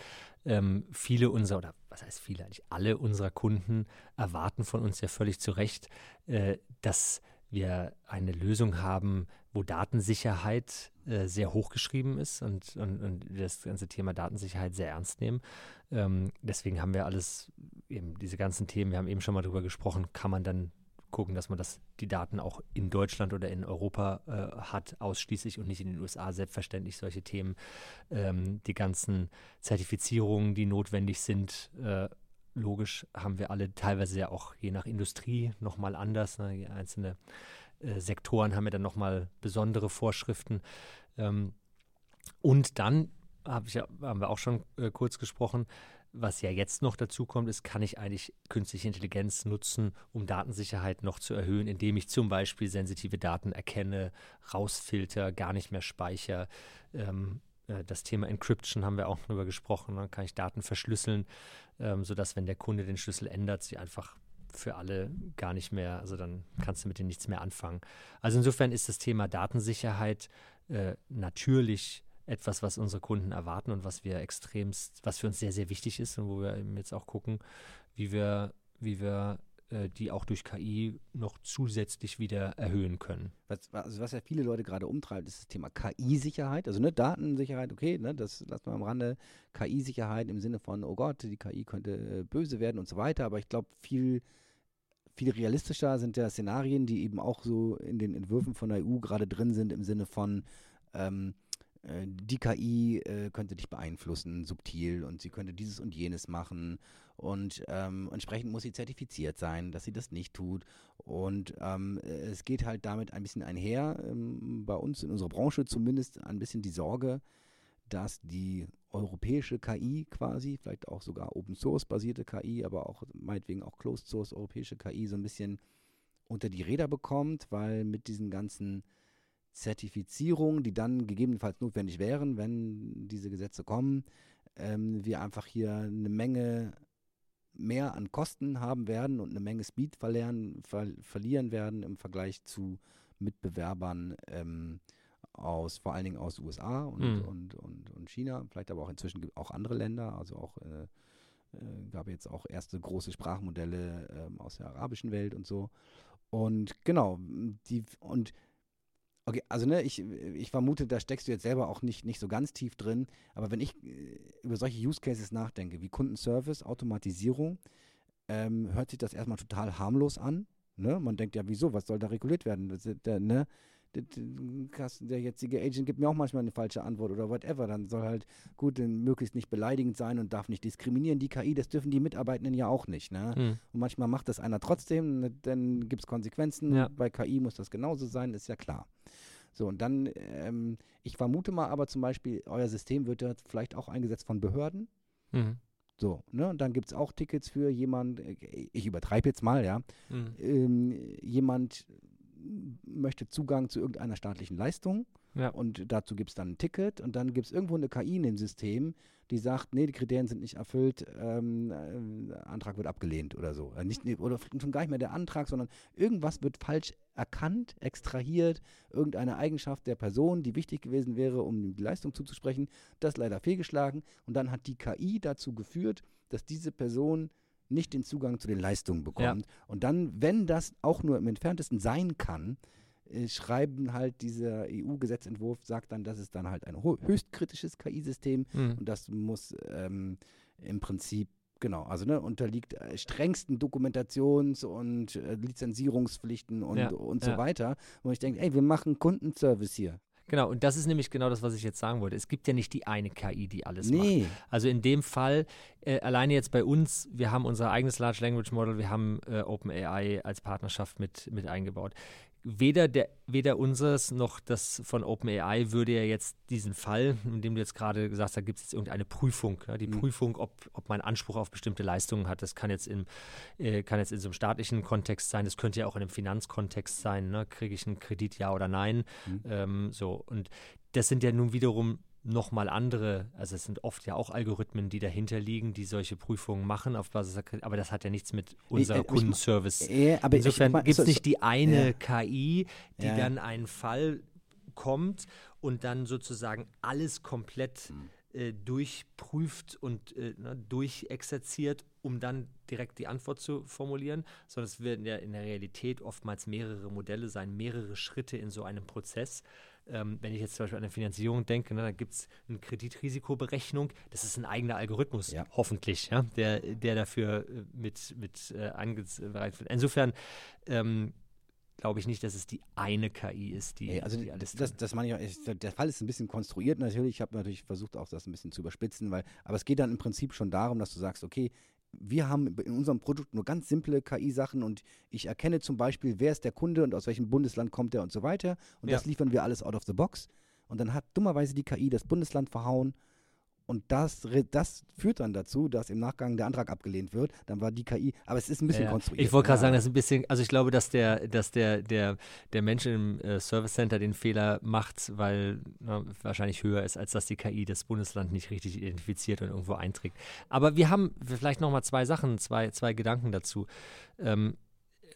Ähm, viele unserer, oder was heißt viele, eigentlich alle unserer Kunden erwarten von uns ja völlig zu Recht, äh, dass wir eine Lösung haben, wo Datensicherheit äh, sehr hochgeschrieben ist und, und, und, das ganze Thema Datensicherheit sehr ernst nehmen. Ähm, deswegen haben wir alles, eben diese ganzen Themen, wir haben eben schon mal drüber gesprochen, kann man dann gucken, dass man das, die Daten auch in Deutschland oder in Europa äh, hat, ausschließlich und nicht in den USA. Selbstverständlich solche Themen, ähm, die ganzen Zertifizierungen, die notwendig sind. Äh, logisch haben wir alle teilweise ja auch je nach Industrie nochmal anders. Ne? Einzelne äh, Sektoren haben ja dann nochmal besondere Vorschriften. Ähm, und dann hab ich, haben wir auch schon äh, kurz gesprochen, was ja jetzt noch dazu kommt, ist, kann ich eigentlich künstliche Intelligenz nutzen, um Datensicherheit noch zu erhöhen, indem ich zum Beispiel sensitive Daten erkenne, rausfilter, gar nicht mehr speichere. Ähm, äh, das Thema Encryption haben wir auch drüber gesprochen. Dann kann ich Daten verschlüsseln, ähm, sodass, wenn der Kunde den Schlüssel ändert, sie einfach für alle gar nicht mehr, also dann kannst du mit denen nichts mehr anfangen. Also insofern ist das Thema Datensicherheit äh, natürlich etwas, was unsere Kunden erwarten und was wir extremst, was für uns sehr, sehr wichtig ist und wo wir eben jetzt auch gucken, wie wir, wie wir äh, die auch durch KI noch zusätzlich wieder erhöhen können. Was, also was ja viele Leute gerade umtreibt, ist das Thema KI-Sicherheit. Also ne, Datensicherheit, okay, ne, das lassen wir am Rande. KI-Sicherheit im Sinne von, oh Gott, die KI könnte äh, böse werden und so weiter. Aber ich glaube, viel viel realistischer sind ja Szenarien, die eben auch so in den Entwürfen von der EU gerade drin sind, im Sinne von, ähm, äh, die KI äh, könnte dich beeinflussen, subtil, und sie könnte dieses und jenes machen. Und ähm, entsprechend muss sie zertifiziert sein, dass sie das nicht tut. Und ähm, es geht halt damit ein bisschen einher, ähm, bei uns in unserer Branche zumindest ein bisschen die Sorge, dass die europäische KI quasi, vielleicht auch sogar Open Source basierte KI, aber auch meinetwegen auch Closed Source europäische KI so ein bisschen unter die Räder bekommt, weil mit diesen ganzen Zertifizierungen, die dann gegebenenfalls notwendig wären, wenn diese Gesetze kommen, ähm, wir einfach hier eine Menge mehr an Kosten haben werden und eine Menge Speed verlieren, ver verlieren werden im Vergleich zu Mitbewerbern ähm, aus, vor allen Dingen aus USA und, mhm. und, und, und, China, vielleicht aber auch inzwischen auch andere Länder, also auch äh, äh, gab jetzt auch erste große Sprachmodelle äh, aus der arabischen Welt und so. Und genau, die und Okay, also ne, ich, ich vermute, da steckst du jetzt selber auch nicht, nicht so ganz tief drin, aber wenn ich äh, über solche Use Cases nachdenke, wie Kundenservice, Automatisierung, ähm, hört sich das erstmal total harmlos an. Ne? Man denkt ja, wieso, was soll da reguliert werden? Das, der, ne? Der jetzige Agent gibt mir auch manchmal eine falsche Antwort oder whatever. Dann soll halt gut, möglichst nicht beleidigend sein und darf nicht diskriminieren. Die KI, das dürfen die Mitarbeitenden ja auch nicht. Ne? Hm. Und manchmal macht das einer trotzdem, ne, dann gibt es Konsequenzen. Ja. Bei KI muss das genauso sein, ist ja klar. So, und dann, ähm, ich vermute mal aber zum Beispiel, euer System wird ja vielleicht auch eingesetzt von Behörden. Mhm. So, ne? Und dann gibt es auch Tickets für jemand, äh, ich übertreibe jetzt mal, ja. Mhm. Ähm, jemand möchte Zugang zu irgendeiner staatlichen Leistung ja. und dazu gibt es dann ein Ticket und dann gibt es irgendwo eine KI in dem System, die sagt, nee, die Kriterien sind nicht erfüllt, ähm, äh, Antrag wird abgelehnt oder so. Äh, nicht, oder schon gar nicht mehr der Antrag, sondern irgendwas wird falsch erkannt, extrahiert, irgendeine Eigenschaft der Person, die wichtig gewesen wäre, um die Leistung zuzusprechen, das leider fehlgeschlagen und dann hat die KI dazu geführt, dass diese Person nicht den Zugang zu den Leistungen bekommt. Ja. Und dann, wenn das auch nur im entferntesten sein kann, äh, schreiben halt dieser EU-Gesetzentwurf, sagt dann, das ist dann halt ein höchst kritisches KI-System mhm. und das muss ähm, im Prinzip Genau, also ne, unterliegt äh, strengsten Dokumentations- und äh, Lizenzierungspflichten und, ja, und so ja. weiter. Und ich denke, ey, wir machen Kundenservice hier. Genau, und das ist nämlich genau das, was ich jetzt sagen wollte. Es gibt ja nicht die eine KI, die alles nee. macht. Also in dem Fall, äh, alleine jetzt bei uns, wir haben unser eigenes Large Language Model, wir haben äh, OpenAI als Partnerschaft mit, mit eingebaut weder, der, weder unseres noch das von OpenAI würde ja jetzt diesen Fall, in dem du jetzt gerade gesagt hast, da gibt es jetzt irgendeine Prüfung. Ja, die mhm. Prüfung, ob, ob man Anspruch auf bestimmte Leistungen hat, das kann jetzt, im, äh, kann jetzt in so einem staatlichen Kontext sein, das könnte ja auch in einem Finanzkontext sein. Ne? Kriege ich einen Kredit, ja oder nein? Mhm. Ähm, so, und das sind ja nun wiederum nochmal andere, also es sind oft ja auch Algorithmen, die dahinter liegen, die solche Prüfungen machen auf Basis, aber das hat ja nichts mit unserem äh, Kundenservice. Äh, Insofern gibt es nicht die eine ja. KI, die ja. dann einen Fall kommt und dann sozusagen alles komplett hm. äh, durchprüft und äh, ne, durchexerziert, um dann direkt die Antwort zu formulieren, sondern es werden ja in der Realität oftmals mehrere Modelle sein, mehrere Schritte in so einem Prozess. Ähm, wenn ich jetzt zum Beispiel an eine Finanzierung denke, ne, da gibt es eine Kreditrisikoberechnung. Das ist ein eigener Algorithmus, ja. hoffentlich, ja, der, der dafür äh, mit, mit äh, angereicht wird. Insofern ähm, glaube ich nicht, dass es die eine KI ist, die, nee, also die alles das, das meine ich auch, der Fall ist ein bisschen konstruiert natürlich. Ich habe natürlich versucht auch das ein bisschen zu überspitzen, weil, aber es geht dann im Prinzip schon darum, dass du sagst, okay, wir haben in unserem Produkt nur ganz simple KI-Sachen und ich erkenne zum Beispiel, wer ist der Kunde und aus welchem Bundesland kommt er und so weiter. Und ja. das liefern wir alles out of the box. Und dann hat dummerweise die KI das Bundesland verhauen und das, das führt dann dazu, dass im Nachgang der Antrag abgelehnt wird. Dann war die KI, aber es ist ein bisschen ja, konstruiert. Ich wollte gerade ja. sagen, das ist ein bisschen, also ich glaube, dass der, dass der, der, der Mensch im äh, Service Center den Fehler macht, weil na, wahrscheinlich höher ist, als dass die KI das Bundesland nicht richtig identifiziert und irgendwo einträgt. Aber wir haben vielleicht nochmal zwei Sachen, zwei, zwei Gedanken dazu. Ähm,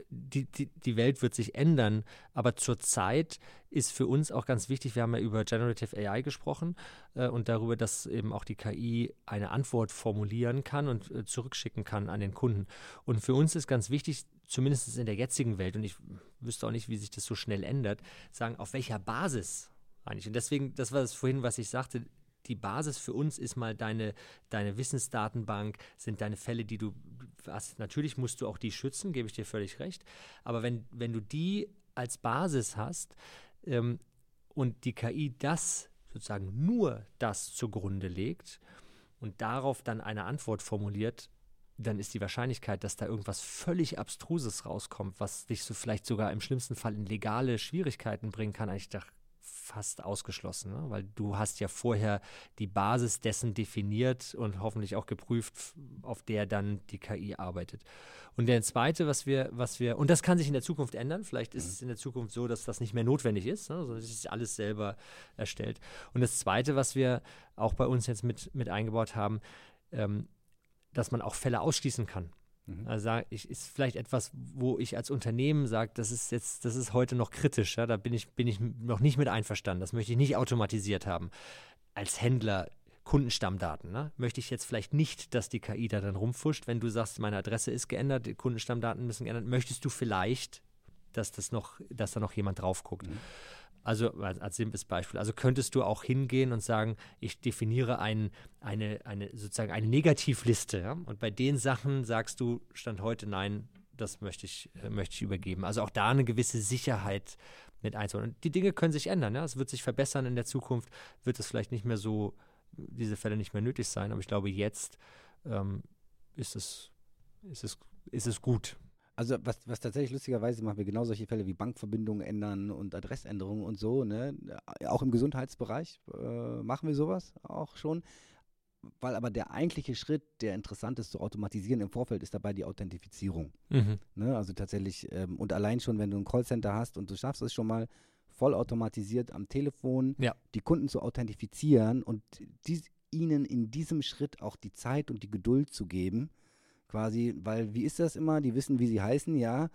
die, die, die Welt wird sich ändern, aber zurzeit ist für uns auch ganz wichtig, wir haben ja über Generative AI gesprochen äh, und darüber, dass eben auch die KI eine Antwort formulieren kann und äh, zurückschicken kann an den Kunden. Und für uns ist ganz wichtig, zumindest in der jetzigen Welt, und ich wüsste auch nicht, wie sich das so schnell ändert, sagen, auf welcher Basis eigentlich. Und deswegen, das war das vorhin, was ich sagte, die Basis für uns ist mal deine, deine Wissensdatenbank, sind deine Fälle, die du hast. Natürlich musst du auch die schützen, gebe ich dir völlig recht. Aber wenn, wenn du die als Basis hast ähm, und die KI das sozusagen nur das zugrunde legt und darauf dann eine Antwort formuliert, dann ist die Wahrscheinlichkeit, dass da irgendwas völlig Abstruses rauskommt, was dich so vielleicht sogar im schlimmsten Fall in legale Schwierigkeiten bringen kann, eigentlich fast ausgeschlossen, ne? weil du hast ja vorher die Basis dessen definiert und hoffentlich auch geprüft, auf der dann die KI arbeitet. Und der zweite, was wir, was wir, und das kann sich in der Zukunft ändern, vielleicht ist mhm. es in der Zukunft so, dass das nicht mehr notwendig ist, ne? sondern es ist alles selber erstellt. Und das zweite, was wir auch bei uns jetzt mit, mit eingebaut haben, ähm, dass man auch Fälle ausschließen kann. Mhm. Also ich, ist vielleicht etwas, wo ich als Unternehmen sage, das ist jetzt, das ist heute noch kritisch, ja, da bin ich, bin ich noch nicht mit einverstanden. Das möchte ich nicht automatisiert haben. Als Händler Kundenstammdaten. Ne? Möchte ich jetzt vielleicht nicht, dass die KI da dann rumfuscht, wenn du sagst, meine Adresse ist geändert, die Kundenstammdaten müssen geändert, möchtest du vielleicht, dass das noch, dass da noch jemand drauf guckt. Mhm. Also als, simples Beispiel. Also könntest du auch hingehen und sagen, ich definiere ein, eine, eine, sozusagen eine Negativliste. Ja? Und bei den Sachen sagst du, Stand heute, nein, das möchte ich, äh, möchte ich übergeben. Also auch da eine gewisse Sicherheit mit einzuholen. Und die Dinge können sich ändern. Ja? Es wird sich verbessern in der Zukunft, wird es vielleicht nicht mehr so, diese Fälle nicht mehr nötig sein. Aber ich glaube, jetzt ähm, ist, es, ist, es, ist es gut. Also was, was tatsächlich lustigerweise machen wir genau solche Fälle wie Bankverbindungen ändern und Adressänderungen und so, ne? Auch im Gesundheitsbereich äh, machen wir sowas auch schon. Weil aber der eigentliche Schritt, der interessant ist zu automatisieren im Vorfeld, ist dabei die Authentifizierung. Mhm. Ne? Also tatsächlich, ähm, und allein schon, wenn du ein Callcenter hast und du schaffst es schon mal, vollautomatisiert am Telefon ja. die Kunden zu authentifizieren und dies, ihnen in diesem Schritt auch die Zeit und die Geduld zu geben, quasi, weil wie ist das immer? Die wissen, wie sie heißen, ja.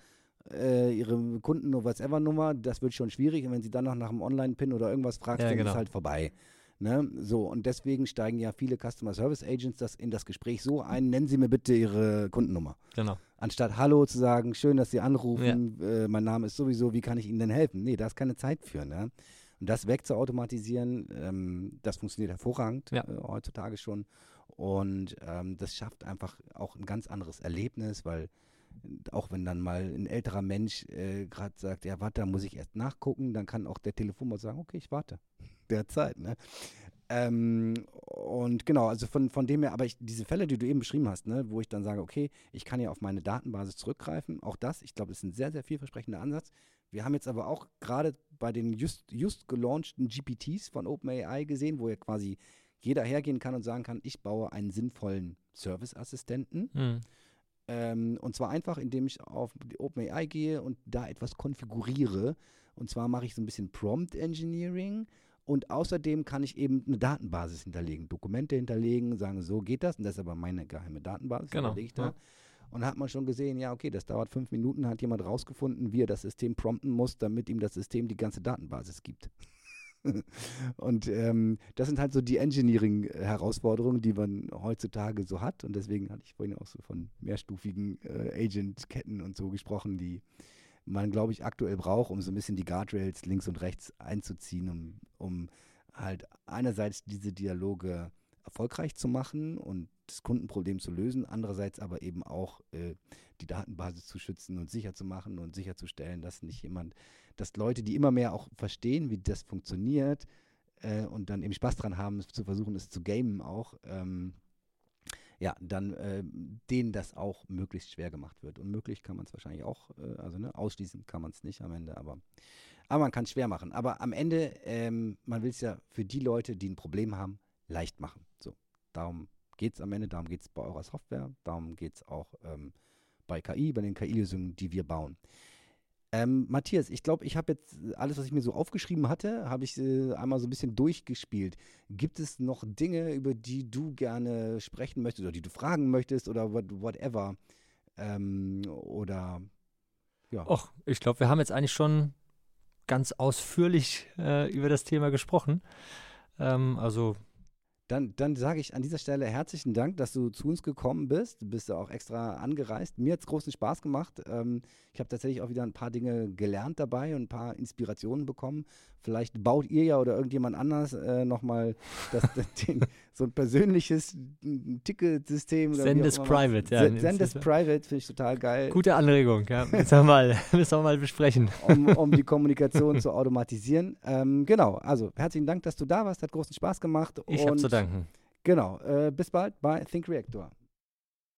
Äh, ihre Kunden- oder whatever-Nummer, das wird schon schwierig. Und wenn sie dann noch nach einem Online-Pin oder irgendwas fragst, ja, dann genau. ist halt vorbei. Ne? So, und deswegen steigen ja viele Customer Service Agents das in das Gespräch so ein, nennen Sie mir bitte Ihre Kundennummer. Genau. Anstatt Hallo zu sagen, schön, dass Sie anrufen, ja. äh, mein Name ist sowieso, wie kann ich Ihnen denn helfen? Nee, da ist keine Zeit für. Ne? Und das wegzuautomatisieren, ähm, das funktioniert hervorragend ja. äh, heutzutage schon. Und ähm, das schafft einfach auch ein ganz anderes Erlebnis, weil auch wenn dann mal ein älterer Mensch äh, gerade sagt, ja, warte, da muss ich erst nachgucken, dann kann auch der Telefonbot sagen, okay, ich warte. Derzeit, ne? Ähm, und genau, also von, von dem her, aber ich, diese Fälle, die du eben beschrieben hast, ne, wo ich dann sage, okay, ich kann ja auf meine Datenbasis zurückgreifen, auch das, ich glaube, ist ein sehr, sehr vielversprechender Ansatz. Wir haben jetzt aber auch gerade bei den just, just gelaunchten GPTs von OpenAI gesehen, wo ihr quasi jeder hergehen kann und sagen kann, ich baue einen sinnvollen Serviceassistenten. Mhm. Ähm, und zwar einfach, indem ich auf OpenAI gehe und da etwas konfiguriere. Und zwar mache ich so ein bisschen Prompt Engineering Und außerdem kann ich eben eine Datenbasis hinterlegen, Dokumente hinterlegen, sagen, so geht das. Und das ist aber meine geheime Datenbasis, genau. ich da. Ja. Und da hat man schon gesehen, ja, okay, das dauert fünf Minuten, hat jemand rausgefunden, wie er das System prompten muss, damit ihm das System die ganze Datenbasis gibt. und ähm, das sind halt so die Engineering-Herausforderungen, die man heutzutage so hat. Und deswegen hatte ich vorhin auch so von mehrstufigen äh, Agent-Ketten und so gesprochen, die man, glaube ich, aktuell braucht, um so ein bisschen die Guardrails links und rechts einzuziehen, um, um halt einerseits diese Dialoge erfolgreich zu machen und das Kundenproblem zu lösen, andererseits aber eben auch äh, die Datenbasis zu schützen und sicher zu machen und sicherzustellen, dass nicht jemand, dass Leute, die immer mehr auch verstehen, wie das funktioniert äh, und dann eben Spaß dran haben, zu versuchen, es zu gamen auch, ähm, ja, dann äh, denen das auch möglichst schwer gemacht wird. Unmöglich kann man es wahrscheinlich auch, äh, also ne, ausschließen kann man es nicht am Ende, aber, aber man kann es schwer machen. Aber am Ende, ähm, man will es ja für die Leute, die ein Problem haben, leicht machen. So, darum geht es am Ende, darum geht es bei eurer Software, darum geht es auch ähm, bei KI, bei den KI-Lösungen, die wir bauen. Ähm, Matthias, ich glaube, ich habe jetzt alles, was ich mir so aufgeschrieben hatte, habe ich äh, einmal so ein bisschen durchgespielt. Gibt es noch Dinge, über die du gerne sprechen möchtest oder die du fragen möchtest oder what, whatever? Ähm, oder ja. Och, ich glaube, wir haben jetzt eigentlich schon ganz ausführlich äh, über das Thema gesprochen. Ähm, also dann, dann sage ich an dieser Stelle herzlichen Dank, dass du zu uns gekommen bist. Du bist auch extra angereist. Mir hat es großen Spaß gemacht. Ähm, ich habe tatsächlich auch wieder ein paar Dinge gelernt dabei und ein paar Inspirationen bekommen. Vielleicht baut ihr ja oder irgendjemand anders äh, nochmal so ein persönliches Ticketsystem. Send es Private, ja. Send es Private finde ich total geil. Gute Anregung, ja. Müssen wir mal, müssen wir mal besprechen. Um, um die Kommunikation zu automatisieren. Ähm, genau, also herzlichen Dank, dass du da warst. Hat großen Spaß gemacht. Ich habe zu danken. Genau, äh, bis bald bei Think Reactor.